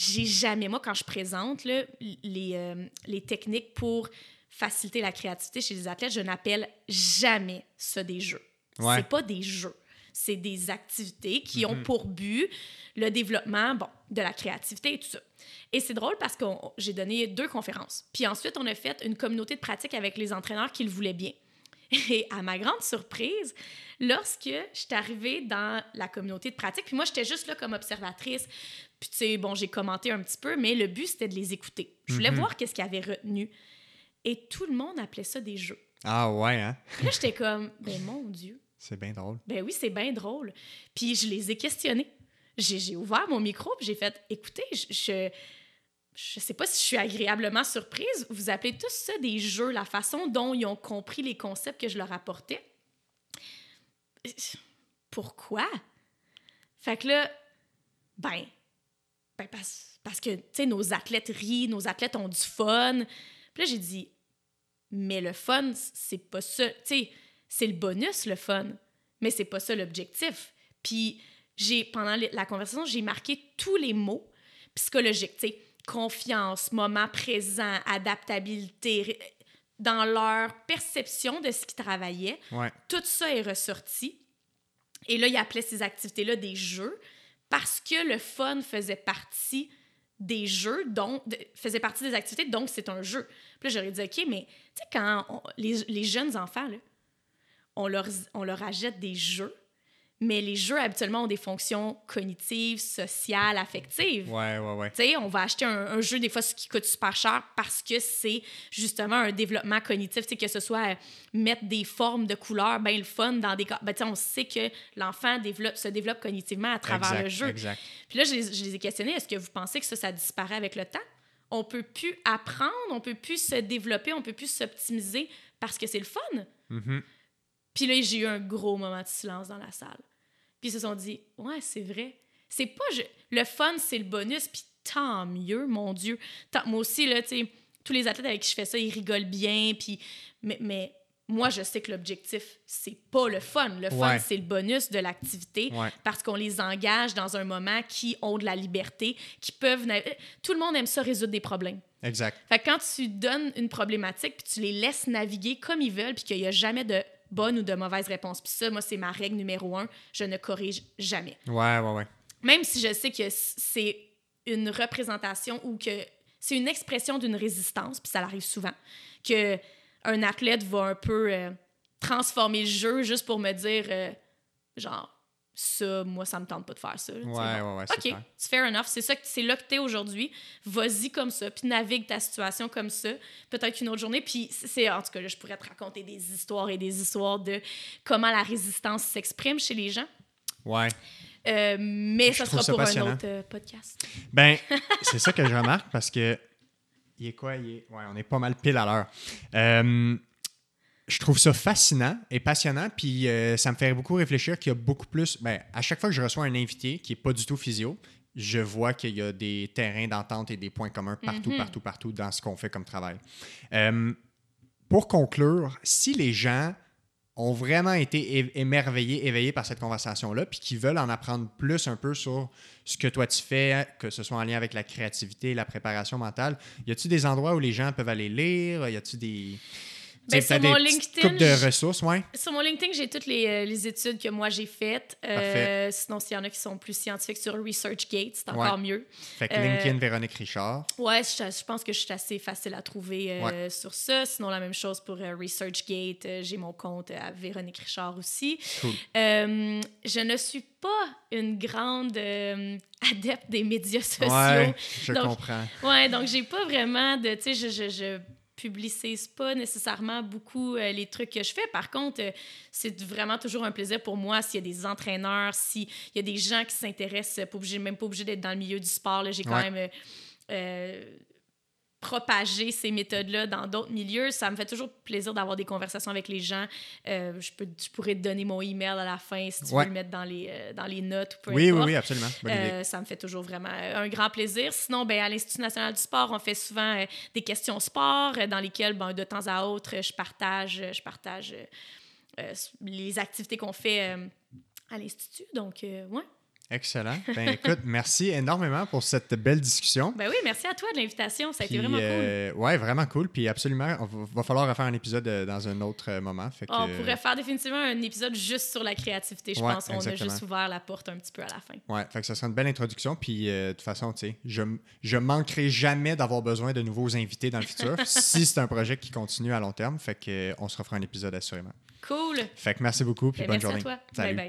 j'ai jamais, moi, quand je présente là, les, euh, les techniques pour faciliter la créativité chez les athlètes, je n'appelle jamais ça des jeux. Ouais. C'est pas des jeux. C'est des activités qui ont Mhm. pour but le développement bon, de la créativité et tout ça. Et c'est drôle parce que j'ai donné deux conférences. Puis ensuite, on a fait une communauté de pratique avec les entraîneurs qui le voulaient bien. <laughs> Et à ma grande surprise, lorsque je suis arrivée dans la communauté de pratique, puis moi, j'étais juste là comme observatrice, puis tu sais, bon, j'ai commenté un petit peu, mais le but, c'était de les écouter. Je voulais Mhm. voir qu'est-ce qu'ils avaient retenu. Et tout le monde appelait ça des jeux. Ah ouais, hein? Là, j'étais comme, ben mon Dieu, <laughs> C'est bien drôle. ben oui, c'est bien drôle. Puis je les ai questionnés. J'ai j'ai ouvert mon micro, puis j'ai fait, écoutez, je, je, je sais pas si je suis agréablement surprise. Vous appelez tous ça des jeux, la façon dont ils ont compris les concepts que je leur apportais. Pourquoi? Fait que là, ben, ben parce, parce que, tu sais, nos athlètes rient, nos athlètes ont du fun. Puis là, j'ai dit, mais le fun, c'est pas ça. Tu sais, c'est le bonus, le fun. Mais c'est pas ça l'objectif. Puis, j'ai, pendant la conversation, j'ai marqué tous les mots psychologiques. Tu sais, confiance, moment présent, adaptabilité, dans leur perception de ce qu'ils travaillaient. Ouais. Tout ça est ressorti. Et là, il appelait ces activités-là des jeux parce que le fun faisait partie des jeux, donc faisait partie des activités, donc c'est un jeu. Puis là, j'aurais dit, OK, mais tu sais, quand les, les, jeunes enfants, là, on, leur, on leur achète des jeux, mais les jeux habituellement ont des fonctions cognitives, sociales, affectives. Ouais, ouais, ouais. Tu sais, on va acheter un, jeu des fois qui coûte super cher parce que c'est justement un développement cognitif, tu sais, que ce soit euh, mettre des formes de couleurs bien le fun dans des ben, tu sais, on sait que l'enfant développe se développe cognitivement à travers le jeu. Exact. Puis là je les, je les ai questionnés, est-ce que vous pensez que ça ça disparaît avec le temps? On peut plus apprendre, on peut plus se développer, on peut plus s'optimiser parce que c'est le fun. Mm-hmm. Puis là, j'ai eu un gros moment de silence dans la salle. Puis ils se sont dit, ouais, c'est vrai. C'est pas. Le fun, c'est le bonus, puis tant mieux, mon Dieu. moi aussi, là, tu sais, tous les athlètes avec qui je fais ça, ils rigolent bien, puis. Mais, mais moi, je sais que l'objectif, c'est pas le fun. Le fun, c'est le bonus de l'activité parce qu'on les engage dans un moment qui ont de la liberté, qui peuvent. Tout le monde aime ça résoudre des problèmes. Exact. Fait que quand tu donnes une problématique, puis tu les laisses naviguer comme ils veulent, puis qu'il n'y a jamais de bonne ou de mauvaise réponse. Puis ça, moi, c'est ma règle numéro un. Je ne corrige jamais. Ouais, ouais, ouais. Même si je sais que c'est une représentation ou que c'est une expression d'une résistance, puis ça arrive souvent, que un athlète va un peu euh, transformer le jeu juste pour me dire, euh, genre, ça, moi, ça me tente pas de faire ça. ouais, ouais, ouais, OK, c'est fair enough. C'est ça, c'est là que t'es aujourd'hui. Vas-y comme ça, puis navigue ta situation comme ça. Peut-être qu'une autre journée. Puis c'est, en tout cas, là, je pourrais te raconter des histoires et des histoires de comment la résistance s'exprime chez les gens. Ouais. Euh, mais ça sera pour un autre euh, podcast. Ben, <laughs> c'est ça que je remarque parce que il est quoi? Il est... Ouais, on est pas mal pile à l'heure. Euh, je trouve ça fascinant et passionnant, puis euh, ça me fait beaucoup réfléchir qu'il y a beaucoup plus. Ben, à chaque fois que je reçois un invité qui n'est pas du tout physio, je vois qu'il y a des terrains d'entente et des points communs partout, mhm. partout, partout dans ce qu'on fait comme travail. Euh, pour conclure, si les gens ont vraiment été émerveillés, éveillés par cette conversation-là, puis qui veulent en apprendre plus un peu sur ce que toi tu fais, que ce soit en lien avec la créativité, la préparation mentale, y a-t-il des endroits où les gens peuvent aller lire? Y a-t-il des ben, sur mon LinkedIn, de ressources, ouais. Sur mon LinkedIn, j'ai toutes les, euh, les, études que moi j'ai faites. Euh, sinon, s'il y en a qui sont plus scientifiques sur ResearchGate, c'est encore mieux. Fait que LinkedIn, euh, Véronique Richard. Ouais, je, pense que je suis assez facile à trouver sur ça. Sinon, la même chose pour ResearchGate. j'ai mon compte à Véronique Richard aussi. Cool. je ne suis pas une grande adepte des médias sociaux. Ouais, je comprends. Ouais, donc j'ai pas vraiment de. Tu sais, je, je, je publicise pas nécessairement beaucoup euh, les trucs que je fais. Par contre, euh, c'est vraiment toujours un plaisir pour moi s'il y a des entraîneurs, s'il y a des gens qui s'intéressent, pas obligé, même pas obligé d'être dans le milieu du sport. J'ai quand même euh, propager ces méthodes-là dans d'autres milieux. Ça me fait toujours plaisir d'avoir des conversations avec les gens. Euh, je, peux, je pourrais te donner mon email à la fin si tu veux le mettre dans les, euh, dans les notes ou peu oui, Oui, oui, absolument. Euh, ça me fait toujours vraiment un grand plaisir. Sinon, ben, à l'Institut national du sport, on fait souvent des questions sport dans lesquelles, ben, de temps à autre, je partage, je partage les activités qu'on fait à l'Institut. Donc, ouais. Excellent. Ben écoute, merci énormément pour cette belle discussion. Ben oui, merci à toi de l'invitation. Ça a été vraiment cool. Euh, ouais, vraiment cool. Puis absolument, il va falloir refaire un épisode euh, dans un autre euh, moment. Fait On pourrait faire définitivement un épisode juste sur la créativité. Je pense qu'on a juste ouvert la porte un petit peu à la fin. Ouais, fait que ça sera une belle introduction. Puis de toute façon, tu sais, je, je manquerai jamais d'avoir besoin de nouveaux invités dans le futur <laughs> si c'est un projet qui continue à long terme. Fait que on se refera un épisode assurément. Cool. Fait que merci beaucoup. Puis ben, bonne merci journée. À toi. Bye bye.